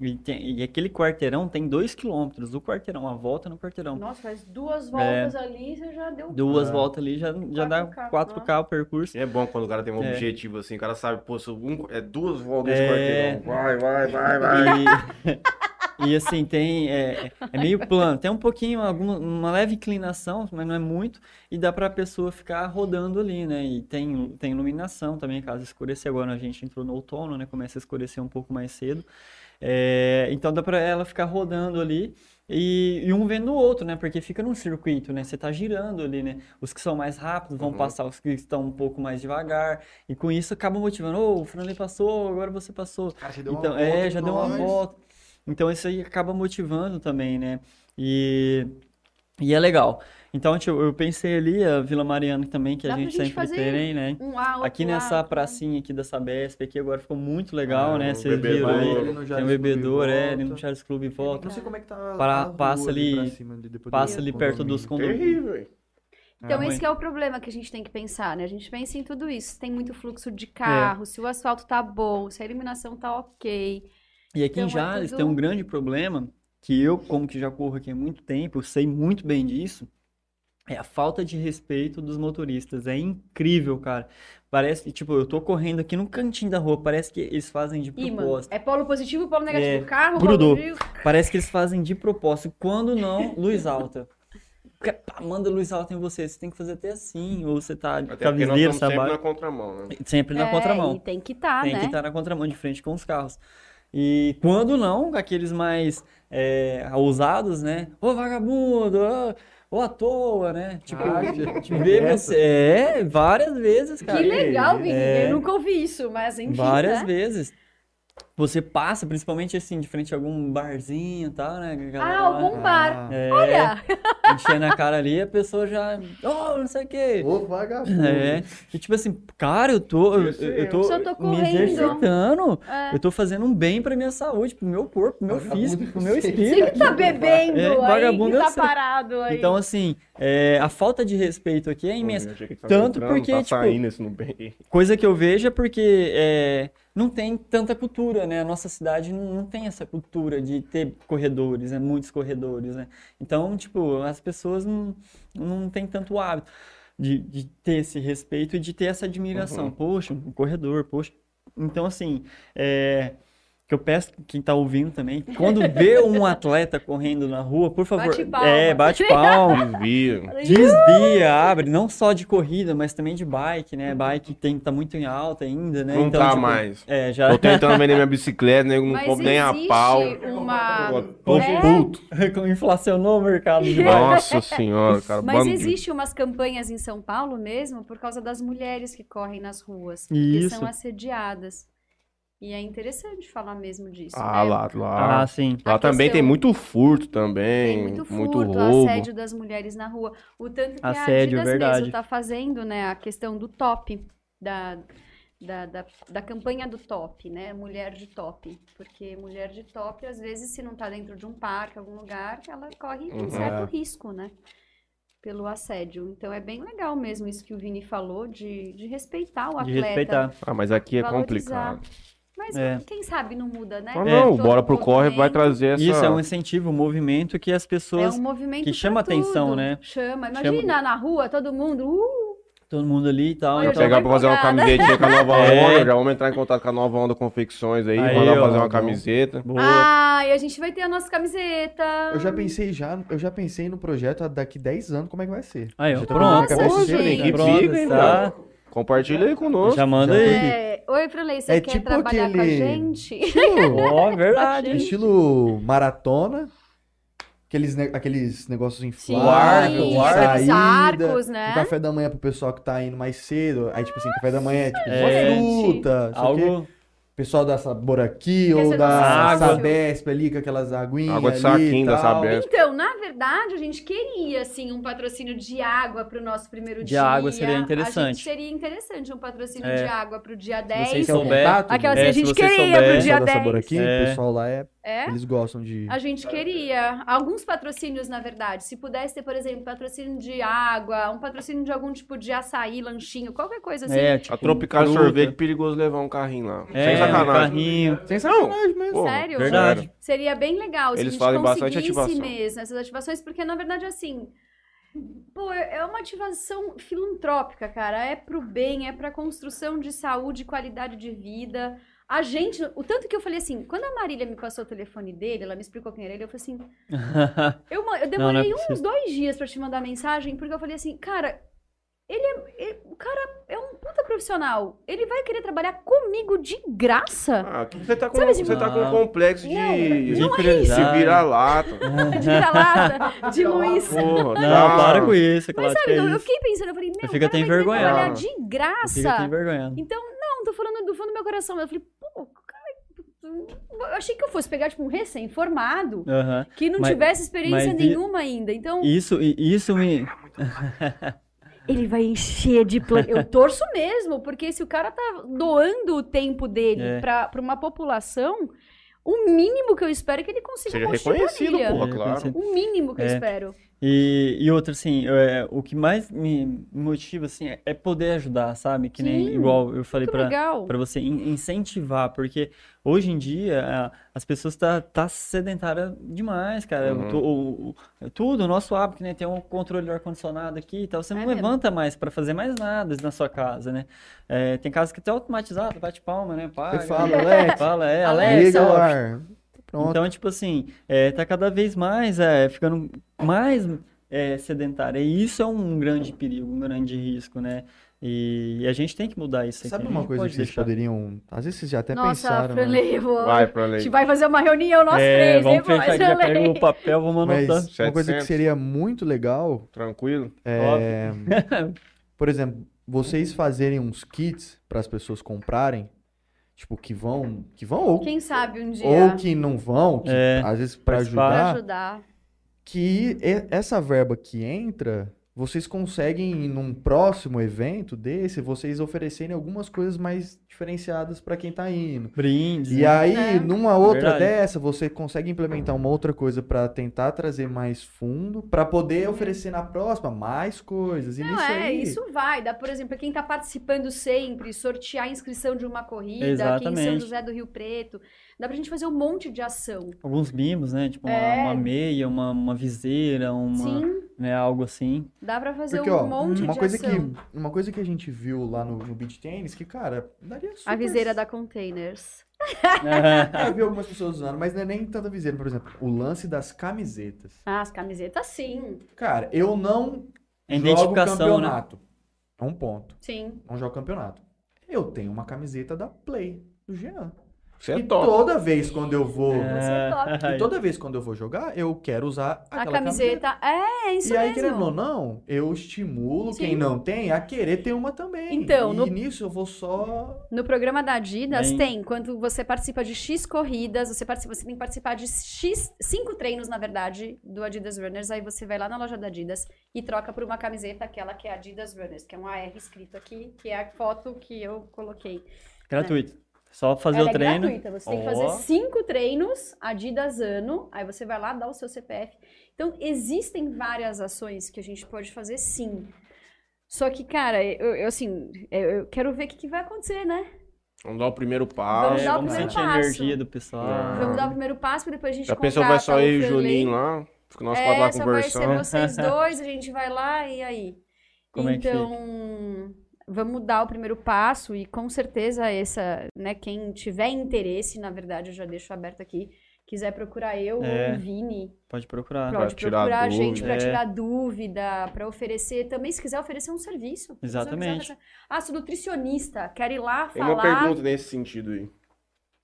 E, tem- e aquele quarteirão tem dois quilômetros do quarteirão, a volta no quarteirão. Nossa, faz duas voltas ali, você já deu. Duas É. voltas ali já, já dá 4K, 4K o percurso. E é bom quando o cara tem um É. objetivo assim, o cara sabe, pô, um, é duas voltas nesse É. quarteirão. Vai, vai, vai, vai. E, e assim, tem. É, é meio plano. Tem um pouquinho, alguma, uma leve inclinação, mas não é muito. E dá pra pessoa ficar rodando ali, né? E tem, tem iluminação também, caso escurecer. Agora a gente entrou no outono, né? Começa a escurecer um pouco mais cedo. É, então dá pra ela ficar rodando ali. E, e um vendo o outro, né? Porque fica num circuito, né? Você tá girando ali, né? Os que são mais rápidos vão Uhum. passar os que estão um pouco mais devagar. E com isso acaba motivando. Ô, o Franley passou, agora você passou. Cara, já deu uma Então, volta é, em já deu uma nós. volta. Então, isso aí acaba motivando também, né? E, e é legal. Então, tipo, eu pensei ali, a Vila Mariana também, que Dá a pra gente gente sempre fazer tem, né? Um Aqui nessa pracinha aqui da Sabesp, aqui agora ficou muito legal, Ah, né? Vocês viram aí. Tem um bebedouro, é, ali no. Charles Clube e volta. Não sei como é que tá Para- a rua passa ali- pra cima, Passa ali perto dos condomínio. condomínios. Terrível, hein? Então, É esse é o problema que a gente tem que pensar, né? A gente pensa em tudo isso. Se tem muito fluxo É. de carro, se o asfalto tá bom, se a iluminação tá ok. E aqui Então, em é Jales tudo- tem um grande problema, que eu, como que já corro aqui há muito tempo, eu sei muito bem disso, é a falta de respeito dos motoristas. É incrível, cara. Parece que, tipo, eu tô correndo aqui no cantinho da rua, parece que eles fazem de propósito. É polo positivo, polo negativo. É, Carro, grudou. polo positivo. Parece que eles fazem de propósito. Quando não, luz alta. Porque, pá, manda luz alta em você, você tem que fazer até assim, ou você tá Até com a porque nós viseira, estamos sempre sabe? na contramão, né? Sempre na É, contramão. E tem que estar, Tem né? que estar na contramão, de frente com os carros. E quando não, aqueles mais é, ousados, né? Ô vagabundo, ô, ô à toa, né? Tipo, Ah, tive vê essa. você. É, várias vezes, cara. Que legal, Vini. É. Eu nunca ouvi isso, mas enfim, Várias né? vezes. Você passa, principalmente assim, de frente a algum barzinho e tal, né? galera Ah, lá, algum bar. é, Olha, enchendo a cara ali, a pessoa já. Oh, não sei o quê. Ô, vagabundo. É, e tipo assim, cara, eu tô, eu, Eu sei, eu tô tô me correndo. exercitando, É. eu tô fazendo um bem pra minha saúde, pro meu corpo, pro meu Vagabundo, físico, pro eu meu espírito. você que tá bebendo É, aí, vagabundo que tá parado aí. Então, assim, é, a falta de respeito aqui é imensa. Achei que tava Tanto porque, tá tipo. Coisa que eu vejo é porque é, não tem tanta cultura, né? A nossa cidade não, não tem essa cultura de ter corredores, né? Muitos corredores, né? Então, tipo, as pessoas não, não têm tanto hábito de, de ter esse respeito e de ter essa admiração. Uhum. Poxa, um corredor, poxa. Então, assim, é, que eu peço quem tá ouvindo também, quando vê um atleta correndo na rua, por favor, Bate palma. é, bate palma. Desvia. Desvia, abre, não só de corrida, mas também de bike, né? Bike tem, tá muito em alta ainda, né? Não Então, tá tipo, mais. É, já Tô tentando vender minha bicicleta, nego não Mas compra nem a existe pau. uma... É. puto. inflacionou o mercado de bike. Nossa senhora, cara. Mas bando- existe umas campanhas em São Paulo mesmo por causa das mulheres que correm nas ruas, que Isso. são assediadas. E é interessante falar mesmo disso, Ah, né? lá, lá. Ah, sim. Lá também tem muito furto também. Tem muito muito furto, roubo. assédio das mulheres na rua. O tanto que Assédio, a Adidas verdade. mesmo tá fazendo, né, a questão do top, da, da, da, da campanha do top, né, mulher de top. Porque mulher de top, às vezes, se não tá dentro de um parque, algum lugar, ela corre um Uhum. certo É. risco, né, pelo assédio. Então, é bem legal mesmo isso que o Vini falou, de, de respeitar o De atleta. respeitar. Ah, mas aqui é Valorizar. complicado. Mas É. quem sabe não muda, né? Ah, É. não, Todo bora pro corre vai trazer essa. Isso é um incentivo, um movimento que as É pessoas, um movimento que chama atenção, tudo. né? Chama. Chama- Imagina na rua, todo mundo. Uh, todo mundo ali e tal. Olha, eu então- já Pegar pra fazer uma camisetinha com a nova É. onda, já vamos entrar em contato com a nova onda confecções aí, Aí, mandar ó, fazer uma bom. camiseta. Boa. Ah, e a gente vai ter a nossa camiseta. Eu já pensei já, eu já pensei no projeto daqui 10 anos como é que vai ser. Aí, ó, Já tô pronto. com a Nossa, cabeça gente. Pronto, tá? Compartilha aí conosco. Já manda aí. É, Oi, Franley, você É quer tipo trabalhar com a aquele- gente? Estilo, Ó, verdade. estilo maratona, aqueles, ne- aqueles negócios Sim, infláveis, o de arco, aqueles saída, arcos, né? um café da manhã pro pessoal que tá indo mais cedo. Aí, tipo assim, café da manhã é tipo É. uma fruta, sei o quê. Algo. Pessoal da Sabor aqui Quer ou da sócio. Sabesp ali com aquelas aguinhas Água de saquinho da. Sabesp. Então, na verdade, a gente queria, assim, um patrocínio de água pro nosso primeiro De dia. água seria A gente interessante. seria interessante um patrocínio É. de água pro dia Se 10. vocês Quer o souber-? Aquela É, assim, a se gente queria pro O dia pessoal da Sabor 10. aqui, É. o pessoal lá é, É? eles gostam de... A gente queria alguns patrocínios, na verdade. Se pudesse ter, por exemplo, patrocínio de água, um patrocínio de algum tipo de açaí, lanchinho, qualquer coisa assim. É, tipo, A Tropical fruta. Sorvete, perigoso levar um carrinho lá. É, Sem sacanagem. carrinho. Sem sacanagem mesmo. Porra, Sério? Verdade. Seria bem legal se Eles a gente fazem bastante conseguisse ativação. mesmo essas ativações, porque na verdade, assim, pô, é uma ativação filantrópica, cara. É pro bem, é pra construção de saúde e qualidade de vida. A gente, o tanto que eu falei assim, quando a Marília me passou o telefone dele, ela me explicou quem era ele, eu falei assim, eu, eu Não, não é demorei uns dois dias pra te mandar mensagem, porque eu falei assim, cara, ele é, ele- o cara é um puta profissional. Ele vai querer trabalhar comigo de graça? Ah, você tá com, Sabe assim, você tá com um não. complexo de, Não, De de prioridade. se virar lata. De vira-lata, de Luiz. Porra, Não, tá. para com isso, claro Mas que sabe, é eu, eu isso. fiquei pensando, eu falei, meu, Eu o fico cara até vai querer envergonhado. trabalhar de Eu fico até graça. envergonhado. Então, não, tô falando do fundo do meu coração. Eu falei, eu achei que eu fosse pegar, tipo, um recém-formado, que não Mas- tivesse experiência mas e- nenhuma ainda. Então, Isso, isso me, Ele vai encher de plano. Eu torço mesmo, porque se o cara tá doando o tempo dele É. pra, pra uma população, o mínimo que eu espero é que ele consiga Seja construir reconhecido, porra, É, claro. O mínimo que eu É. espero. E, e outra, assim, é, o que mais me motiva, assim, é- é poder ajudar, sabe? Que nem, Sim, igual eu falei para você in- incentivar, porque hoje em dia a- as pessoas tá, tá sedentária demais, cara. Uhum. O- o- tudo, o nosso hábito, né? Tem um controle do ar-condicionado aqui e tal. Você É não mesmo. levanta mais para fazer mais nada na sua casa, né? É, tem casas que até automatizado, bate palma, né? Paga, Você fala, né? Alex, Fala, é, Alexa, liga o ar. Pronto. então, tipo assim, é, tá cada vez mais é, ficando mais é, sedentária. E isso é um grande perigo, um grande risco, né? E, e a gente tem que mudar isso aqui. Sabe uma coisa que vocês deixar. poderiam. Às vezes vocês já até Nossa, pensaram. né? Eu vou... Vai pra A gente vai fazer uma reunião nós É, três, vamos hein, pô? fechar, já pega o papel, vamos Mas anotar. uma coisa que 700. seria muito legal Tranquilo? é. Por exemplo, vocês fazerem uns kits para as pessoas comprarem. Tipo, que vão. Que vão ou, Quem sabe um dia ou que não vão, que É, às vezes para ajudar. ajudar. que essa verba que entra, vocês conseguem, num próximo evento desse, vocês oferecerem algumas coisas mais diferenciadas para quem tá indo. Brindes. E né? aí, É. numa outra Verdade. dessa, você consegue implementar uma outra coisa para tentar trazer mais fundo, para poder oferecer na próxima mais coisas. E Não, nisso é, aí, isso vai. Dá, por exemplo, quem tá participando sempre, sortear a inscrição de uma corrida aqui em São Exatamente. José do Rio Preto. Dá pra gente fazer um monte de ação. Alguns mimos, né? Tipo uma, É. uma meia, uma, uma viseira, uma, Sim, né, algo assim. dá pra fazer porque um ó, monte uma de coisa ação. que uma coisa que a gente viu lá no, no beach tennis que, cara, daria super A viseira da Containers. Eu vi algumas pessoas usando, mas não é nem tanta viseira, por exemplo, o lance das camisetas. Ah, as camisetas, sim. Cara, eu não É jogo identificação, né? campeonato. É um ponto. Sim. Não jogo campeonato. Eu tenho uma camiseta da Play, do Jean. Você é e top. toda vez quando eu vou. É top. E toda vez quando eu vou jogar, eu quero usar A aquela camiseta. É, é isso E aí, querendo ou mesmo. não, eu estimulo Sim. quem não tem a querer ter uma também. Então, e no- nisso eu vou só. No programa da Adidas Bem- tem, quando você participa de X corridas, você, participa, você tem que participar de X, cinco treinos, na verdade, do Adidas Runners. Aí você vai lá na loja da Adidas e troca por uma camiseta, aquela que é Adidas Runners, que é um AR escrito aqui, que é a foto que eu coloquei. Gratuito. Só fazer Ela o é treino. gratuita, você tem que fazer cinco treinos Adidas ano, aí você vai lá, dá o seu CPF. Então, existem várias ações que a gente pode fazer sim. Só que, cara, eu, eu, assim, eu eu quero ver o que, que vai acontecer, né? Vamos dar o primeiro Vamos passo. É, dar o vamos primeiro sentir a passo. energia do pessoal. Ah. Vamos dar o primeiro passo, pra depois a gente Já pensou, vai só contrata eu e o Franley. Juninho lá? Fica nós É, quatro lá só vai ser conversando. vocês dois, a gente vai lá e aí. Como é que então, vamos dar o primeiro passo e com certeza essa, né, quem tiver interesse, na verdade, eu já deixo aberto aqui, quiser procurar eu É. ou o Vini, Pode procurar. Pode tirar procurar a gente dúvida. para É. tirar dúvida, para oferecer, também se quiser oferecer um serviço. Se quiser Exatamente. oferecer- Ah, sou nutricionista, quero ir lá Tem uma falar. pergunta nesse sentido aí.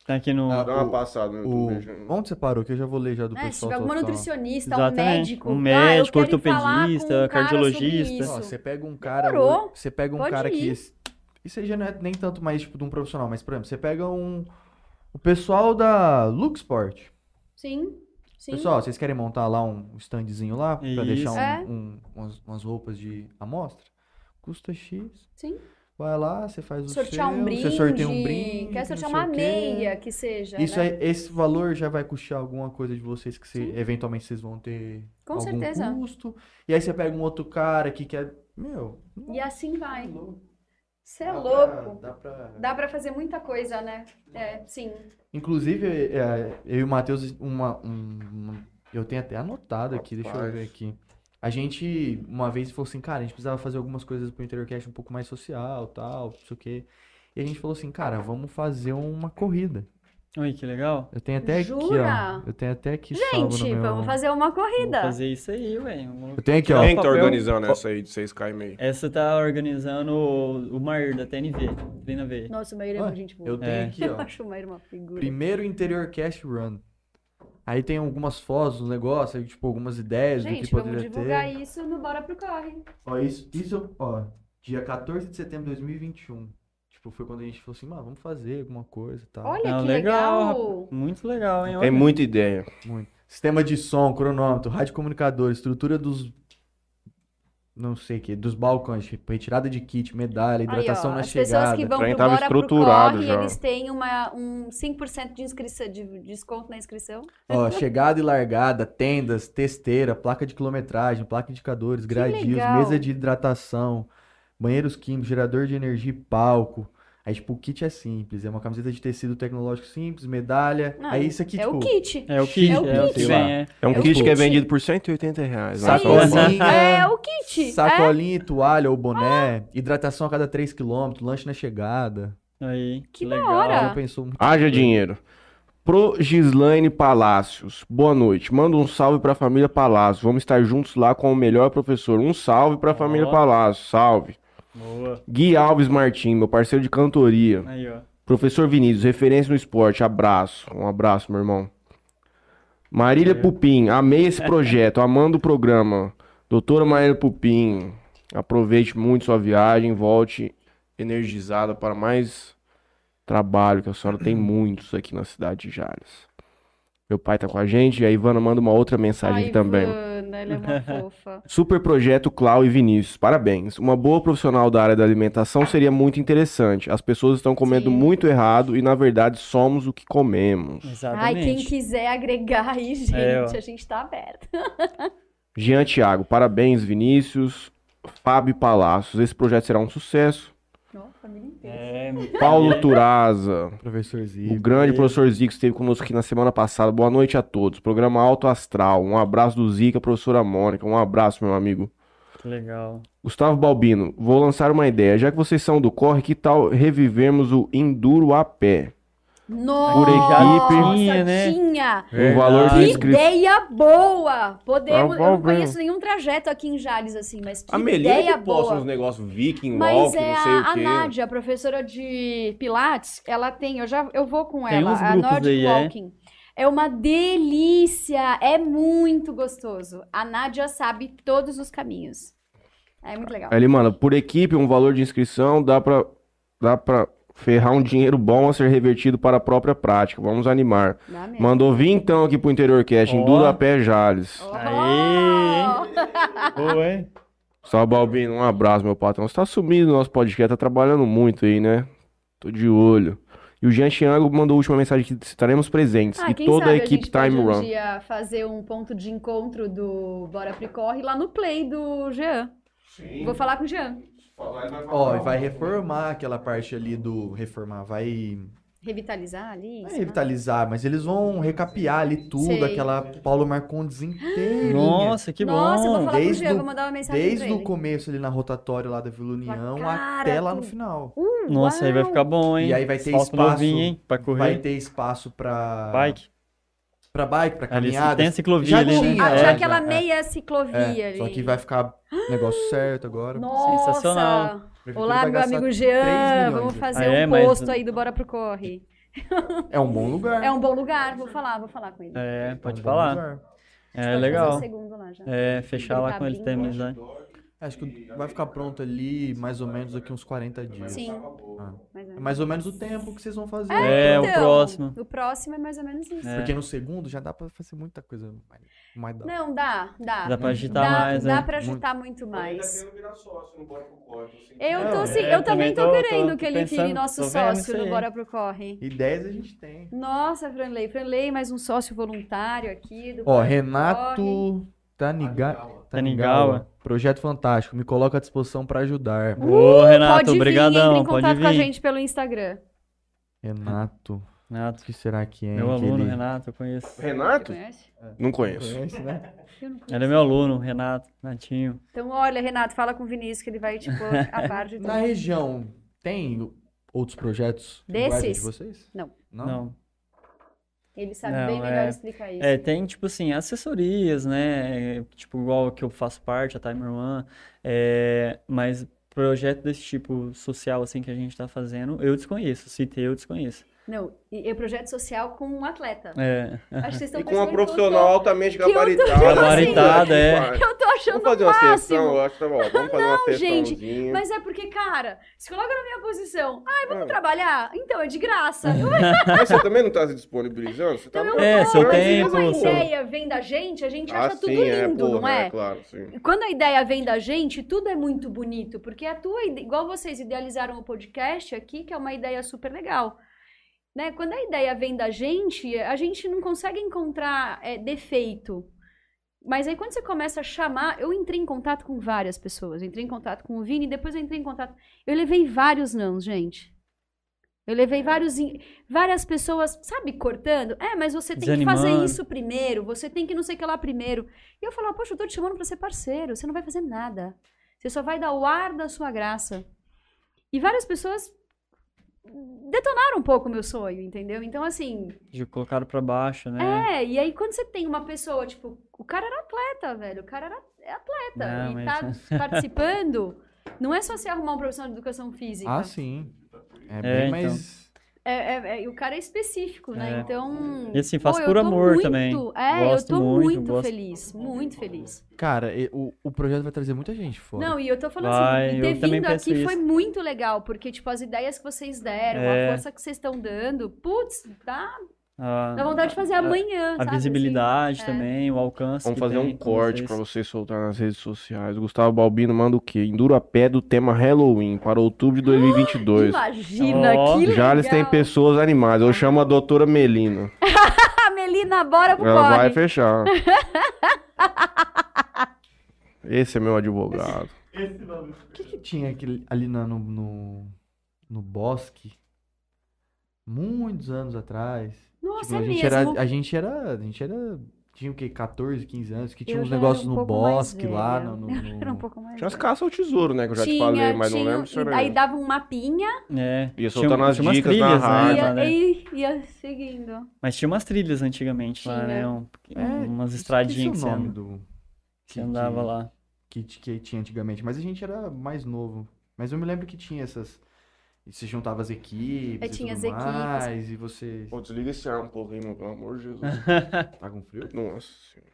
Tá aqui no. Ah, Dá uma o- passada no O... YouTube. Onde você parou? Que eu já vou ler já do se pessoal. tiver alguma nutricionista, um médico, Um ah, médico, um ortopedista, sobre cardiologista. Ó, você pega um cara. Demorou. Você pega um Pode cara que. ir. Isso aí já não é nem tanto mais tipo de um profissional, mas, por exemplo, você pega um. O pessoal da Luxport. Sim, sim. Pessoal, vocês querem montar lá um standzinho lá pra Isso. deixar um- É. um- umas, umas roupas de amostra? Custa X. Sim. Vai lá, você faz o sortear seu, um brinde, você sorteia um brinde. quer sortear uma meia, que seja, Isso né? aí, esse valor já vai custar alguma coisa de vocês que você- eventualmente vocês vão ter Com algum certeza. custo. E aí você pega um outro cara que quer. Meu, E assim vai. louco. Você é Dá louco. pra- dá pra- Dá pra fazer muita coisa, né? É, sim. Inclusive, é, eu e o Matheus, uma, um- uma- eu tenho até anotado aqui, deixa eu Rapaz. ver aqui. A gente, uma vez, falou assim, cara, a gente precisava fazer algumas coisas pro InteriorCast um pouco mais social, tal, não sei o quê. E a gente falou assim, cara, vamos fazer uma corrida. Oi, que legal. Eu tenho até aqui, Jura? ó. Eu tenho até aqui Gente, meu... vamos fazer uma Vou corrida. fazer isso aí, velho. Eu tenho aqui, ó. Quem que tá organizando essa aí de 6K e meio? Essa tá organizando o, o Mair da TNV, Treina V. Nossa, o Maíra é muito gente boa. Eu tenho É. aqui, Eu ó. acho o Maíra uma figura. Primeiro InteriorCast Run. Aí tem algumas fotos, um negócio, aí, tipo, algumas ideias do que Gente, vamos poderia divulgar ter. isso no Bora Pro Corre. Ó, isso, isso, ó, dia 14 de setembro de 2021. Tipo, foi quando a gente falou assim, mano, vamos fazer alguma coisa e tal. Olha Não, que legal, legal. Muito legal, hein? Tem Olha. muita ideia. Muito. Sistema de som, cronômetro, rádio comunicador, estrutura dos não sei o que, dos balcões, tipo, retirada de kit, medalha, Aí, hidratação ó, na as pessoas chegada. que vão pro Bora pro estruturado Corre, já. eles têm uma, um 5% de, inscrição, de desconto na inscrição. Ó, chegada e largada, tendas, testeira, placa de quilometragem, placa de indicadores, gradios, legal. mesa de hidratação, banheiros químicos, gerador de energia e palco. Aí, tipo, o kit é simples, é uma camiseta de tecido tecnológico simples, medalha. Não, aí isso aqui, é tipo, o kit. É o kit, É o é o kit. Sei vem, lá. é. É um É o kit que é kit. vendido por 180 reais. É sacolinha, É o kit. É. sacolinha, toalha ou boné, hidratação a cada 3 km, lanche na chegada. Aí, Que da legal. hora. Já pensou muito. Haja dinheiro. Pro Gislaine Palácios. Boa noite. Manda um salve pra família Palácios. Vamos estar juntos lá com o melhor professor. Um salve pra família Ó. Palácios. Salve. Boa. Gui Alves Martim, meu parceiro de cantoria. Aí, ó. Professor Vinícius, referência no esporte. Abraço. Um abraço, meu irmão. Marília Pupim, amei esse projeto, amando o programa. Doutora Marília Pupim, aproveite muito sua viagem, volte energizada para mais trabalho, que a senhora tem muitos aqui na cidade de Jales. Meu pai tá com a gente e a Ivana manda uma outra mensagem Ai, aqui também. Ivana, ela é uma fofa. Super projeto Clau e Vinícius, parabéns. Uma boa profissional da área da alimentação seria muito interessante. As pessoas estão comendo Sim. muito errado e, na verdade, somos o que comemos. Ai, Exatamente. quem quiser agregar aí, gente, É, a gente tá aberto. Jean Thiago, parabéns, Vinícius. Fábio Palácios, esse projeto será um sucesso. Família inteira. É, Paulo Turaza, Professor o Zico. grande professor Zico esteve conosco aqui na semana passada. Boa noite a todos. Programa Alto Astral. Um abraço do Zica, professora Mônica. Um abraço, meu amigo. que legal. Gustavo Balbino, vou lançar uma ideia. Já que vocês são do corre, que tal revivermos o Enduro a pé? Nossa, equipe. Tinha, né? tinha. Um valor de Que ideia boa! Podemos, eu não conheço nenhum trajeto aqui em Jales assim, mas que A Melina ideia que boa. uns negócios viking, Mas walk, é não sei a, o a quê. Nádia, a professora de Pilates, ela tem, eu já eu vou com Tem ela, uns a Nordic aí, é? Walking. É uma delícia, é muito gostoso. A Nádia sabe todos os caminhos. É muito legal. Aí ele manda, por equipe, um valor de inscrição, dá pra, dá pra ferrar um dinheiro bom a ser revertido para a própria prática. Vamos animar. Mandou vir então aqui pro Interior Cast, Ó. Enduro a pé Jales. Oh! Aê, Boa, hein? Salve, Balbino, um abraço, meu patrão. Você tá sumido no nosso podcast, tá trabalhando muito aí, né? Tô de olho. E o Jean Thiago mandou a última mensagem que estaremos presentes. Ah, e toda sabe a equipe gente pode Time um Run. dia fazer um ponto de encontro do Bora Pricorre lá no Play do Jean. Vou falar com o Jean. Ó, e vai reformar aquela parte ali do. Reformar, vai. Revitalizar ali. Não é lá. revitalizar, mas eles vão recapear ali tudo, Sei. aquela Paulo Marcondes inteirinha. Nossa, que Nossa, eu vou bom. falar com o Desde Jean, o- vou mandar uma mensagem Desde o começo ali na rotatória lá da Vila União cara, até lá no final. Uh, Nossa, aí vai uau! ficar bom, hein? E aí vai ter Asfalto espaço- novinho, hein? Pra Vai correr. ter espaço pra. Bike. Pra bike, pra Ali, caminhada. tem a ciclovia Já ali, né? tinha, Ah, é, já, aquela é. meia ciclovia É, ali. só que vai ficar negócio certo agora. Nossa! Sensacional. Olá, meu amigo 3 Jean, vamos né? fazer Ah, é? um Mas- posto aí do Bora Pro Corre. É um bom lugar. É um bom lugar, vou falar, vou falar com ele. É, É um pode falar. É Pode legal. Segundo lá já. É, fechar Ele lá tá com eles abrindo, tem acho. que vai ficar pronto ali mais ou menos daqui uns 40 dias. Sim. Ah. mais ou É menos. mais ou menos o tempo que vocês vão fazer. É, o Então, próximo. O próximo é mais ou menos isso. É. Porque no segundo já dá pra fazer muita coisa mais, mais da Não, dá, dá. Dá pra agitar dá, mais, dá né? pra agitar muito mais. assim. Eu Não, tô assim, é, eu também tô, tô- querendo tô que ele pensando, vire nosso sócio no. Bora Pro Corre. Ideias a gente tem. Nossa, Franley, Franley, mais um sócio voluntário aqui do Ó, Bora Pro Corre. Taniga... Tanigawa. Projeto fantástico. Me coloca à disposição pra ajudar. Ô, Renato, pode vir, obrigadão, entre em pode contato com a vir. gente pelo Instagram. Renato. Renato, O que será que é? meu aluno, aquele- Renato, eu conheço. Renato? Conhece? Não conheço. Conhece, né? Eu não conheço. Ele é meu aluno, Renato, Natinho. Então, olha, Renato, fala com o Vinícius que ele vai te pôr a par de tudo. Na região, tem outros projetos Desses? de vocês? Não. Não? Não. Ele sabe Não, bem melhor é- explicar isso. É, tem, tipo assim, assessorias, né? Tipo, igual que eu faço parte, a Timer One. É, mas projeto desse tipo social, assim, que a gente tá fazendo, eu desconheço. Se ter, eu desconheço. Não, e, e projeto social com um atleta. É. Acho que vocês estão E com uma tô- profissional altamente eu tô- gabaritada. Gabaritada, é. Eu tô achando Vamos fazer o uma máximo. sessão, eu acho que tá bom. Vamos fazer uma gente. Mas é porque, cara, se coloca na minha posição. Ai, vamos É. trabalhar? Então, é de graça. Mas você também não tá se disponibilizando? Você tá então, É, seu mas tempo, como a seu- ideia vem da gente, a gente Ah, acha tudo sim, é, lindo, porra, não é? claro, sim. Quando a ideia vem da gente, tudo é muito bonito, porque a tua, igual vocês idealizaram o podcast aqui, que é uma ideia super legal. Né? Quando a ideia vem da gente, a gente não consegue encontrar é, defeito. Mas aí quando você começa a chamar, eu entrei em contato com várias pessoas. Eu entrei em contato com o Vini, depois eu entrei em contato. Eu levei vários nãos, gente. Eu levei vários, in- várias pessoas, sabe, cortando. É, mas você tem que fazer Desanimando. isso primeiro, você tem que não sei o que lá primeiro. E eu falava, poxa, eu tô te chamando pra ser parceiro, você não vai fazer nada. Você só vai dar o ar da sua graça. E várias pessoas detonaram um pouco o meu sonho, entendeu? Então, assim, De colocaram pra baixo, né? é, e aí quando você tem uma pessoa, tipo, o cara era atleta, velho, o cara era é atleta Não, e mas- tá participando, não é só você arrumar um profissional de educação física. Ah, sim. É É, bem então. É, é- é- o cara é específico, né? É. Então. E assim, faço pô, por amor muito- também. É, Gosto eu tô muito, muito, gosto- feliz, muito feliz. Cara, e- o, o projeto vai trazer muita gente fora. Não, e eu tô falando Vai, assim, ter vindo aqui isso. foi muito legal, porque, tipo, as ideias que vocês deram, É. a força que vocês estão dando, putz, tá? A, Dá vontade de fazer amanhã, a sabe? visibilidade É. também, o alcance. Vamos que fazer tem um corte vocês. pra você soltar nas redes sociais. O Gustavo Balbino manda o quê? Endurapé do tema Halloween para outubro de 2022. Imagina, Ó. que legal. Já eles têm pessoas animais. Eu chamo a doutora Melina. Ah, Melina, bora pro Ela vai fechar. Esse é meu advogado. O que, que tinha aquele, ali na- no, no, no bosque? Muitos anos atrás. Nossa, Tipo, é a, gente mesmo. era, a gente era. A gente era. Tinha o quê? 14, 15 anos, que tinha Eu uns negócios um no bosque lá. No, no- Eu era um no- pouco mais Tinha as caças ao tesouro, né? Que eu já te Tinha, falei, mas não tinha, lembro se era aí dava um mapinha É. Ia soltando as umas dicas na trilhas, rádio. né, e lá, ia, né? e ia seguindo. Mas tinha umas trilhas antigamente lá, Tinha. né? Um- É, umas estradinhas que o você, do. que andava lá. Que, que tinha antigamente. Mas a gente era mais novo. Mas eu me lembro que tinha essas. E você juntava as equipes. É, e tinha tudo as equipes. mais, E você. Pô, desliga esse ar um pouco aí, meu, pelo amor de Jesus. Tá com frio? Nossa senhora.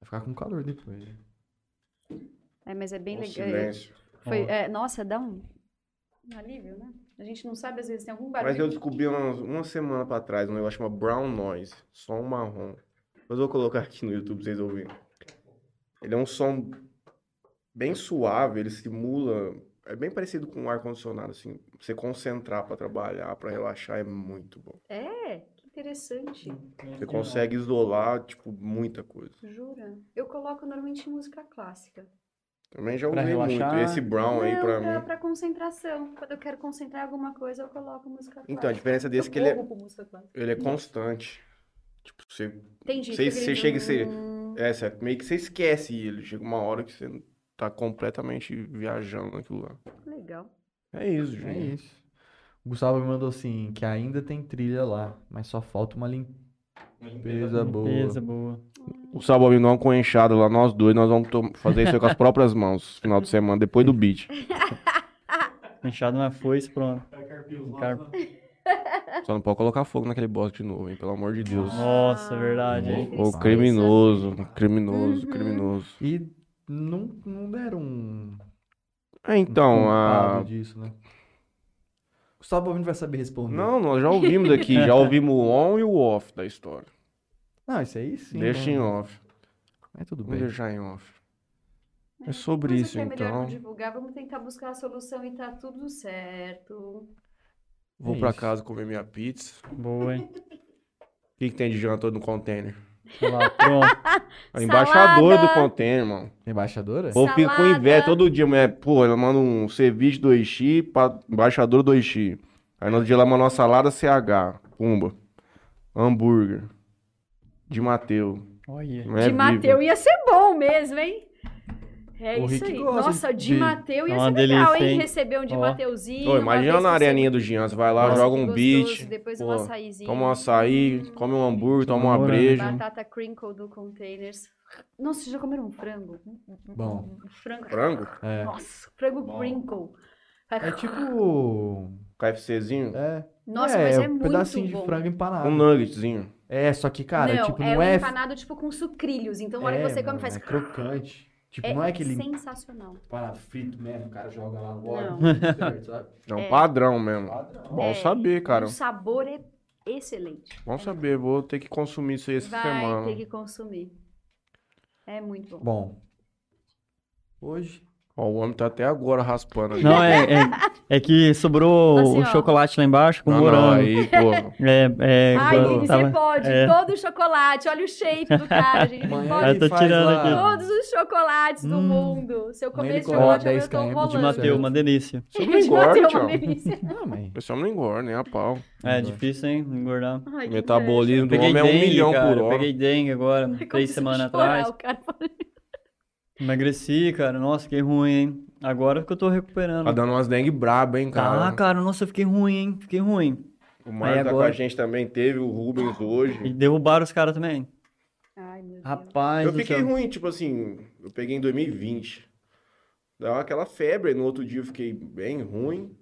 Vai ficar com calor depois. né? É, mas é bem Um legal. silêncio. Foi, é, nossa, dá um, um alívio, né? A gente não sabe, às vezes, tem algum barulho. Mas eu descobri umas- uma semana pra trás um negócio chamado Brown Noise. Som marrom. Mas eu vou colocar aqui no YouTube pra vocês ouvirem. Ele é um som bem suave, ele simula. É bem parecido com um ar-condicionado, assim. Você concentrar pra trabalhar, pra relaxar, é muito bom. É, que interessante. Você consegue isolar, tipo, muita coisa. Jura? Eu coloco normalmente música clássica. Também já usei muito. Esse Brown aí pra pra, mim. pra concentração. Quando eu quero concentrar em alguma coisa, eu coloco música clássica. Então, a diferença desse é que ele é, corro com música clássica. ele é constante. Tipo, você Entendi. Você- você chega e você- É, você, meio que você esquece ele. Chega uma hora que você tá completamente viajando naquilo lá. Legal. É isso, É gente. isso. O Gustavo me mandou assim, que ainda tem trilha lá, mas só falta uma limpeza boa. Beleza, boa. O sábado nós vamos com enxada lá, nós dois, nós vamos fazer isso aí com as próprias mãos, final de semana, depois do beat. Fechado uma foice, pronto. Carpo. Só não pode colocar fogo naquele bosque de novo, hein? Pelo amor de Deus. Nossa, verdade. hein? Ô, tristeza. criminoso, criminoso, Uhum. criminoso. E não, não deram um, É, um então, a... culpado disso, né? Gustavo Bovino vai saber responder. Não, nós já ouvimos aqui, já ouvimos o on e o off da história. Não, isso aí sim. Deixa em não- off. Mas tudo Vamos bem. deixar em off. É sobre Coisa isso, é melhor então. não divulgar, vamos tentar buscar a solução e tá tudo certo. Vou É pra isso. casa comer minha pizza. Boa, hein? O que, que tem de janta no container? Lá, pronto. A embaixadora do container, irmão. Embaixadora? O povo fica com inveja todo dia, mulher. Pô, ela manda um ceviche 2x pra embaixador 2x. Aí no outro dia ela manda uma salada CH. Pumba. Hambúrguer. De Mateu. Olha. Não é de. Mateu ia ser bom mesmo, hein? É O isso Rick aí. gosta Nossa, de, de- Mateu ia É ser legal, delícia, hein? Receber um de Ó. Mateuzinho. Ô, imagina na areninha do Jean. Você vai lá, Nossa, joga um gostoso, beat. Depois um pô, açaizinho. Toma um açaí, come um hambúrguer, toma uma Morango. breja. Batata crinkle do Containers. Nossa, vocês já comeram um frango? Bom. Um frango. Frango? É. Nossa, frango crinkle. É tipo KFCzinho? É. Nossa, mas é um muito pedacinho bom. de frango empanado. Um nuggetzinho. É, só que, cara, não, tipo, é não um é. empanado tipo com sucrilhos. Então, na hora é, que você come, mano, faz. É crocante. Tipo, É não é aquele sensacional. empanado frito mesmo, o cara joga lá no óleo. É um É. padrão mesmo. Padrão. Bom É, saber, cara. O sabor é excelente. Bom saber. Vou ter que consumir isso aí essa Vai semana. ter que consumir. É muito bom. Bom. Hoje. Ó, o homem tá até agora raspando aqui. Não, é, é, é que sobrou Assim, o ó. chocolate lá embaixo com Não, não, morango. aí, pô. É, é, Ai, Lili, tava- você pode. é. Todo o chocolate. Olha o shape do cara, gente. Ele Amanhã pode Eu tô tirando aqui. todos os chocolates do Hum. mundo. Se eu comer esse chocolate, eu 10 tô km de rolando. De Mateu, uma delícia. Você não De engorda, Mateu, uma tchau. delícia. Não, mãe. Esse homem não engorda, nem a pau. É Engorda. difícil, hein? Engordar. Ai, Metabolismo do homem é um milhão por hora. Peguei dengue agora, três semanas atrás. o cara falando. Emagreci, cara. Nossa, fiquei ruim, hein? Agora que eu tô recuperando. Tá dando umas dengue braba, hein, cara. Tá, cara, nossa, eu fiquei ruim, hein? Fiquei ruim. O Aí tá com agora- a gente também teve, o Rubens E hoje. derrubaram os caras também. Ai, meu Deus. Rapaz Eu fiquei céu. ruim, tipo assim, eu peguei em 2020. Deu aquela febre, no outro dia eu fiquei bem ruim.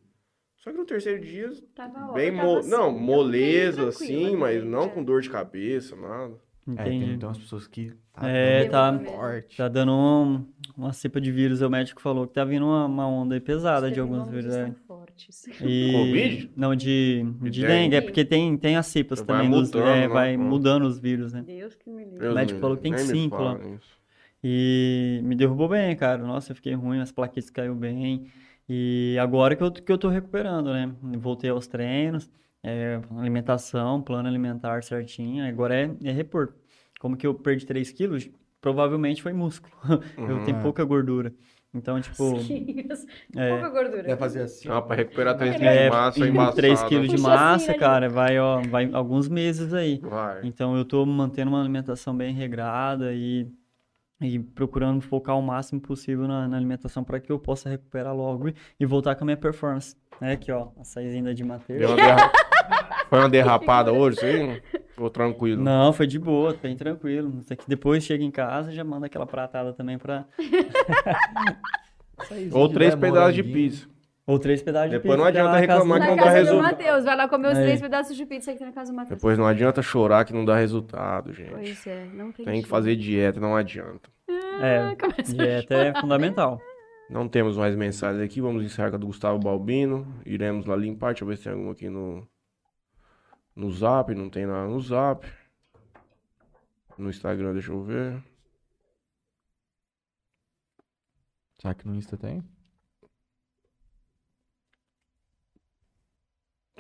Só que no terceiro dia, Tava, bem mo... assim, não, moleza assim, mas não é. com dor de cabeça, nada. É, tem, Entendi. tem umas pessoas que. Tá É, dando tá- forte. Tá dando um- uma cepa de vírus. O médico falou que tá vindo uma, uma onda aí pesada de alguns vírus. é. fortes. E... Covid? Não, de, De de dengue? dengue. É porque tem, tem as cepas Vai também. dos- mudando, é, né? vai Hum. mudando os vírus, né? Deus que me livre. Deus médico falou que tem cinco lá. isso. E me derrubou bem, cara. Nossa, eu fiquei ruim, as plaquetas caiu bem. E agora que eu, que eu tô recuperando, né? Voltei aos treinos, é, alimentação, plano alimentar certinho. Agora é, é repor. Como que eu perdi 3 quilos? Provavelmente foi músculo. Eu Uhum. tenho pouca gordura. Então, tipo, Quilos. é, Pouca gordura. Deve fazer assim. Ah, pra recuperar 3 É, quilos de é, massa é em embaçado. 3 quilos de Puxa massa, assim ali. cara, vai, ó, vai alguns meses aí. Vai. Então eu tô mantendo uma alimentação bem regrada e, e procurando focar o máximo possível na, na alimentação para que eu possa recuperar logo e, e voltar com a minha performance. É aqui, ó, a saizinha de Mateus. Deu uma derra- Foi uma derrapada hoje, isso aí? Ficou tranquilo. Não, foi de boa, bem tranquilo. Até que depois chega em casa já manda aquela pratada também pra. Ou três pedaços de pizza. Ou três pedaços de Depois não pizza, que é adianta reclamar que não dá resultado. Matheus. Vai lá comer os três pedaços de pizza aqui na casa do Matheus. Depois não adianta chorar que não dá resultado, gente. Pois é, não tem Tem que fazer dieta, não adianta. É, Começa a dieta é fundamental. Não temos mais mensagens aqui. Vamos encerrar com a do Gustavo Balbino. Iremos lá limpar. Deixa eu ver se tem alguma aqui no, no Zap. Não tem nada no Zap. No Instagram, deixa eu ver. Será que no Insta tem?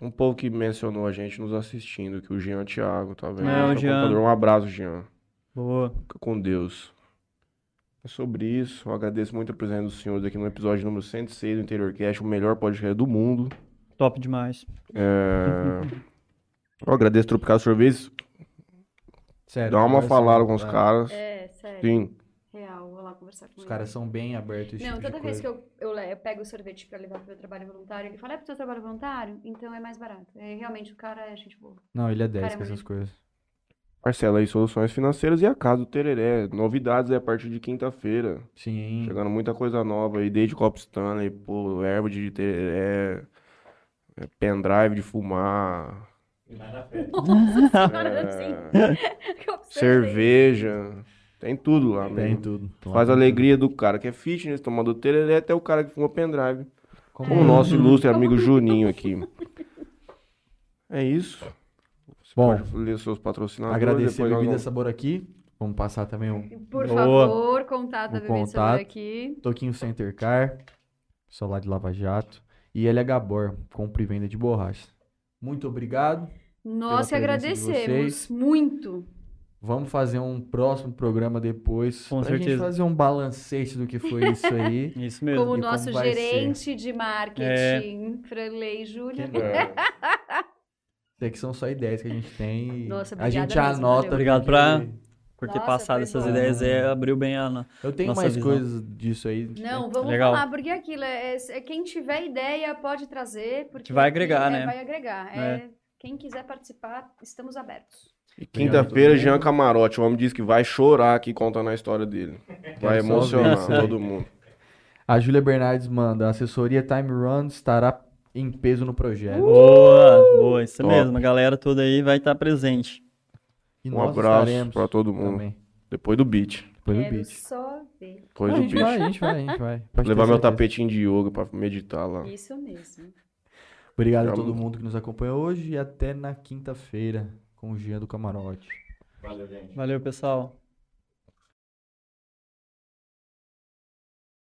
Um povo que mencionou a gente nos assistindo, que o Jean Thiago, tá vendo? É, o Seu Jean. Um abraço, Jean. Boa. Fica com Deus. É sobre isso. Eu agradeço muito a presença dos senhores aqui no episódio número 106 do Interior Cast, o melhor podcast do mundo. Top demais. É... Eu agradeço Tropical Sorvetes. Sério. Dá uma falada com os caras. É, sério. Sim. Real, vou lá conversar com Os ele. caras são bem abertos. Não, tipo toda vez que eu, eu, le- eu pego o sorvete pra levar pro meu trabalho voluntário, ele fala, é pro teu trabalho voluntário? Então é mais barato. É, realmente, o cara é gente boa. Não, ele é 10 Cara, com é essas coisas. Parcela aí, soluções financeiras e a casa do Tereré. Novidades aí a partir de quinta-feira. Sim. Chegando muita coisa nova aí, desde Copo Stanley, pô, erva de tereré, é, pendrive de fumar, É, sim. Que eu observei. cerveja, tem tudo lá Tem mesmo. tudo. Faz a alegria do cara que é fitness, tomador tereré, até o cara que fuma pendrive. Como Como o nosso ilustre amigo Juninho aqui. É isso. Você Bom, pode ler seus patrocinadores. Agradecer a Bebida vamos- Sabor aqui. Vamos passar também um Por Boa. favor, contato da Bebida Sabor aqui. Toquinho Center Car, celular de Lava Jato e LH Bor, compra e venda de borrachas. Muito obrigado. Nós que agradecemos vocês. muito. Vamos fazer um próximo programa depois. Com pra gente certeza. fazer um balancete do que foi isso aí. Isso mesmo. Como E nosso como gerente de marketing, Franley Júnior. É. Isso aqui são só ideias que a gente tem. Nossa, a obrigada gente mesmo, anota. valeu. Obrigado porque pra- Por ter Nossa, passado foi essas bom. ideias aí, abriu bem a. Eu tenho Nossa mais visão. coisas disso aí. Não, vamos Legal. falar, porque aquilo é, é- quem tiver ideia pode trazer, porque Que vai agregar, é- né? Vai agregar. É, É. quem quiser participar, estamos abertos. E quinta-feira, Jean Camarote. O homem disse que vai chorar aqui contando a história dele. Vai emocionar aí. todo mundo. A Júlia Bernardes manda: a assessoria Time Run estará em peso no projeto. Boa, boa, isso Top. mesmo. A galera toda aí vai estar presente. E Um abraço pra todo mundo. também. Depois do beat. Depois do Quero beat. só ver. Depois a do gente beat. vai, a gente vai, a gente vai. Pode Levar meu tapetinho de yoga pra meditar lá. Isso mesmo. Obrigado a todo mundo que nos acompanhou hoje e até na quinta-feira com o Jean do Camarote. Valeu, gente. Valeu, pessoal.